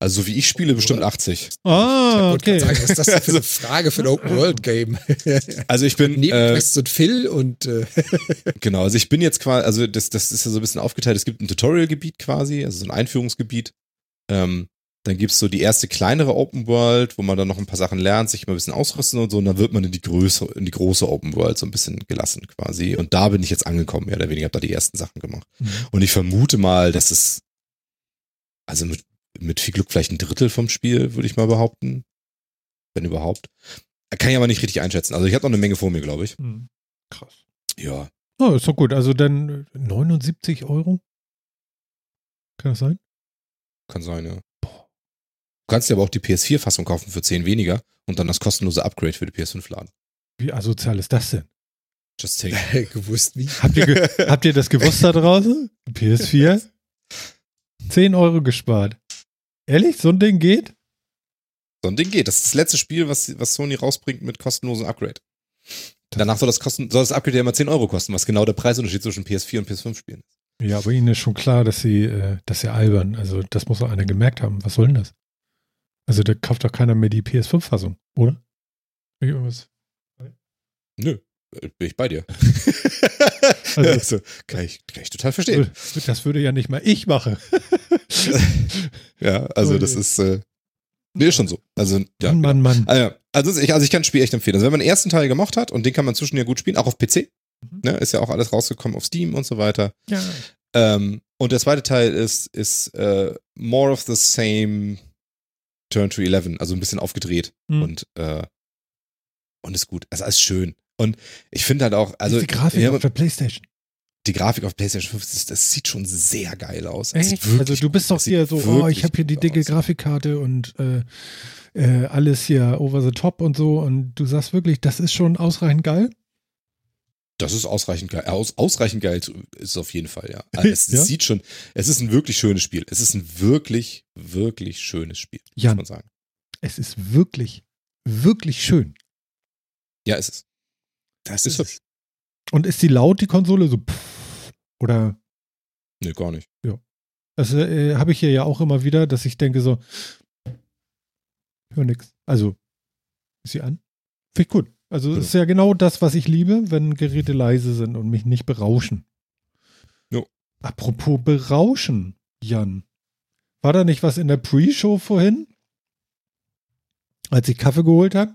Speaker 3: Also so wie ich spiele, bestimmt 80.
Speaker 1: Ah,
Speaker 2: Ich wollte
Speaker 1: okay.
Speaker 2: sagen, was ist das denn für eine Frage für ein Open-World-Game?
Speaker 3: Also ich bin, äh,
Speaker 2: Nebenquests und Phil und äh,
Speaker 3: genau, also ich bin jetzt quasi, also das, das ist ja so ein bisschen aufgeteilt. Es gibt ein Tutorial-Gebiet quasi, also so ein Einführungsgebiet. Ähm, dann gibt's so die erste kleinere Open World, wo man dann noch ein paar Sachen lernt, sich mal ein bisschen ausrüsten und so, und dann wird man in die Größe, in die große Open World so ein bisschen gelassen quasi. Und da bin ich jetzt angekommen, mehr oder weniger, habe da die ersten Sachen gemacht.
Speaker 1: Mhm.
Speaker 3: Und ich vermute mal, dass es, also mit, mit viel Glück vielleicht ein Drittel vom Spiel, würde ich mal behaupten. Wenn überhaupt. Kann ich aber nicht richtig einschätzen. Also ich habe noch eine Menge vor mir, glaube ich.
Speaker 1: Hm. Krass.
Speaker 3: Ja.
Speaker 1: Oh, ist doch gut. Also dann äh, 79 Euro? Kann das sein?
Speaker 3: Kann sein, ja. Du kannst dir aber auch die PS4-Fassung kaufen für 10 weniger und dann das kostenlose Upgrade für die PS5 laden.
Speaker 1: Wie asozial ist das denn?
Speaker 3: Just take.
Speaker 2: gewusst wie.
Speaker 1: Habt ihr, ge habt ihr das gewusst da draußen? PS4? 10 Euro gespart. Ehrlich? So ein Ding geht?
Speaker 3: So ein Ding geht. Das ist das letzte Spiel, was, was Sony rausbringt mit kostenlosem Upgrade. Danach soll das, kosten, soll das Upgrade ja immer 10 Euro kosten, was genau der Preisunterschied zwischen PS4 und PS5 spielen ist.
Speaker 1: Ja, aber ihnen ist schon klar, dass sie, äh, dass sie albern. Also das muss doch einer gemerkt haben. Was soll denn das? Also da kauft doch keiner mehr die PS5-Fassung, oder? Irgendwas.
Speaker 3: Nö, äh, bin ich bei dir.
Speaker 1: Also-
Speaker 3: also, kann, ich, kann ich total verstehen.
Speaker 1: Das würde ja nicht mal ich machen.
Speaker 3: Ja, also das ist, äh, nee, schon so. Also, ja.
Speaker 1: Mann, Mann, Mann.
Speaker 3: Also, also ich, also ich kann das Spiel echt empfehlen. Also wenn man den ersten Teil gemacht hat und den kann man zwischen ja gut spielen, auch auf PC.
Speaker 1: Mhm.
Speaker 3: Ne, ist ja auch alles rausgekommen auf Steam und so weiter.
Speaker 1: Ja.
Speaker 3: Ähm, und der zweite Teil ist, ist äh, more of the same Turn to 11, also ein bisschen aufgedreht
Speaker 1: Mhm.
Speaker 3: und, äh, und ist gut. Also ist schön. Und ich finde halt auch, also
Speaker 1: ist die Grafik
Speaker 3: ja,
Speaker 1: auf der Playstation.
Speaker 3: Die Grafik auf PlayStation 5, das, das sieht schon sehr geil aus. Das
Speaker 1: Echt? Also du bist doch hier so, oh, ich habe hier die dicke
Speaker 3: aus.
Speaker 1: Grafikkarte und äh, äh, alles hier over the top und so und du sagst wirklich, das ist schon ausreichend geil.
Speaker 3: Das ist ausreichend geil. Aus, ausreichend geil ist es auf jeden Fall, ja. Es
Speaker 1: Ja?
Speaker 3: sieht schon, es ist ein wirklich schönes Spiel. Es ist ein wirklich, wirklich schönes Spiel,
Speaker 1: Jan.
Speaker 3: muss man sagen.
Speaker 1: Es ist wirklich, wirklich schön.
Speaker 3: Ja, es ist.
Speaker 2: Das
Speaker 3: Ist hübsch.
Speaker 1: Und ist die laut, die Konsole? So pff, oder
Speaker 3: Nee, gar nicht.
Speaker 1: das äh, habe ich hier ja auch immer wieder, dass ich denke so, hör nix. Also, ist sie an? Finde ich gut. Also
Speaker 3: Ja.
Speaker 1: ist ja genau das, was ich liebe, wenn Geräte leise sind und mich nicht berauschen.
Speaker 3: Jo.
Speaker 1: Apropos berauschen, Jan. War da nicht was in der Pre-Show vorhin? Als ich Kaffee geholt habe?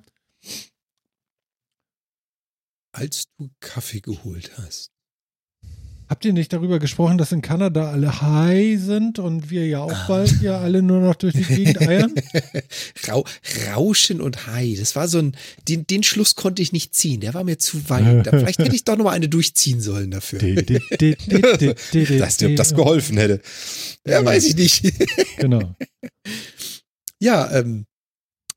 Speaker 2: Als du Kaffee geholt hast.
Speaker 1: Habt ihr nicht darüber gesprochen, dass in Kanada alle high sind und wir ja auch
Speaker 2: Ah.
Speaker 1: bald hier alle nur noch durch die Gegend eiern?
Speaker 2: Rau, Rauschen und Hai. Das war so ein, den, den Schluss konnte ich nicht ziehen. Der war mir zu weit. Vielleicht hätte ich doch noch mal eine durchziehen sollen dafür.
Speaker 3: Dass dir ob das geholfen hätte.
Speaker 2: Ja, weiß ich nicht.
Speaker 1: Genau.
Speaker 2: ja, ähm,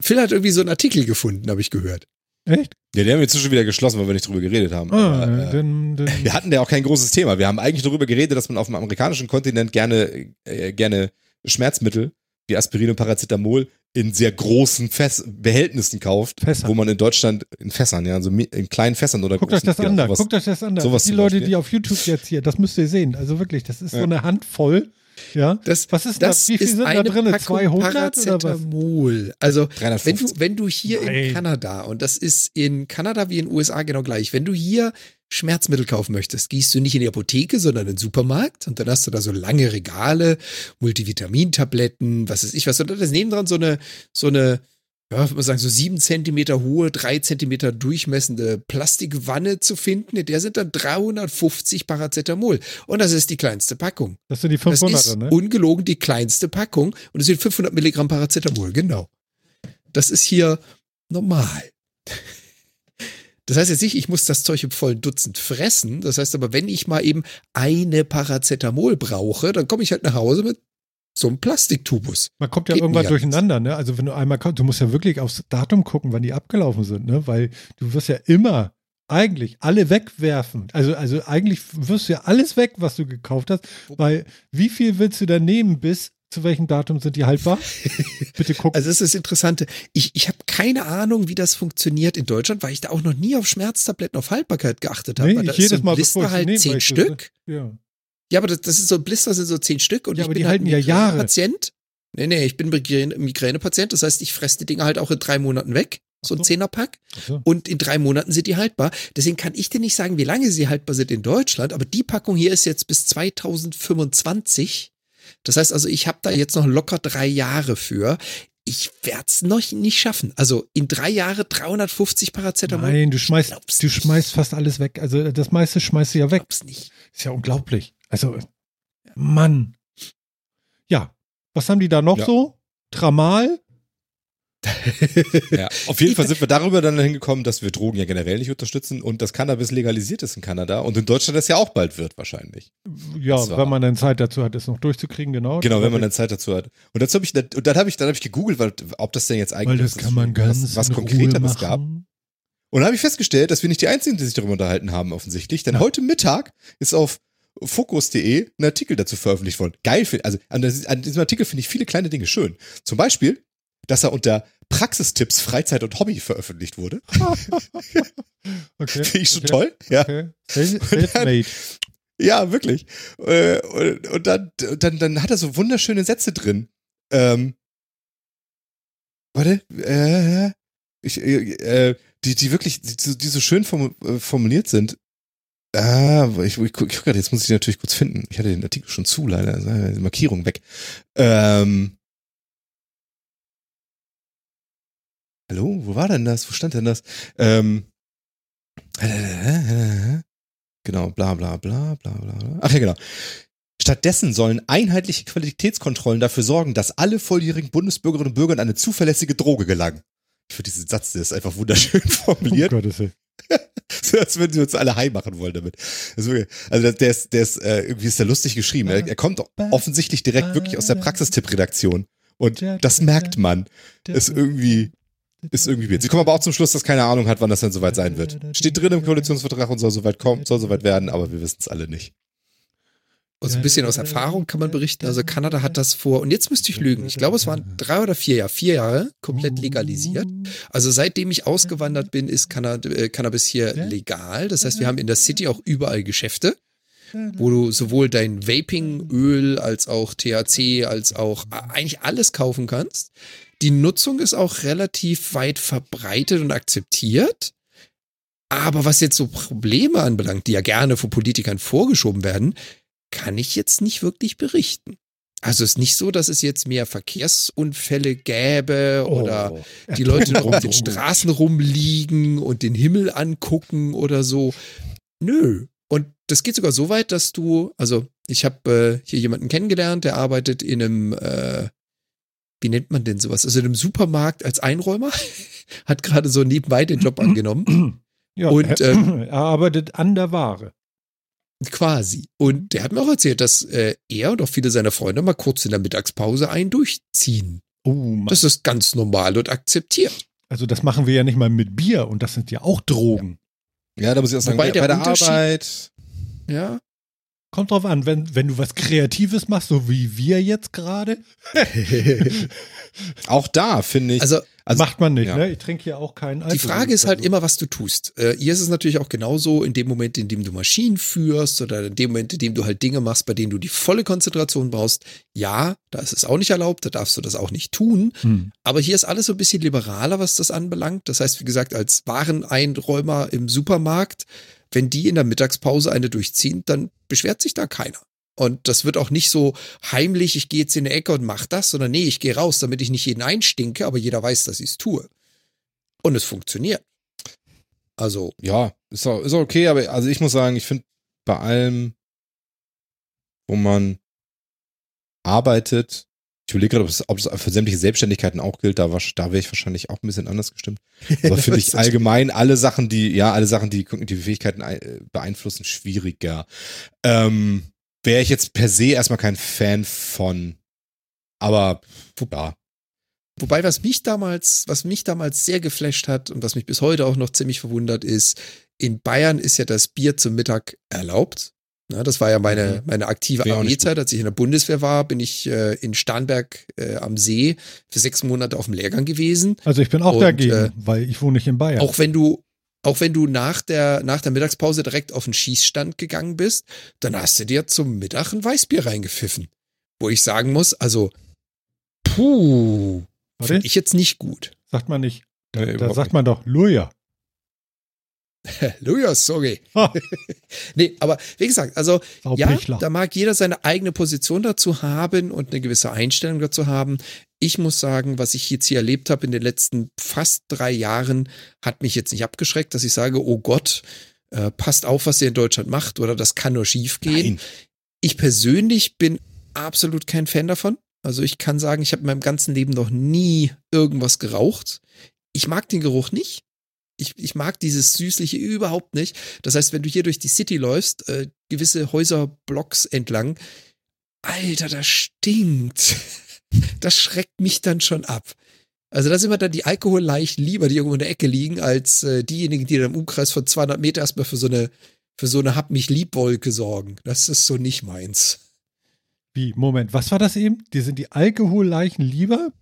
Speaker 2: Phil hat irgendwie so einen Artikel gefunden, habe ich gehört.
Speaker 1: Echt?
Speaker 3: Ja, die haben wir inzwischen wieder geschlossen, weil wir nicht drüber geredet haben.
Speaker 1: Ah,
Speaker 3: Aber, äh,
Speaker 1: dann, dann,
Speaker 3: wir hatten ja auch kein großes Thema. Wir haben eigentlich darüber geredet, dass man auf dem amerikanischen Kontinent gerne, äh, gerne Schmerzmittel wie Aspirin und Paracetamol in sehr großen Fäss Behältnissen kauft,
Speaker 1: Fässer.
Speaker 3: wo man in Deutschland in Fässern, ja, so mi- in kleinen Fässern oder
Speaker 1: Guckt euch das an, da. guckt euch das an. da. Die Leute, die auf YouTube jetzt hier, das müsst ihr sehen. Also wirklich, das ist so
Speaker 3: Ja.
Speaker 1: eine Handvoll. Ja.
Speaker 2: Das,
Speaker 1: Was ist
Speaker 2: das
Speaker 1: das? Wie viel
Speaker 2: ist
Speaker 1: sind da
Speaker 2: eine
Speaker 1: drin?
Speaker 2: Packung
Speaker 1: 200 oder was?
Speaker 2: Paracetamol. Also wenn
Speaker 3: 350.
Speaker 2: du, wenn du hier
Speaker 1: Nein.
Speaker 2: in Kanada, und das ist in Kanada wie in den USA genau gleich, wenn du hier Schmerzmittel kaufen möchtest, gehst du nicht in die Apotheke, sondern in den Supermarkt und dann hast du da so lange Regale, Multivitamintabletten, was weiß ich was, und da ist nebendran so eine, so eine, ja, würde mal sagen, so sieben Zentimeter hohe, drei Zentimeter durchmessende Plastikwanne zu finden. In der sind dann 350 Paracetamol. Und das ist die kleinste Packung.
Speaker 1: Das sind die
Speaker 2: Das
Speaker 1: 500er,
Speaker 2: ist
Speaker 1: ne?
Speaker 2: ungelogen die kleinste Packung und es sind 500 Milligramm Paracetamol, genau. Das ist hier normal. Das heißt jetzt nicht, ich muss das Zeug im vollen Dutzend fressen. Das heißt aber, wenn ich mal eben eine Paracetamol brauche, dann komme ich halt nach Hause mit so einem Plastiktubus.
Speaker 1: Man kommt ja
Speaker 2: Geht
Speaker 1: irgendwann durcheinander, ne? Also wenn du einmal kommst, du musst ja wirklich aufs Datum gucken, wann die abgelaufen sind, ne? Weil du wirst ja immer eigentlich alle wegwerfen. Also, also eigentlich wirst du ja alles weg, was du gekauft hast, weil wie viel willst du da nehmen bis zu welchem Datum sind die haltbar? Bitte gucken.
Speaker 2: Also das ist das Interessante. Ich, ich habe keine Ahnung, wie das funktioniert in Deutschland, weil ich da auch noch nie auf Schmerztabletten auf Haltbarkeit geachtet habe.
Speaker 1: Nee, ich jedes
Speaker 2: so ein
Speaker 1: Mal,
Speaker 2: Blister
Speaker 1: bevor
Speaker 2: halt
Speaker 1: nehme,
Speaker 2: zehn
Speaker 1: weil ich-
Speaker 2: Stück.
Speaker 1: Ja.
Speaker 2: Ja, aber das, das ist so, Blister sind so zehn Stück und
Speaker 1: Ja,
Speaker 2: ich
Speaker 1: aber
Speaker 2: bin
Speaker 1: die
Speaker 2: halt
Speaker 1: halten ja Jahre.
Speaker 2: Patient. Nee, nee, ich bin Migräne- Migränepatient, das heißt, ich fresse die Dinger halt auch in drei Monaten weg. So ein. Zehnerpack.
Speaker 1: So.
Speaker 2: Und in drei Monaten sind die haltbar. Deswegen kann ich dir nicht sagen, wie lange sie haltbar sind in Deutschland, aber die Packung hier ist jetzt bis 2025. Das heißt also, ich habe da jetzt noch locker drei Jahre für. Ich werde es noch nicht schaffen. Also in drei Jahre 350 Paracetamol.
Speaker 1: Nein, du schmeißt, du schmeißt fast alles weg. Also das meiste schmeißt du ja weg.
Speaker 2: Glaub's nicht.
Speaker 1: Ist ja unglaublich. Also, Mann. Ja, was haben die da noch
Speaker 3: Ja.
Speaker 1: so? Tramal?
Speaker 3: Ja, auf jeden Fall sind wir darüber dann hingekommen, dass wir Drogen ja generell nicht unterstützen und dass Cannabis legalisiert ist in Kanada und in Deutschland das ja auch bald wird wahrscheinlich.
Speaker 1: Ja, wenn man dann Zeit dazu hat, es noch durchzukriegen, genau.
Speaker 3: Genau, wenn man dann Zeit dazu hat. Und dazu habe ich und dann habe ich dann habe ich gegoogelt, weil, ob das denn jetzt eigentlich
Speaker 1: Weil das kann man ganz
Speaker 3: was, was konkreteres gab. Und dann habe ich festgestellt, dass wir nicht die einzigen, die sich darüber unterhalten haben offensichtlich, denn
Speaker 1: Ja.
Speaker 3: heute Mittag ist auf Fokus.de ein Artikel dazu veröffentlicht worden. Geil, find- also an, das- an diesem Artikel finde ich viele kleine Dinge schön. Zum Beispiel, dass er unter Praxistipps Freizeit und Hobby veröffentlicht wurde.
Speaker 1: Okay.
Speaker 3: Finde ich schon
Speaker 1: okay,
Speaker 3: toll. Ja.
Speaker 1: Okay.
Speaker 3: Ja, wirklich. Äh, Und, und dann, dann, dann hat er so wunderschöne Sätze drin. Ähm, warte, äh, ich, äh, äh, die, die wirklich, die, so- die so schön äh, formuliert sind. Ah, ich, ich, guck- grad, jetzt muss ich die natürlich kurz finden. Ich hatte den Artikel schon zu, leider. Die Markierung weg. Ähm, hallo, wo war denn das? Wo stand denn das? Ähm, Genau, bla bla bla bla bla. Ach ja, genau. Stattdessen sollen einheitliche Qualitätskontrollen dafür sorgen, dass alle volljährigen Bundesbürgerinnen und Bürger an eine zuverlässige Droge gelangen. Ich finde diesen Satz, der ist einfach wunderschön formuliert.
Speaker 1: Oh Willen.
Speaker 3: so als würden sie uns alle heim machen wollen damit. Wirklich, also der ist, der ist, äh, irgendwie ist der lustig geschrieben. Er, er kommt offensichtlich direkt wirklich aus der Praxistipp-Redaktion. Und das merkt man. Ist irgendwie, ist irgendwie weird. Sie kommen aber auch zum Schluss, dass keine Ahnung hat, wann das dann soweit sein wird. Steht drin im Koalitionsvertrag und soll soweit kommen, soll soweit werden, aber wir wissen es alle nicht.
Speaker 2: Also ein bisschen aus Erfahrung kann man berichten. Also Kanada hat das vor, und jetzt müsste ich lügen, ich glaube, es waren drei oder vier Jahre, vier Jahre komplett legalisiert. Also seitdem ich ausgewandert bin, ist äh, Cannabis hier legal. Das heißt, wir haben in der City auch überall Geschäfte, wo du sowohl dein Vaping-Öl als auch THC als auch eigentlich alles kaufen kannst. Die Nutzung ist auch relativ weit verbreitet und akzeptiert. Aber was jetzt so Probleme anbelangt, die ja gerne von Politikern vorgeschoben werden, kann ich jetzt nicht wirklich berichten. Also es ist nicht so, dass es jetzt mehr Verkehrsunfälle gäbe oder
Speaker 1: Oh.
Speaker 2: die Leute noch auf den Straßen rumliegen und den Himmel angucken oder so. Nö. Und das geht sogar so weit, dass du, also ich habe äh, hier jemanden kennengelernt, der arbeitet in einem, äh, wie nennt man denn sowas? Also in einem Supermarkt als Einräumer, hat gerade so nebenbei den Job angenommen.
Speaker 1: Ja,
Speaker 2: Und, ähm,
Speaker 1: er arbeitet an der Ware.
Speaker 2: Quasi. Und der hat mir auch erzählt, dass äh, er und auch viele seiner Freunde mal kurz in der Mittagspause einen durchziehen.
Speaker 1: Oh Mann.
Speaker 2: Das ist ganz normal und akzeptiert.
Speaker 1: Also das machen wir ja nicht mal mit Bier und das sind ja auch Drogen.
Speaker 3: Ja, da muss ich auch sagen,
Speaker 2: Wobei
Speaker 3: bei
Speaker 2: der
Speaker 3: der
Speaker 2: Unterschied-
Speaker 3: Arbeit.
Speaker 2: Ja.
Speaker 1: Kommt drauf an, wenn, wenn du was Kreatives machst, so wie wir jetzt gerade,
Speaker 3: Auch da finde ich.
Speaker 2: Also
Speaker 3: also,
Speaker 1: macht man nicht,
Speaker 3: ja.
Speaker 1: ne? Ich trinke ja auch keinen Alkohol.
Speaker 2: die Frage ist halt
Speaker 1: Also,
Speaker 2: immer, was du tust. Äh, hier ist es natürlich auch genauso, in dem Moment, in dem du Maschinen führst oder in dem Moment, in dem du halt Dinge machst, bei denen du die volle Konzentration brauchst. Ja, da ist es auch nicht erlaubt, da darfst du das auch nicht tun.
Speaker 1: Hm.
Speaker 2: Aber hier ist alles so ein bisschen liberaler, was das anbelangt. Das heißt, wie gesagt, als Wareneinräumer im Supermarkt, wenn die in der Mittagspause eine durchziehen, dann beschwert sich da keiner. Und das wird auch nicht so heimlich, ich gehe jetzt in die Ecke und mach das, sondern nee, ich gehe raus, damit ich nicht jeden einstinke, aber jeder weiß, dass ich es tue. Und es funktioniert. Also,
Speaker 3: Ja, ist auch, ist auch okay, aber also ich muss sagen, ich finde bei allem, wo man arbeitet, ich überlege gerade, ob es, für sämtliche Selbstständigkeiten auch gilt, da, war- da wäre ich wahrscheinlich auch ein bisschen anders gestimmt. Aber finde ich allgemein alle Sachen, die, ja, alle Sachen, die die Fähigkeiten äh, beeinflussen, schwieriger. Ähm, wäre ich jetzt per se erstmal kein Fan von. Aber, ja.
Speaker 2: Wobei, was mich damals, was mich damals sehr geflasht hat und was mich bis heute auch noch ziemlich verwundert ist, in Bayern ist ja das Bier zum Mittag erlaubt. Ja, das war ja meine, meine aktive Armeezeit. Als ich in der Bundeswehr war, bin ich äh, in Starnberg äh, am See für sechs Monate auf dem Lehrgang gewesen.
Speaker 1: Also ich bin auch
Speaker 2: Und,
Speaker 1: dagegen,
Speaker 2: äh,
Speaker 1: weil ich wohne nicht in Bayern.
Speaker 2: Auch wenn du, auch wenn du nach der, nach der Mittagspause direkt auf den Schießstand gegangen bist, dann hast du dir zum Mittag ein Weißbier reingepfiffen. Wo ich sagen muss, also, puh, finde ich jetzt nicht gut.
Speaker 1: sagt man nicht. Da,
Speaker 3: Nee,
Speaker 1: da sagt
Speaker 3: nicht.
Speaker 1: man doch Luja.
Speaker 2: Lujas, sorry.
Speaker 1: Ha,
Speaker 2: Nee, aber wie gesagt, also ja, da mag jeder seine eigene Position dazu haben und eine gewisse Einstellung dazu haben. Ich muss sagen, was ich jetzt hier erlebt habe in den letzten fast drei Jahren, hat mich jetzt nicht abgeschreckt, dass ich sage, oh Gott, äh, passt auf, was ihr in Deutschland macht oder das kann nur schief gehen.
Speaker 3: Nein.
Speaker 2: Ich persönlich bin absolut kein Fan davon. Also ich kann sagen, ich habe in meinem ganzen Leben noch nie irgendwas geraucht. Ich mag den Geruch nicht. Ich, ich mag dieses Süßliche überhaupt nicht. Das heißt, wenn du hier durch die City läufst, äh, gewisse Häuserblocks entlang, Alter, das stinkt. Das schreckt mich dann schon ab. Also da sind mir dann die Alkoholleichen lieber, die irgendwo in der Ecke liegen, als äh, diejenigen, die dann im Umkreis von 200 Meter erstmal für so eine, für so eine Hab mich lieb Wolke sorgen. Das ist so nicht meins.
Speaker 1: Wie, Moment, was war das eben? Die sind die Alkoholleichen lieber?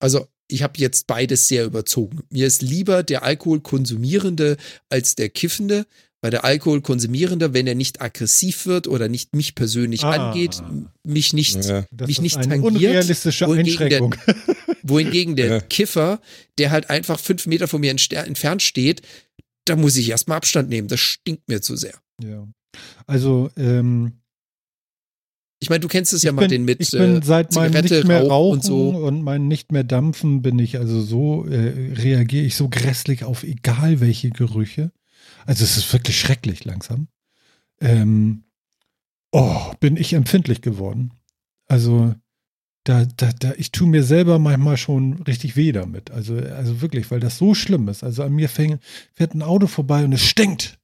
Speaker 2: Also ich habe jetzt beides sehr überzogen. Mir ist lieber der Alkoholkonsumierende als der Kiffende, weil der Alkoholkonsumierende, wenn er nicht aggressiv wird oder nicht mich persönlich
Speaker 1: Ah.
Speaker 2: angeht, mich nicht,
Speaker 3: Ja.
Speaker 1: Das
Speaker 2: mich
Speaker 1: ist
Speaker 2: nicht
Speaker 1: eine
Speaker 2: tangiert,
Speaker 1: unrealistische
Speaker 2: wohingegen der-
Speaker 1: Einschränkung.
Speaker 2: wohingegen der
Speaker 3: Ja.
Speaker 2: Kiffer, der halt einfach fünf Meter von mir entfernt steht, da muss ich erstmal Abstand nehmen. Das stinkt mir zu sehr.
Speaker 1: ja. Also, ähm,
Speaker 2: Ich meine, du kennst es ja,
Speaker 1: ich
Speaker 2: Martin,
Speaker 1: bin,
Speaker 2: mit
Speaker 1: ich bin
Speaker 2: äh,
Speaker 1: seit meinem
Speaker 2: Zigarette,
Speaker 1: nicht mehr
Speaker 2: Rauch
Speaker 1: rauchen
Speaker 2: und so.
Speaker 1: und mein nicht mehr dampfen bin ich also so, äh, reagiere ich so grässlich auf egal welche Gerüche. Also es ist wirklich schrecklich langsam. Ähm, oh, bin ich empfindlich geworden. Also da, da, da, ich tue mir selber manchmal schon richtig weh damit. Also, also wirklich, weil das so schlimm ist. Also an mir fäng, fährt ein Auto vorbei und es stinkt.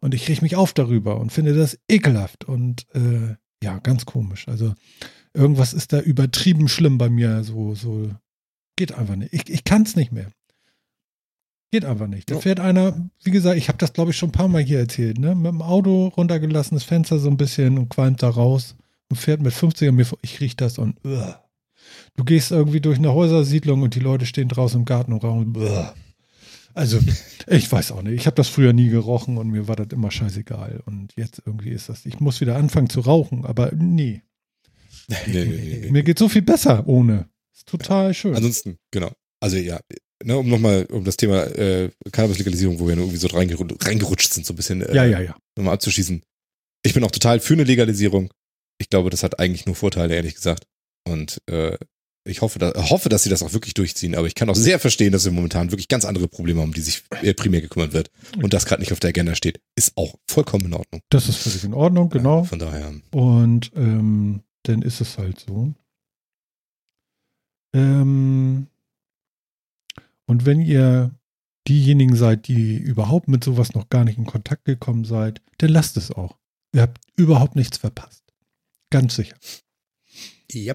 Speaker 1: Und ich rieche mich auf darüber und finde das ekelhaft. Und äh, ja, ganz komisch. Also irgendwas ist da übertrieben schlimm bei mir. So, so geht einfach nicht. Ich, ich kann es nicht mehr. Geht einfach nicht. Da fährt einer, wie gesagt, ich habe das glaube ich schon ein paar Mal hier erzählt, ne? Mit dem Auto runtergelassen, das Fenster so ein bisschen und qualmt da raus und fährt mit 50 an mir vor. Ich riech das und uh. du gehst irgendwie durch eine Häusersiedlung und die Leute stehen draußen im Garten und rauchen. Uh. Also, ich weiß auch nicht. Ich habe das früher nie gerochen und mir war das immer scheißegal. Und jetzt irgendwie ist das, ich muss wieder anfangen zu rauchen, aber nee.
Speaker 3: Nee, nee, nee.
Speaker 1: Mir geht so viel besser ohne. Ist total schön.
Speaker 3: Ansonsten, genau. Also ja, ne, um nochmal, um das Thema äh, Cannabis-Legalisierung, wo wir irgendwie so reingerutscht, reingerutscht sind, so ein bisschen äh,
Speaker 1: ja, ja, ja.
Speaker 3: nochmal abzuschießen. Ich bin auch total für eine Legalisierung. Ich glaube, das hat eigentlich nur Vorteile, ehrlich gesagt. Und äh, ich hoffe, da, hoffe, dass sie das auch wirklich durchziehen. Aber ich kann auch sehr verstehen, dass wir momentan wirklich ganz andere Probleme haben, um die sich äh, primär gekümmert wird. Und das gerade nicht auf der Agenda steht, ist auch vollkommen in Ordnung.
Speaker 1: Das ist völlig in Ordnung, genau.
Speaker 3: Von daher.
Speaker 1: Und ähm, dann ist es halt so. Ähm, und wenn ihr diejenigen seid, die überhaupt mit sowas noch gar nicht in Kontakt gekommen seid, dann lasst es auch. Ihr habt überhaupt nichts verpasst. Ganz sicher.
Speaker 2: Ja,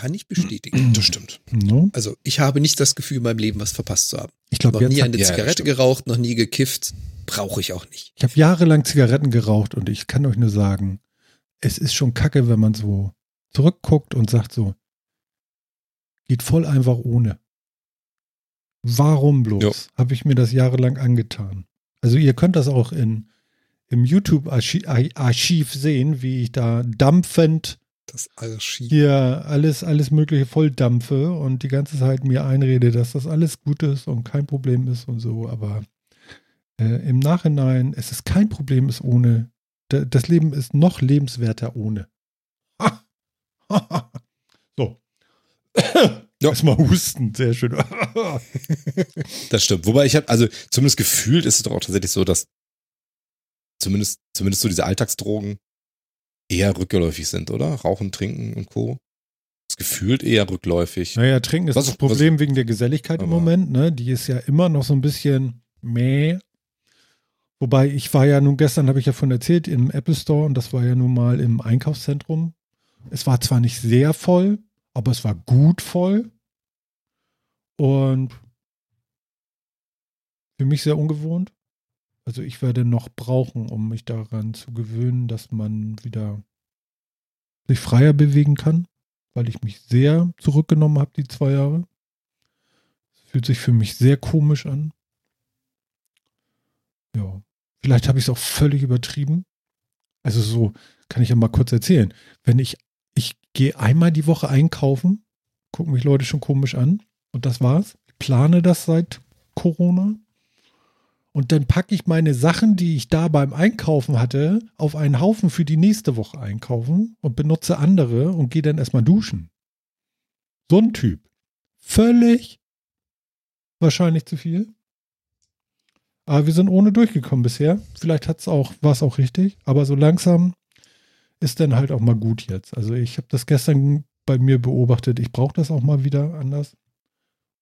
Speaker 2: kann ich bestätigen.
Speaker 3: Das stimmt.
Speaker 1: No?
Speaker 2: Also ich habe nicht das Gefühl, in meinem Leben was verpasst zu haben.
Speaker 1: Ich glaube,
Speaker 2: Noch nie eine
Speaker 3: ja,
Speaker 2: Zigarette
Speaker 3: stimmt.
Speaker 2: geraucht, noch nie gekifft. Brauche ich auch nicht.
Speaker 1: Ich habe jahrelang Zigaretten geraucht und ich kann euch nur sagen, es ist schon kacke, wenn man so zurückguckt und sagt so, geht voll einfach ohne. Warum bloß? Habe ich mir das jahrelang angetan. Also ihr könnt das auch in, im YouTube-Archiv sehen, wie ich da dampfend
Speaker 2: Das Archiv.
Speaker 1: hier alles, alles Mögliche voll dampfe und die ganze Zeit mir einrede, dass das alles gut ist und kein Problem ist und so. Aber äh, im Nachhinein, es ist kein Problem, ist ohne. Das Leben ist noch lebenswerter ohne. so.
Speaker 3: Ja.
Speaker 1: Erstmal husten, sehr schön.
Speaker 3: Das stimmt. Wobei ich habe, also zumindest gefühlt ist es doch auch tatsächlich so, dass zumindest, zumindest so diese Alltagsdrogen eher rückläufig sind, oder? Rauchen, Trinken und Co. Ist gefühlt eher rückläufig.
Speaker 1: naja, trinken ist
Speaker 3: Was-
Speaker 1: das Problem wegen der Geselligkeit im Moment. Ne? Die ist ja immer noch so ein bisschen meh. Wobei ich war ja nun gestern, habe ich ja von erzählt, im Apple Store und das war ja nun mal im Einkaufszentrum. Es war zwar nicht sehr voll, aber es war gut voll. Und für mich sehr ungewohnt. Also ich werde noch brauchen, um mich daran zu gewöhnen, dass man wieder sich freier bewegen kann, weil ich mich sehr zurückgenommen habe die zwei Jahre. Fühlt sich für mich sehr komisch an. Ja, vielleicht habe ich es auch völlig übertrieben. Also so kann ich ja mal kurz erzählen. Wenn ich, ich gehe einmal die Woche einkaufen, gucken mich Leute schon komisch an und das war's. Ich plane das seit Corona. Und dann packe ich meine Sachen, die ich da beim Einkaufen hatte, auf einen Haufen für die nächste Woche einkaufen und benutze andere und gehe dann erstmal duschen. So ein Typ. Völlig wahrscheinlich zu viel. Aber wir sind ohne durchgekommen bisher. Vielleicht hat's auch, war es auch richtig. Aber so langsam ist dann halt auch mal gut jetzt. Also ich habe das gestern bei mir beobachtet. Ich brauche das auch mal wieder anders.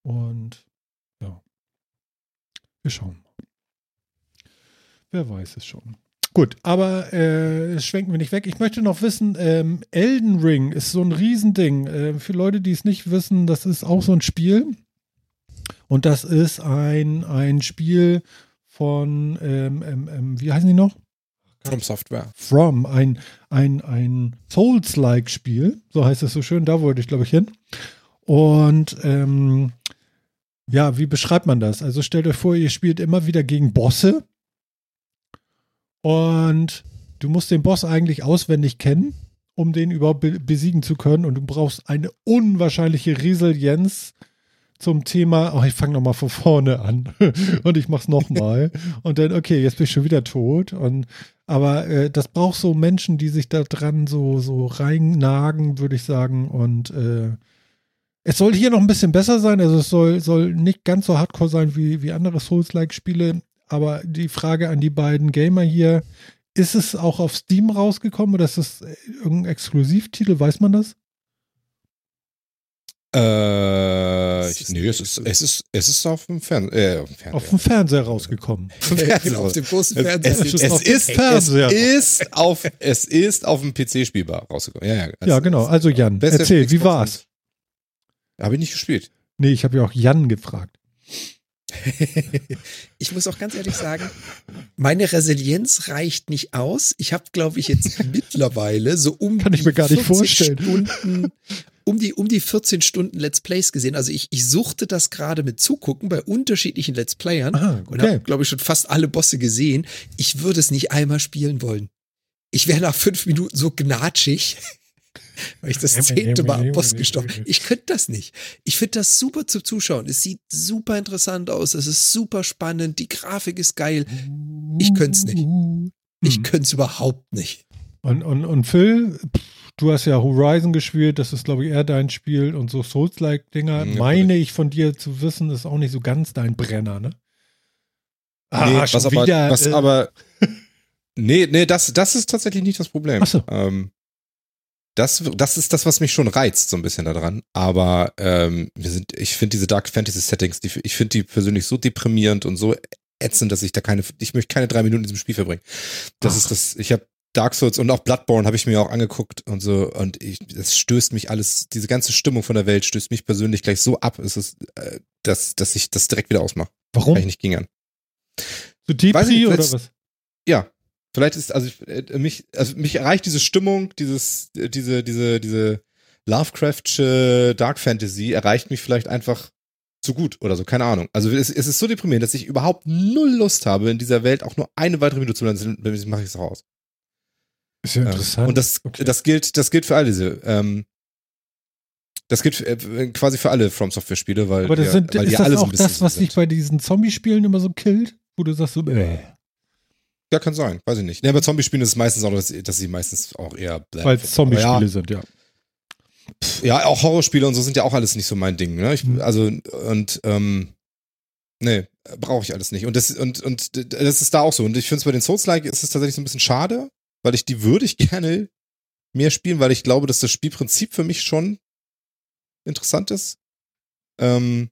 Speaker 1: Und ja, wir schauen mal. Wer weiß es schon. Gut, aber äh, schwenken wir nicht weg. Ich möchte noch wissen, ähm, Elden Ring ist so ein Riesending. Äh, für Leute, die es nicht wissen, das ist auch so ein Spiel. Und das ist ein, ein Spiel von, ähm, ähm, ähm wie heißen die noch?
Speaker 3: From Software.
Speaker 1: From, ein, ein, ein Souls-like-Spiel, so heißt es so schön, da wollte ich, glaube ich, hin. Und ähm, ja, wie beschreibt man das? Also stellt euch vor, ihr spielt immer wieder gegen Bosse und du musst den Boss eigentlich auswendig kennen, um den überhaupt be besiegen zu können. Und du brauchst eine unwahrscheinliche Resilienz zum Thema, oh, ich fange nochmal von vorne an und ich mach's nochmal. und dann, okay, jetzt bin ich schon wieder tot. Und aber äh, das braucht so Menschen, die sich da dran so, so reinnagen, würde ich sagen. Und äh, es soll hier noch ein bisschen besser sein. Also es soll, soll nicht ganz so hardcore sein wie, wie andere Souls-like-Spiele. Aber die Frage an die beiden Gamer hier, ist es auch auf Steam rausgekommen oder ist es irgendein Exklusivtitel? Weiß man das?
Speaker 3: Äh, ich, nee, es ist, es ist, es ist auf dem, Fern äh,
Speaker 1: Fernseher. Auf dem Fernseher rausgekommen.
Speaker 2: Fernseher. auf dem großen Fernseher.
Speaker 3: Es, es, es, ist, Fernseher. es ist auf, es ist auf dem PC spielbar rausgekommen. Ja, ja,
Speaker 1: ja genau. Also Jan, erzähl, wie war's?
Speaker 3: Habe ich nicht gespielt.
Speaker 1: Nee, ich habe ja auch Jan gefragt.
Speaker 2: ich muss auch ganz ehrlich sagen, meine Resilienz reicht nicht aus. Ich habe, glaube ich, jetzt mittlerweile so um
Speaker 1: Kann ich mir gar nicht vorstellen.
Speaker 2: Stunden, um die, um die 14 Stunden Let's Plays gesehen. Also ich, ich suchte das gerade mit Zugucken bei unterschiedlichen Let's Playern
Speaker 1: Aha, okay.
Speaker 2: und habe, glaube ich, schon fast alle Bosse gesehen. Ich würde es nicht einmal spielen wollen. Ich wäre nach fünf Minuten so gnatschig, weil ich das zehnte Mal am Boss gestorben Ich könnte das nicht. Ich finde das super zu zuschauen. Es sieht super interessant aus. Es ist super spannend. Die Grafik ist geil. Ich könnte es nicht. Ich hm. könnte es überhaupt nicht.
Speaker 1: Und, und, und Phil, du hast ja Horizon gespielt, das ist, glaube ich, eher dein Spiel und so Souls-like-Dinger, ja, meine ich von dir zu wissen, ist auch nicht so ganz dein Brenner, ne?
Speaker 3: Ah, nee, was aber, wieder, was äh, aber, nee, nee, das, das ist tatsächlich nicht das Problem.
Speaker 1: Ach so.
Speaker 3: Ähm, das, das ist das, was mich schon reizt, so ein bisschen daran. Aber ähm, wir sind, ich finde diese Dark Fantasy Settings, die, ich finde die persönlich so deprimierend und so ätzend, dass ich da keine, ich möchte keine drei Minuten in diesem Spiel verbringen. Das Ach. ist das, ich habe Dark Souls und auch Bloodborne habe ich mir auch angeguckt und so und ich, das stößt mich alles, diese ganze Stimmung von der Welt stößt mich persönlich gleich so ab, ist es, äh, dass, dass ich das direkt wieder ausmache.
Speaker 1: Warum?
Speaker 3: Kann ich nicht ging an.
Speaker 1: So Depri oder was?
Speaker 3: Ja, Vielleicht ist, also äh, mich, also mich erreicht diese Stimmung, dieses, diese, diese, diese Lovecraftsche Dark Fantasy erreicht mich vielleicht einfach zu gut oder so, keine Ahnung. Also es, es ist so deprimierend, dass ich überhaupt null Lust habe, in dieser Welt auch nur eine weitere Minute zu bleiben, dann mache ich es raus.
Speaker 1: Ist ja ähm, interessant.
Speaker 3: Und das, okay. das gilt, das gilt für all diese, ähm, das gilt äh, quasi für alle From Software Spiele, weil,
Speaker 1: Aber das sind, ja, weil ist das auch das, was dich bei diesen Zombie-Spielen immer so killt? Wo du sagst so, äh.
Speaker 3: Ja, kann sein, weiß ich nicht. Ja, bei Zombie-Spielen ist es meistens auch, dass, dass sie meistens auch eher
Speaker 1: Weil es Zombie-Spiele ja, sind, ja.
Speaker 3: Ja, auch Horrorspiele und so sind ja auch alles nicht so mein Ding. Ne? Ich, mhm. Also, und, ähm, nee, brauche ich alles nicht. Und das, und, und das ist da auch so. Und ich finde es bei den Souls-like ist es tatsächlich so ein bisschen schade, weil ich die würde ich gerne mehr spielen, weil ich glaube, dass das Spielprinzip für mich schon interessant ist. Ähm,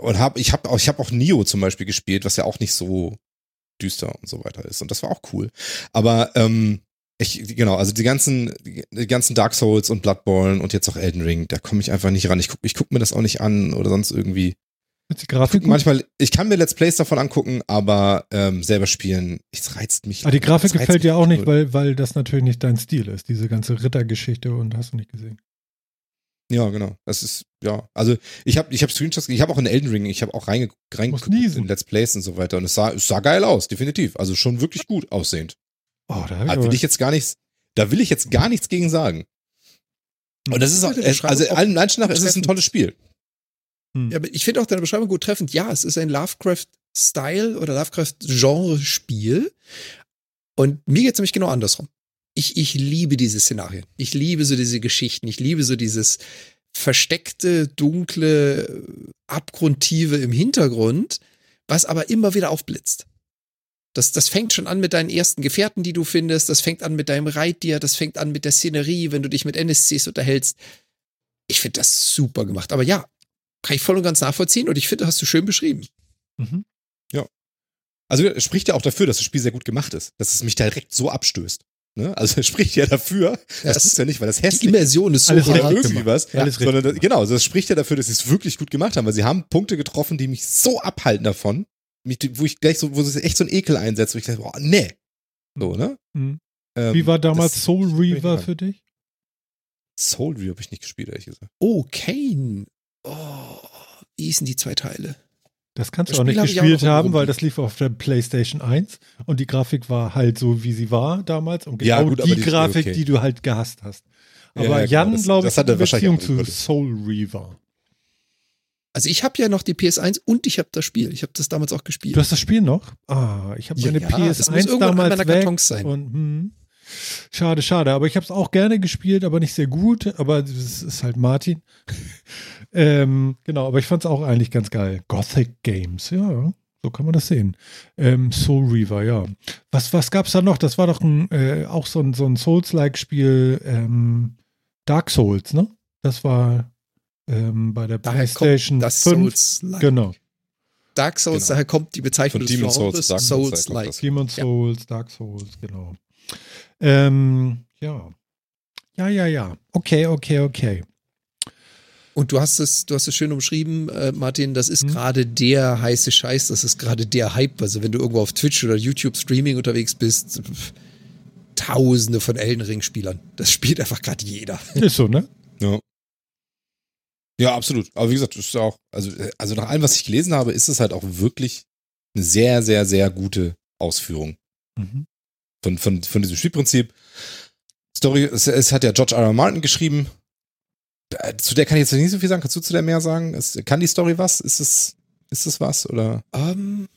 Speaker 3: und hab, ich habe auch, ich habe auch Nio zum Beispiel gespielt, was ja auch nicht so düster und so weiter ist. Und das war auch cool. Aber ähm, ich, genau, also die ganzen, die ganzen Dark Souls und Bloodborne und jetzt auch Elden Ring, da komme ich einfach nicht ran. Ich guck, ich guck mir das auch nicht an oder sonst irgendwie.
Speaker 1: Die Grafik?
Speaker 3: Manchmal, ich kann mir Let's Plays davon angucken, aber ähm, selber spielen, es reizt mich.
Speaker 1: Ah, die Grafik gefällt dir auch nicht, weil, weil das natürlich nicht dein Stil ist, diese ganze Rittergeschichte und hast du nicht gesehen.
Speaker 3: Ja, genau. Das ist, ja. Also ich habe ich hab Screenshots, ich habe auch in Elden Ring, ich habe auch reinge reingeguckt in Let's Plays und so weiter und es sah, es sah geil aus, definitiv. Also schon wirklich gut aussehend.
Speaker 1: Oh, da ich
Speaker 3: will
Speaker 1: aber,
Speaker 3: ich jetzt gar nichts, da will ich jetzt gar nichts gegen sagen. Und das ist auch,
Speaker 2: die
Speaker 3: also allen Menschen nach ist es ein
Speaker 2: treffend.
Speaker 3: tolles Spiel.
Speaker 1: hm.
Speaker 2: Ja, aber ich finde auch deine Beschreibung gut treffend. Ja, es ist ein Lovecraft-Style oder Lovecraft-Genre-Spiel. Und mir geht's nämlich genau andersrum. Ich, ich liebe diese Szenarien. Ich liebe so diese Geschichten. Ich liebe so dieses versteckte, dunkle, abgrundtiefe im Hintergrund, was aber immer wieder aufblitzt. Das, das fängt schon an mit deinen ersten Gefährten, die du findest. Das fängt an mit deinem Reittier. Das fängt an mit der Szenerie, wenn du dich mit NSCs unterhältst. Ich finde das super gemacht. Aber ja, kann ich voll und ganz nachvollziehen und ich finde, hast du schön beschrieben.
Speaker 1: Mhm.
Speaker 3: Also es spricht ja auch dafür, dass das Spiel sehr gut gemacht ist, dass es mich direkt so abstößt. Ne? Also es spricht ja dafür,
Speaker 2: Ja,
Speaker 3: das ist ja nicht, weil das
Speaker 2: Die
Speaker 3: hässlich
Speaker 2: Immersion ist so
Speaker 1: Alles
Speaker 3: irgendwie was,
Speaker 1: Ja, alles richtig
Speaker 3: sondern das, genau, das spricht ja dafür, dass sie es wirklich gut gemacht haben, weil sie haben Punkte getroffen, die mich so abhalten davon, mich, wo ich gleich so, wo es echt so ein Ekel einsetzt, wo ich dachte, boah, nee. So, ne?
Speaker 1: Mhm.
Speaker 3: Ähm,
Speaker 1: Wie war damals
Speaker 3: das-
Speaker 1: Soul Reaver für dich?
Speaker 3: Soul Review habe ich nicht gespielt, ehrlich gesagt.
Speaker 2: Oh, Kane. Oh, wie hießen die zwei Teile?
Speaker 1: Das kannst
Speaker 2: Das
Speaker 1: du auch nicht
Speaker 2: Spiel auch
Speaker 1: gespielt
Speaker 2: im
Speaker 1: haben, weil das lief auf der PlayStation 1 und die Grafik war halt so, wie sie war damals und
Speaker 3: Ja,
Speaker 1: genau
Speaker 3: gut, aber
Speaker 1: die
Speaker 3: die-
Speaker 1: Grafik,
Speaker 3: okay.
Speaker 1: die du halt gehasst hast.
Speaker 3: Ja,
Speaker 1: Aber
Speaker 3: ja, genau,
Speaker 1: Jan,
Speaker 3: das-
Speaker 1: glaube
Speaker 3: das
Speaker 1: ich, hat eine
Speaker 3: wahrscheinlich
Speaker 1: Beziehung
Speaker 3: auch
Speaker 1: zu. Soul Reaver.
Speaker 2: Also ich habe ja noch die PS1 und ich habe das Spiel. Ich habe das damals auch gespielt.
Speaker 1: Du hast das Spiel noch? Ah, ich habe
Speaker 2: Ja,
Speaker 1: meine
Speaker 2: ja, das muss
Speaker 1: PS1
Speaker 2: irgendwann an
Speaker 1: damals
Speaker 2: meiner
Speaker 1: weg.
Speaker 2: Kartons sein.
Speaker 1: Und, hm, schade, schade. Aber ich habe es auch gerne gespielt, aber nicht sehr gut. Aber das ist halt Martin. ähm, genau, aber ich fand es auch eigentlich ganz geil. Gothic Games, ja. So kann man das sehen. Ähm, Soul Reaver, ja. Was, was gab's da noch? Das war doch ein, äh, auch so ein, so ein Souls-like-Spiel, ähm, Dark Souls, ne? Das war ähm, bei der
Speaker 2: Daher
Speaker 1: PlayStation
Speaker 2: das
Speaker 1: 5.
Speaker 2: Souls-like.
Speaker 1: Genau.
Speaker 2: Dark Souls,
Speaker 3: Genau.
Speaker 2: daher kommt die Bezeichnung
Speaker 3: Von
Speaker 2: des
Speaker 3: Demon's Souls,
Speaker 2: Genres
Speaker 3: Souls, kommt
Speaker 2: Souls-like.
Speaker 3: das.
Speaker 1: Demon's
Speaker 2: Ja.
Speaker 1: Souls, Dark Souls, genau. Ähm, ja. Ja, ja, ja. Okay, okay, okay.
Speaker 2: Und du hast es, du hast es schön umschrieben, äh, Martin, das ist
Speaker 1: Hm.
Speaker 2: gerade der heiße Scheiß, das ist gerade der Hype. Also wenn du irgendwo auf Twitch oder YouTube Streaming unterwegs bist, pf, tausende von Elden Ring Spielern. Das spielt einfach gerade jeder.
Speaker 1: Ist so, ne?
Speaker 3: Ja. Ja, absolut. Aber wie gesagt, das ist auch, also, also nach allem, was ich gelesen habe, ist es halt auch wirklich eine sehr, sehr, sehr gute Ausführung
Speaker 1: Mhm.
Speaker 3: Von, von, von diesem Spielprinzip. Story, es, es hat ja George R. R. Martin geschrieben. Zu der kann ich jetzt nicht so viel sagen. Kannst du zu der mehr sagen? Es, kann die Story was? Ist es, ist es was? Oder?
Speaker 2: Ähm,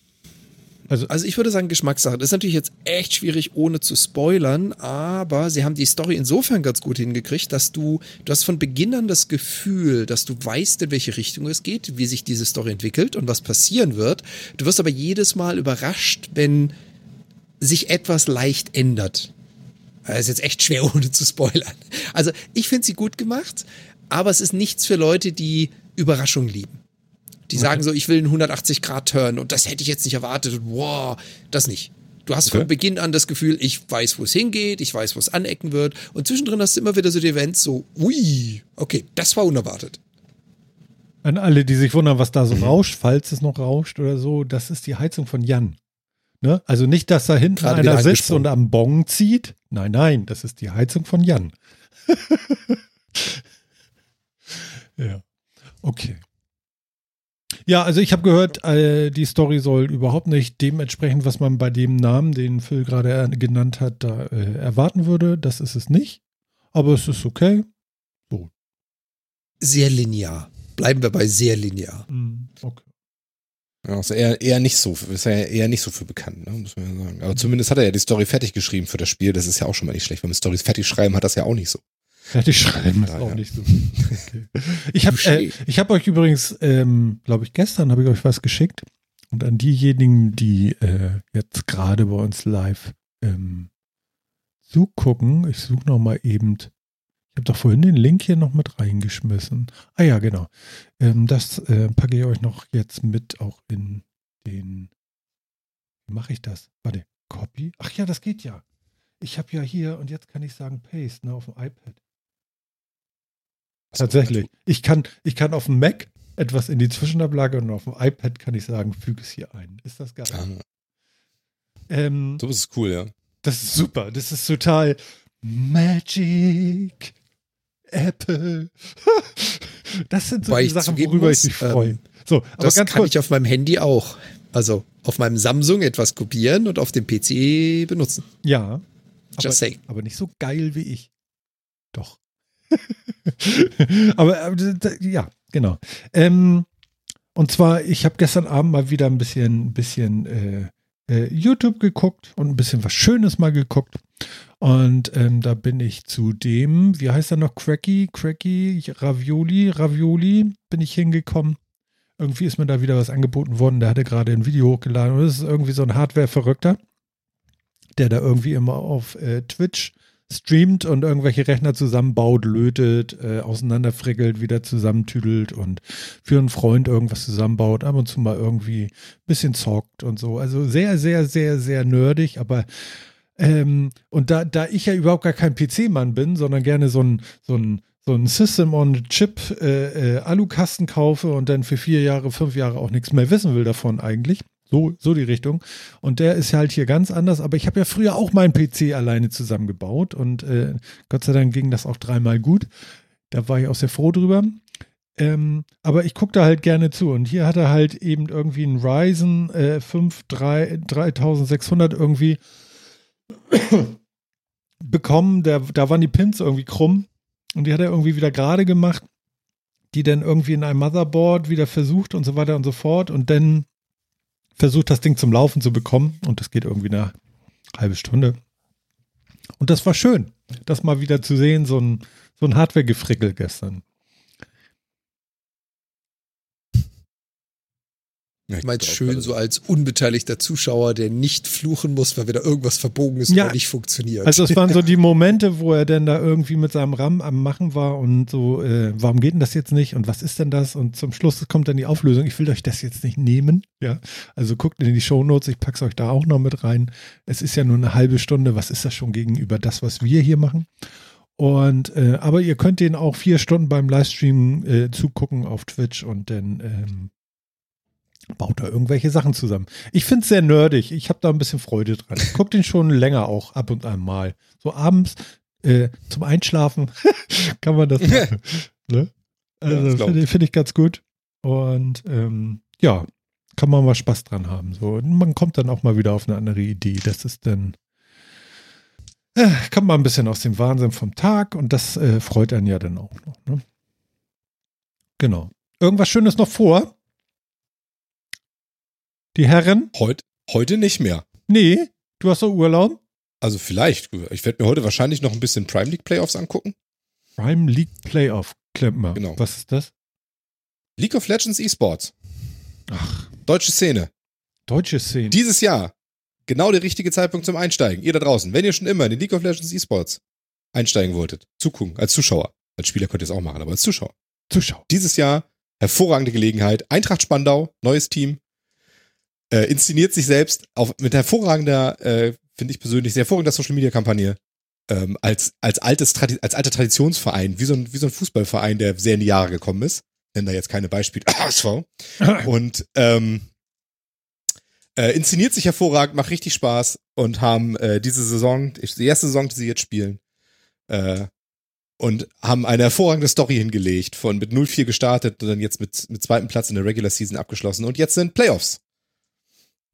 Speaker 1: Also-
Speaker 2: also ich würde sagen Geschmackssache. Das ist natürlich jetzt echt schwierig, ohne zu spoilern, aber sie haben die Story insofern ganz gut hingekriegt, dass du, du hast von Beginn an das Gefühl, dass du weißt, in welche Richtung es geht, wie sich diese Story entwickelt und was passieren wird. Du wirst aber jedes Mal überrascht, wenn sich etwas leicht ändert. Das ist jetzt echt schwer, ohne zu spoilern. Also ich finde sie gut gemacht, aber es ist nichts für Leute, die Überraschung lieben. Die sagen so, ich will einen 180-Grad-Turn und das hätte ich jetzt nicht erwartet. Und wow, das nicht. Du hast
Speaker 3: Okay.
Speaker 2: von Beginn an das Gefühl, ich weiß, wo es hingeht, ich weiß, wo es anecken wird. Und zwischendrin hast du immer wieder so die Events so, ui, okay, das war unerwartet.
Speaker 1: An alle, die sich wundern, was da
Speaker 3: Mhm.
Speaker 1: so rauscht, falls es noch rauscht oder so, das ist die Heizung von Jan. Ne? Also nicht, dass da hinten
Speaker 2: Gerade
Speaker 1: einer sitzt und am Bong zieht. Nein, nein, das ist die Heizung von Jan. ja. Okay. Ja, also ich habe gehört, äh, die Story soll überhaupt nicht dem entsprechen, was man bei dem Namen, den Phil gerade er- genannt hat, da äh, erwarten würde. Das ist es nicht. Aber es ist okay.
Speaker 2: Sehr linear. Bleiben wir bei sehr linear.
Speaker 1: Okay.
Speaker 3: Ja, ist eher, eher nicht so, ist ja eher nicht so für bekannt, ne, muss man ja sagen. Aber zumindest hat er ja die Story fertig geschrieben für das Spiel. Das ist ja auch schon mal nicht schlecht. Wenn man Storys fertig schreiben, hat das ja auch nicht so.
Speaker 1: Fertig schreiben ist
Speaker 3: Ja,
Speaker 1: auch
Speaker 3: ja.
Speaker 1: nicht so. Okay. Ich habe äh, ich hab euch übrigens, ähm, glaube ich, gestern habe ich euch was geschickt. Und an diejenigen, die äh, jetzt gerade bei uns live ähm, zugucken, ich suche noch mal eben, habe doch vorhin den Link hier noch mit reingeschmissen. Ah ja, genau. Ähm, das äh, packe ich euch noch jetzt mit auch in den, wie mache ich das? Warte, Copy? Ach ja, das geht ja. Ich habe ja hier, und jetzt kann ich sagen Paste ne, auf dem iPad. Tatsächlich. Ich kann, ich kann auf dem Mac etwas in die Zwischenablage und auf dem iPad kann ich sagen, füge es hier ein. Ist das geil?
Speaker 3: Ah,
Speaker 1: Ähm,
Speaker 3: so ist es cool, ja.
Speaker 1: das ist super. Das ist total Magic. Apple. das sind so
Speaker 2: Wobei
Speaker 1: die Sachen, worüber
Speaker 2: muss,
Speaker 1: ich mich
Speaker 2: ähm,
Speaker 1: freue. So, aber
Speaker 2: Das
Speaker 1: ganz
Speaker 2: kann
Speaker 1: kurz.
Speaker 2: ich auf meinem Handy auch. Also auf meinem Samsung etwas kopieren und auf dem PC benutzen.
Speaker 1: ja. Aber,
Speaker 2: Just saying.
Speaker 1: aber nicht so geil wie ich. Doch. aber, aber d- ja, genau. Ähm, und zwar, ich habe gestern Abend mal wieder ein bisschen, bisschen äh, äh, YouTube geguckt und ein bisschen was Schönes mal geguckt. Und ähm, da bin ich zu dem, wie heißt er noch, Cracky, Cracky, Ravioli, Ravioli, bin ich hingekommen. Irgendwie ist mir da wieder was angeboten worden. Der hatte gerade ein Video hochgeladen. Und das ist irgendwie so ein Hardware-Verrückter, der da irgendwie immer auf äh, Twitch streamt und irgendwelche Rechner zusammenbaut, lötet, äh, auseinanderfrickelt, wieder zusammentüdelt und für einen Freund irgendwas zusammenbaut, ab und zu mal irgendwie ein bisschen zockt und so. Also sehr, sehr, sehr, sehr nerdig, aber ähm, und da, da ich ja überhaupt gar kein PC-Mann bin, sondern gerne so ein, so ein, so ein System on Chip äh, äh, kaufe und dann für vier Jahre, fünf Jahre auch nichts mehr wissen will davon eigentlich. So, so die Richtung. Und der ist halt hier ganz anders. Aber ich habe ja früher auch meinen PC alleine zusammengebaut und äh, Gott sei Dank ging das auch dreimal gut. Da war ich auch sehr froh drüber. Ähm, aber ich gucke da halt gerne zu. Und hier hat er halt eben irgendwie einen Ryzen äh, 5 3, 3600 irgendwie bekommen. Der, da waren die Pins irgendwie krumm. Und die hat er irgendwie wieder gerade gemacht. Die dann irgendwie in einem Motherboard wieder versucht und so weiter und so fort. Und dann versucht, das Ding zum Laufen zu bekommen. Und das geht irgendwie eine halbe Stunde. Und das war schön, das mal wieder zu sehen, so ein, so ein Hardware-Gefrickel gestern.
Speaker 3: Ja, ich
Speaker 2: Ich meine,
Speaker 3: glaub,
Speaker 2: schön
Speaker 3: also-
Speaker 2: so als unbeteiligter Zuschauer, der nicht fluchen muss, weil wieder irgendwas verbogen ist
Speaker 1: Ja.
Speaker 2: oder nicht funktioniert.
Speaker 1: Also es waren so die Momente, wo er dann da irgendwie mit seinem RAM am Machen war und so, äh, warum geht denn das jetzt nicht und was ist denn das? Und zum Schluss kommt dann die Auflösung, ich will euch das jetzt nicht nehmen. Ja, also guckt in die Shownotes, ich pack's euch da auch noch mit rein. Es ist ja nur eine halbe Stunde, was ist das schon gegenüber das, was wir hier machen? Und äh, aber ihr könnt den auch vier Stunden beim Livestream äh, zugucken auf Twitch und dann ähm, baut er irgendwelche Sachen zusammen. Ich finde es sehr nerdig. Ich habe da ein bisschen Freude dran. Ich gucke den schon länger auch ab und an mal. So abends äh, zum Einschlafen kann man das machen. ne?
Speaker 3: Ja,
Speaker 1: Also
Speaker 3: glaub
Speaker 1: finde find ich ganz gut. Und ähm, ja, kann man mal Spaß dran haben. So, und man kommt dann auch mal wieder auf eine andere Idee. Das ist dann äh, kommt mal ein bisschen aus dem Wahnsinn vom Tag und das äh, freut einen ja dann auch noch. Ne? Genau. Irgendwas Schönes noch vor? Die Herren?
Speaker 3: Heut, heute nicht mehr.
Speaker 1: Nee, du hast doch Urlaub.
Speaker 3: Also vielleicht. Ich werde mir heute wahrscheinlich noch ein bisschen Prime League Playoffs angucken.
Speaker 1: Prime League Playoff, Klempner.
Speaker 3: Genau.
Speaker 1: Was ist das?
Speaker 3: League of Legends Esports.
Speaker 1: Ach,
Speaker 3: Deutsche Szene.
Speaker 1: deutsche Szene.
Speaker 3: Dieses Jahr. Genau der richtige Zeitpunkt zum Einsteigen. Ihr da draußen, wenn ihr schon immer in den League of Legends Esports einsteigen wolltet, zugucken, als Zuschauer. Als Spieler könnt ihr es auch machen, aber als Zuschauer.
Speaker 1: Zuschauer.
Speaker 3: Dieses Jahr hervorragende Gelegenheit. Eintracht Spandau, neues Team, äh, inszeniert sich selbst auf, mit hervorragender, äh, finde ich persönlich, sehr hervorragender Social Media Kampagne. Ähm, als, als, altes, Tradi- als alter Traditionsverein, wie so, ein, wie so ein Fußballverein, der sehr in die Jahre gekommen ist. Nennen da jetzt keine Beispiele. HSV. Und ähm, äh, inszeniert sich hervorragend, macht richtig Spaß und haben äh, diese Saison, die erste Saison, die sie jetzt spielen, äh, und haben eine hervorragende Story hingelegt, von mit 0-4 gestartet und dann jetzt mit, mit zweiten Platz in der Regular Season abgeschlossen und jetzt sind Playoffs.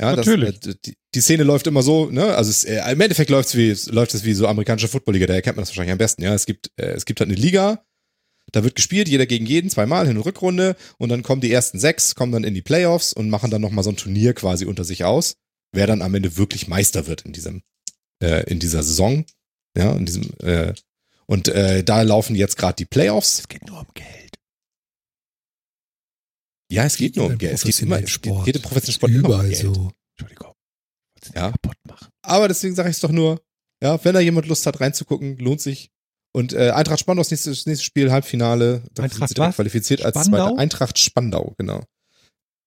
Speaker 3: Ja,
Speaker 1: Natürlich.
Speaker 3: Das, äh, die, die Szene läuft immer so, ne? Also es, äh, im Endeffekt läuft's wie, läuft es wie so amerikanische Footballliga, da erkennt man das wahrscheinlich am besten. Ja, es gibt, äh, es gibt halt eine Liga, da wird gespielt, jeder gegen jeden, zweimal Hin- und Rückrunde und dann kommen die ersten sechs, kommen dann in die Playoffs und machen dann nochmal so ein Turnier quasi unter sich aus, wer dann am Ende wirklich Meister wird in diesem, äh, in dieser Saison. Ja, in diesem, äh, und äh, da laufen jetzt gerade die Playoffs.
Speaker 1: Es geht nur um Geld.
Speaker 3: Ja, es geht nur um
Speaker 2: Im
Speaker 3: Geld. Es geht immer,
Speaker 2: professionellen
Speaker 3: es geht,
Speaker 2: Sport.
Speaker 3: jede professionelle Sport immer um
Speaker 2: Überall
Speaker 3: Geld.
Speaker 2: so.
Speaker 1: Entschuldigung.
Speaker 3: Ja.
Speaker 1: kaputt machen.
Speaker 3: Aber deswegen sage ich es doch nur, ja, wenn da jemand Lust hat reinzugucken, lohnt sich. Und äh, Eintracht Spandau ist nächstes, nächstes Spiel, Halbfinale. Da
Speaker 1: Eintracht
Speaker 3: sind
Speaker 1: was?
Speaker 3: qualifiziert als
Speaker 1: Spandau?
Speaker 3: zweiter. Eintracht Spandau, genau.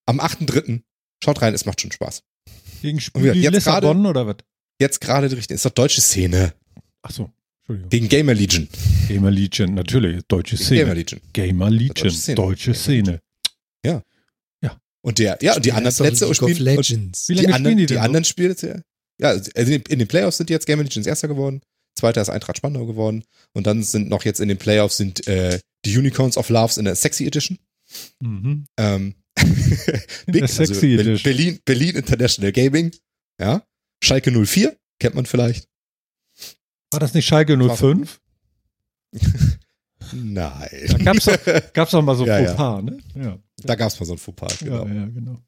Speaker 3: Am 8.3. Schaut rein, es macht schon Spaß.
Speaker 1: Gegen Spiel Lissabon oder was?
Speaker 3: Jetzt gerade die richtige, ist doch deutsche Szene.
Speaker 1: Ach so, Entschuldigung.
Speaker 3: Gegen Gamer Legion.
Speaker 1: Gamer Legion, natürlich. Deutsche
Speaker 3: Gegen Gamer
Speaker 1: Szene.
Speaker 3: Legion.
Speaker 1: Gamer Legion.
Speaker 3: Deutsche Szene. Ja.
Speaker 1: Ja.
Speaker 3: Und der, ja, und die anderen Plätze
Speaker 2: League
Speaker 3: spielen,
Speaker 2: Legends.
Speaker 1: Wie
Speaker 3: die
Speaker 1: lange
Speaker 3: anderen,
Speaker 1: spielen die
Speaker 3: die, anderen Spiele, ja, ja, also in, den Playoffs sind jetzt Game Legends Erster geworden. Zweiter ist Eintracht Spandau geworden. Und dann sind noch jetzt in den Playoffs sind äh, die Unicorns of Loves in der Sexy Edition.
Speaker 1: Mhm.
Speaker 3: Ähm,
Speaker 1: In der Sexy
Speaker 3: Be-
Speaker 1: Edition.
Speaker 3: Berlin, Berlin International Gaming. Ja. Schalke 04, kennt man vielleicht.
Speaker 1: War das nicht Schalke 05?
Speaker 3: Nein.
Speaker 1: Da gab's doch, gab's doch mal so
Speaker 3: Ja, ja.
Speaker 1: Fauxpas, ne? Ja.
Speaker 3: Da gab es mal so ein Fauxpas, genau.
Speaker 1: Ja, ja, genau.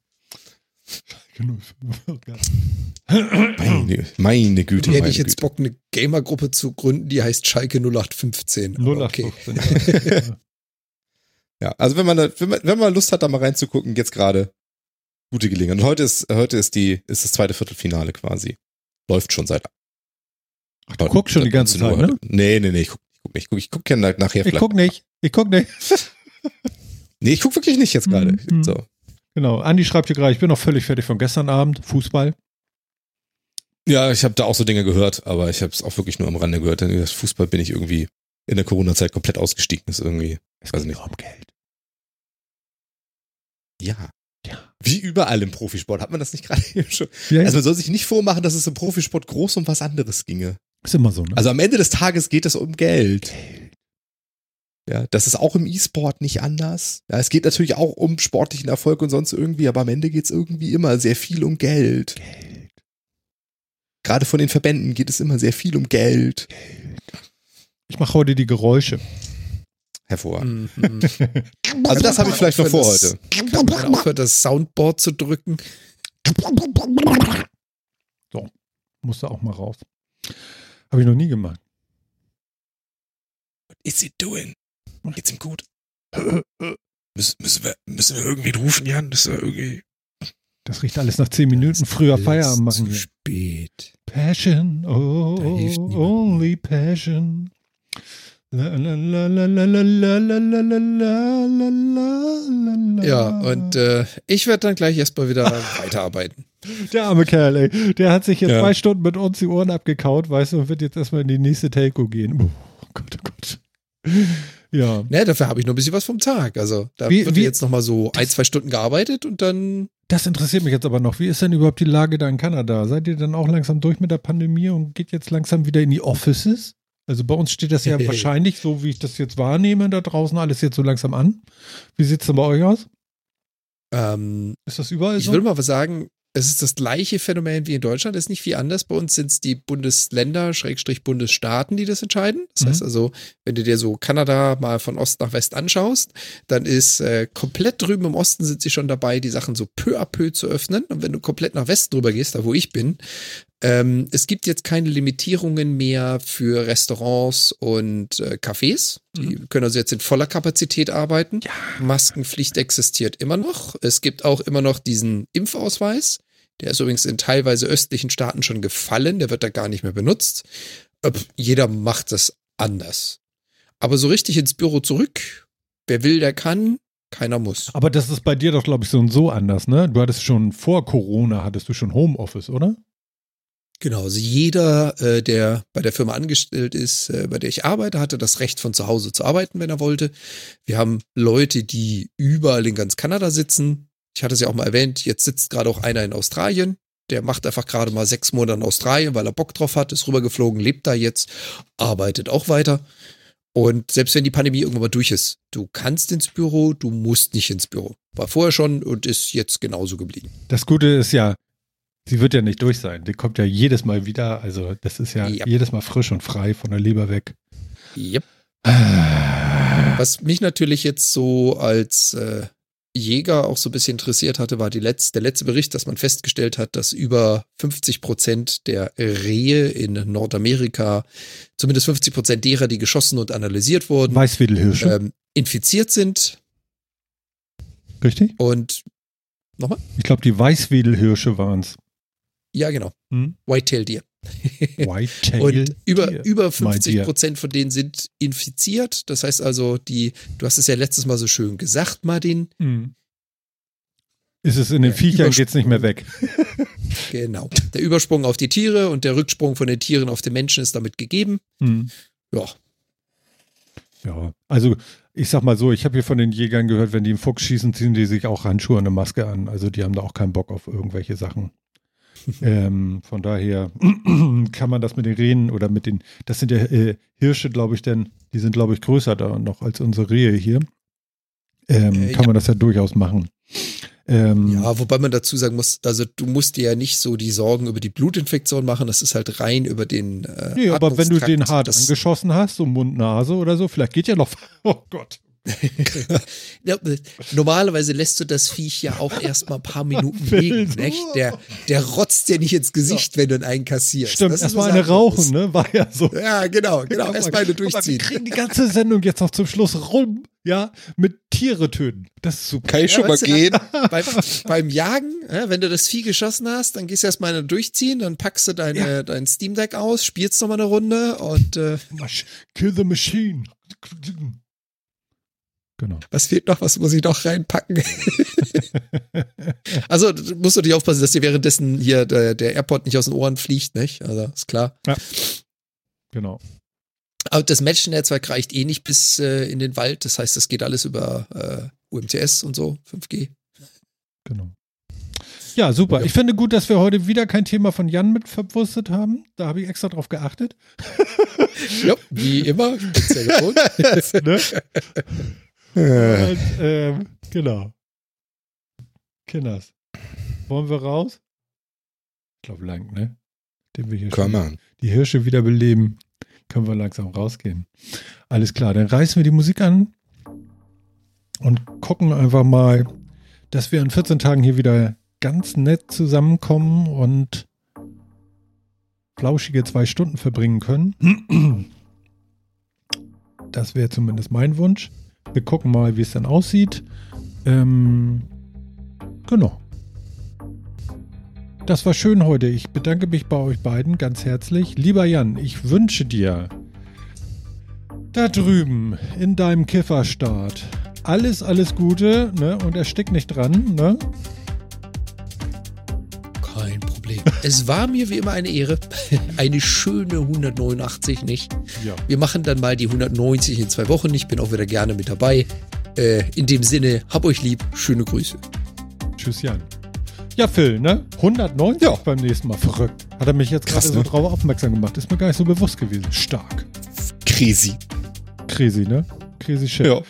Speaker 1: Schalke 05.
Speaker 3: Meine, meine Güte,
Speaker 2: Hätte
Speaker 3: meine
Speaker 2: ich jetzt
Speaker 3: Güte.
Speaker 2: Bock, eine Gamergruppe zu gründen, die heißt Schalke 0815. Aber
Speaker 1: 0815.
Speaker 2: Okay.
Speaker 1: Ja.
Speaker 3: Ja, also wenn man, da, wenn man, wenn man Lust hat, da mal reinzugucken, jetzt gerade gute Gelegenheit. Und heute ist, heute ist die, ist das zweite Viertelfinale quasi. Läuft schon seit.
Speaker 1: Ach, du guckst schon die ganze Zeit, ne?
Speaker 3: Nee, nee, nee, ich guck, ich guck nicht. Ich guck, ich guck ja nach- nachher
Speaker 1: Ich
Speaker 3: vielleicht.
Speaker 1: guck nicht. Ich guck nicht.
Speaker 3: Nee, ich guck wirklich nicht jetzt gerade.
Speaker 1: Mhm.
Speaker 3: So.
Speaker 1: Genau. Andi schreibt hier gerade, ich bin noch völlig fertig von gestern Abend. Fußball.
Speaker 3: Ja, ich habe da auch so Dinge gehört, aber ich habe es auch wirklich nur am Rande gehört. Denn das Fußball bin ich irgendwie in der Corona-Zeit komplett ausgestiegen. Ist irgendwie,
Speaker 1: Es
Speaker 3: Weiß
Speaker 1: geht
Speaker 3: nicht.
Speaker 1: nur um Geld.
Speaker 3: ja.
Speaker 1: Ja.
Speaker 3: Wie überall im Profisport. Hat man das nicht gerade eben schon?
Speaker 1: Ja,
Speaker 3: Also man soll sich nicht vormachen, dass es im Profisport groß um was anderes ginge.
Speaker 1: ist immer so, ne?
Speaker 3: Also am Ende des Tages geht es um Geld. Ja, das ist auch im E-Sport nicht anders. Ja, es geht natürlich auch um sportlichen Erfolg und sonst irgendwie, aber am Ende geht es irgendwie immer sehr viel um Geld.
Speaker 1: Geld.
Speaker 3: Gerade von den Verbänden geht es immer sehr viel um Geld.
Speaker 1: Ich mache heute die Geräusche.
Speaker 3: Hervorragend.
Speaker 2: Mhm.
Speaker 3: Also das habe ich vielleicht noch vor
Speaker 2: das,
Speaker 3: heute.
Speaker 2: Aufhören, das Soundboard zu drücken?
Speaker 1: Musste auch mal raus. Habe ich noch nie gemacht.
Speaker 3: What is he doing? Geht's ihm gut? Müssen, müssen, wir, müssen wir irgendwie rufen, Jan? Das irgendwie.
Speaker 1: Das riecht alles nach zehn Minuten früher Feierabend machen.
Speaker 2: Zu spät.
Speaker 1: Passion, oh, only passion.
Speaker 2: Ja, und äh, ich werde dann gleich erstmal wieder weiterarbeiten.
Speaker 1: Der arme Kerl, ey. Der hat sich jetzt
Speaker 3: ja.
Speaker 1: zwei Stunden mit uns die Ohren abgekaut, weißt du, und wird jetzt erstmal in die nächste Telco gehen. Oh Gott, oh Gott. Ja.
Speaker 2: Ne, dafür habe ich noch ein bisschen was vom Tag. Also da
Speaker 1: Wie-
Speaker 2: wird
Speaker 1: wie-
Speaker 2: jetzt nochmal so ein, zwei Stunden gearbeitet und dann
Speaker 1: Das interessiert mich jetzt aber noch. Wie ist denn überhaupt die Lage da in Kanada? Seid ihr dann auch langsam durch mit der Pandemie und geht jetzt langsam wieder in die Offices? Also bei uns steht das ja wahrscheinlich, so wie ich das jetzt wahrnehme, da draußen alles jetzt so langsam an. Wie sieht's denn bei euch aus?
Speaker 2: ähm,
Speaker 1: Ist das überall
Speaker 2: ich
Speaker 1: so?
Speaker 2: will mal was sagen, es ist das gleiche Phänomen wie in Deutschland, es ist nicht viel anders. Bei uns sind es die Bundesländer, Schrägstrich Bundesstaaten, die das entscheiden. Das
Speaker 1: Mhm.
Speaker 2: heißt also, wenn du dir so Kanada mal von Ost nach West anschaust, dann ist äh, komplett drüben im Osten sind sie schon dabei, die Sachen so peu à peu zu öffnen. Und wenn du komplett nach Westen drüber gehst, da wo ich bin, ähm, es gibt jetzt keine Limitierungen mehr für Restaurants und äh, Cafés. Die können also jetzt in voller Kapazität arbeiten. Maskenpflicht existiert immer noch. Es gibt auch immer noch diesen Impfausweis. Der ist übrigens in teilweise östlichen Staaten schon gefallen. Der wird da gar nicht mehr benutzt. Äh, Jeder macht das anders. Aber so richtig ins Büro zurück, wer will, der kann. Keiner muss.
Speaker 1: Aber das ist bei dir doch, glaube ich, so und so anders, ne? Du hattest schon vor Corona, hattest du schon Homeoffice, oder?
Speaker 2: Genau, also jeder, äh, der bei der Firma angestellt ist, äh, bei der ich arbeite, hatte das Recht von zu Hause zu arbeiten, wenn er wollte. Wir haben Leute, die überall in ganz Kanada sitzen. Ich hatte es ja auch mal erwähnt, jetzt sitzt gerade auch einer in Australien. Der macht einfach gerade mal sechs Monate in Australien, weil er Bock drauf hat, ist rübergeflogen, lebt da jetzt, arbeitet auch weiter. Und selbst wenn die Pandemie irgendwann mal durch ist, du kannst ins Büro, du musst nicht ins Büro. War vorher schon und ist jetzt genauso geblieben.
Speaker 1: Das Gute ist ja, sie wird ja nicht durch sein. Die kommt ja jedes Mal wieder. Also, das ist ja
Speaker 2: Ja.
Speaker 1: jedes Mal frisch und frei von der Leber weg.
Speaker 2: Yep.
Speaker 1: Ah.
Speaker 2: Was mich natürlich jetzt so als äh, Jäger auch so ein bisschen interessiert hatte, war letz der letzte Bericht, dass man festgestellt hat, dass über 50 Prozent der Rehe in Nordamerika, zumindest 50 Prozent derer, die geschossen und analysiert wurden,
Speaker 1: Weißwedelhirsche,
Speaker 2: ähm, infiziert sind.
Speaker 1: richtig?
Speaker 2: Und
Speaker 1: Ich glaube, die Weißwedelhirsche waren es.
Speaker 2: Ja, genau,
Speaker 1: Hm?
Speaker 2: Whitetail Deer.
Speaker 1: Whitetail.
Speaker 2: Und über,
Speaker 1: Deer.
Speaker 2: über
Speaker 1: my
Speaker 2: 50
Speaker 1: dear.
Speaker 2: Prozent von denen sind infiziert. Das heißt also, die, du hast es ja letztes Mal so schön gesagt, Martin.
Speaker 1: Hm. Ist es in den
Speaker 2: Der
Speaker 1: Viechern, geht's nicht mehr weg.
Speaker 2: Genau. Der Übersprung auf die Tiere und der Rücksprung von den Tieren auf den Menschen ist damit gegeben.
Speaker 1: Hm.
Speaker 2: Ja,
Speaker 1: Ja, also ich sag mal so, ich habe hier von den Jägern gehört, wenn die einen Fuchs schießen, ziehen die sich auch Handschuhe und eine Maske an. Also die haben da auch keinen Bock auf irgendwelche Sachen. ähm, von daher kann man das mit den Rehen oder mit den, das sind ja äh, Hirsche, glaube ich, denn die sind, glaube ich, größer da noch als unsere Rehe hier. Ähm,
Speaker 2: Äh,
Speaker 1: kann man das ja durchaus machen. Ähm,
Speaker 2: Ja, wobei man dazu sagen muss, also du musst dir ja nicht so die Sorgen über die Blutinfektion machen, das ist halt rein über den äh,
Speaker 1: Nee, aber wenn du den hart angeschossen hast, so Mund, Nase oder so, vielleicht geht ja noch. Oh Gott.
Speaker 2: ja, äh, Normalerweise lässt du das Viech ja auch erstmal ein paar Minuten liegen, nicht? Der, der rotzt dir nicht ins Gesicht, wenn du ihn einkassierst.
Speaker 1: Stimmt,
Speaker 2: Das ist
Speaker 1: erstmal eine rauchen, ne? War ja so.
Speaker 2: Ja, genau, genau. Erstmal eine
Speaker 1: Aber wir
Speaker 2: durchziehen.
Speaker 1: kriegen die ganze Sendung jetzt noch zum Schluss rum, ja, mit Tiere töten. Das ist super.
Speaker 3: Kann ich
Speaker 2: Ja,
Speaker 3: schon mal
Speaker 2: weißt du,
Speaker 3: gehen?
Speaker 2: Beim, beim Jagen, ja, wenn du das Vieh geschossen hast, dann gehst du erstmal eine durchziehen, dann packst du deine, dein Steam Deck aus, spielst nochmal eine Runde und äh,
Speaker 1: Kill the machine. Genau.
Speaker 2: was fehlt noch? Was muss ich noch reinpacken? also du musst natürlich aufpassen, dass dir währenddessen hier der, der AirPod nicht aus den Ohren fliegt, nicht? Also ist klar.
Speaker 1: Genau.
Speaker 2: Aber das Match-Netzwerk reicht eh nicht bis äh, in den Wald. Das heißt, das geht alles über äh, UMTS und so, 5G.
Speaker 1: Genau. Ja, super. Ich finde gut, dass wir heute wieder kein Thema von Jan mit verwurstet haben. Da habe ich extra drauf geachtet.
Speaker 2: Ja, wie immer. Ja
Speaker 1: ne?
Speaker 3: Äh,
Speaker 1: Und, ähm, genau. Kinders. Wollen wir raus? Ich glaube lang, ne? Den wir hier
Speaker 3: Komm
Speaker 1: schon die Hirsche wiederbeleben, können wir langsam rausgehen. Alles klar, dann reißen wir die Musik an und gucken einfach mal, dass wir in 14 Tagen hier wieder ganz nett zusammenkommen und flauschige zwei Stunden verbringen können. Das wäre zumindest mein Wunsch. Wir gucken mal, wie es dann aussieht. Ähm, genau. Das war schön heute. Ich bedanke mich bei euch beiden ganz herzlich. Lieber Jan, ich wünsche dir da drüben in deinem Kifferstaat alles, alles Gute ne? und erstick nicht dran. Ne?
Speaker 2: Es war mir wie immer eine Ehre. Eine schöne 189, nicht?
Speaker 1: Ja.
Speaker 2: Wir machen dann mal die 190 in zwei Wochen. Ich bin auch wieder gerne mit dabei. Äh, in dem Sinne, hab euch lieb. Schöne Grüße.
Speaker 1: Tschüss, Jan. Ja, Phil, ne? 190
Speaker 3: Ja.
Speaker 1: beim nächsten Mal. Verrückt. Hat er mich jetzt gerade so
Speaker 3: ne?
Speaker 1: drauf aufmerksam gemacht. Ist mir gar nicht so bewusst gewesen. Stark.
Speaker 3: Crazy.
Speaker 1: Crazy, ne? Crazy shit.
Speaker 3: Ja.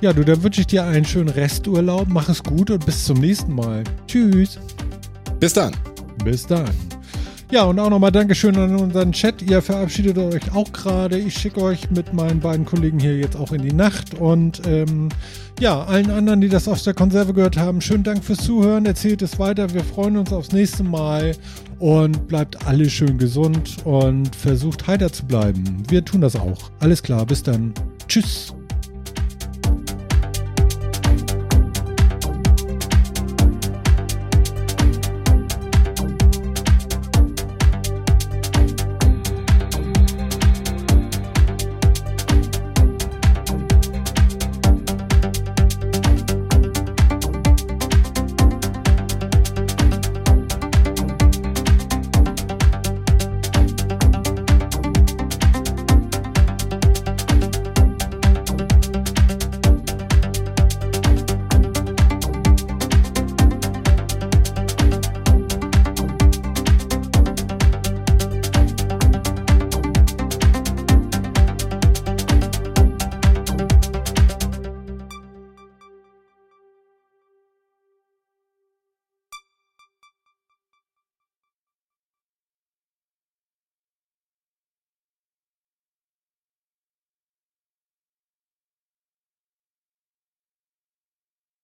Speaker 1: Ja, du, dann wünsche ich dir einen schönen Resturlaub. Mach es gut und bis zum nächsten Mal. Tschüss.
Speaker 3: Bis dann.
Speaker 1: Bis dann. Ja, und auch nochmal Dankeschön an unseren Chat. Ihr verabschiedet euch auch gerade. Ich schicke euch mit meinen beiden Kollegen hier jetzt auch in die Nacht. Und ähm, ja, allen anderen, die das aus der Konserve gehört haben, schönen Dank fürs Zuhören. Erzählt es weiter. Wir freuen uns aufs nächste Mal. Und bleibt alle schön gesund und versucht heiter zu bleiben. Wir tun das auch. Alles klar, bis dann. Tschüss.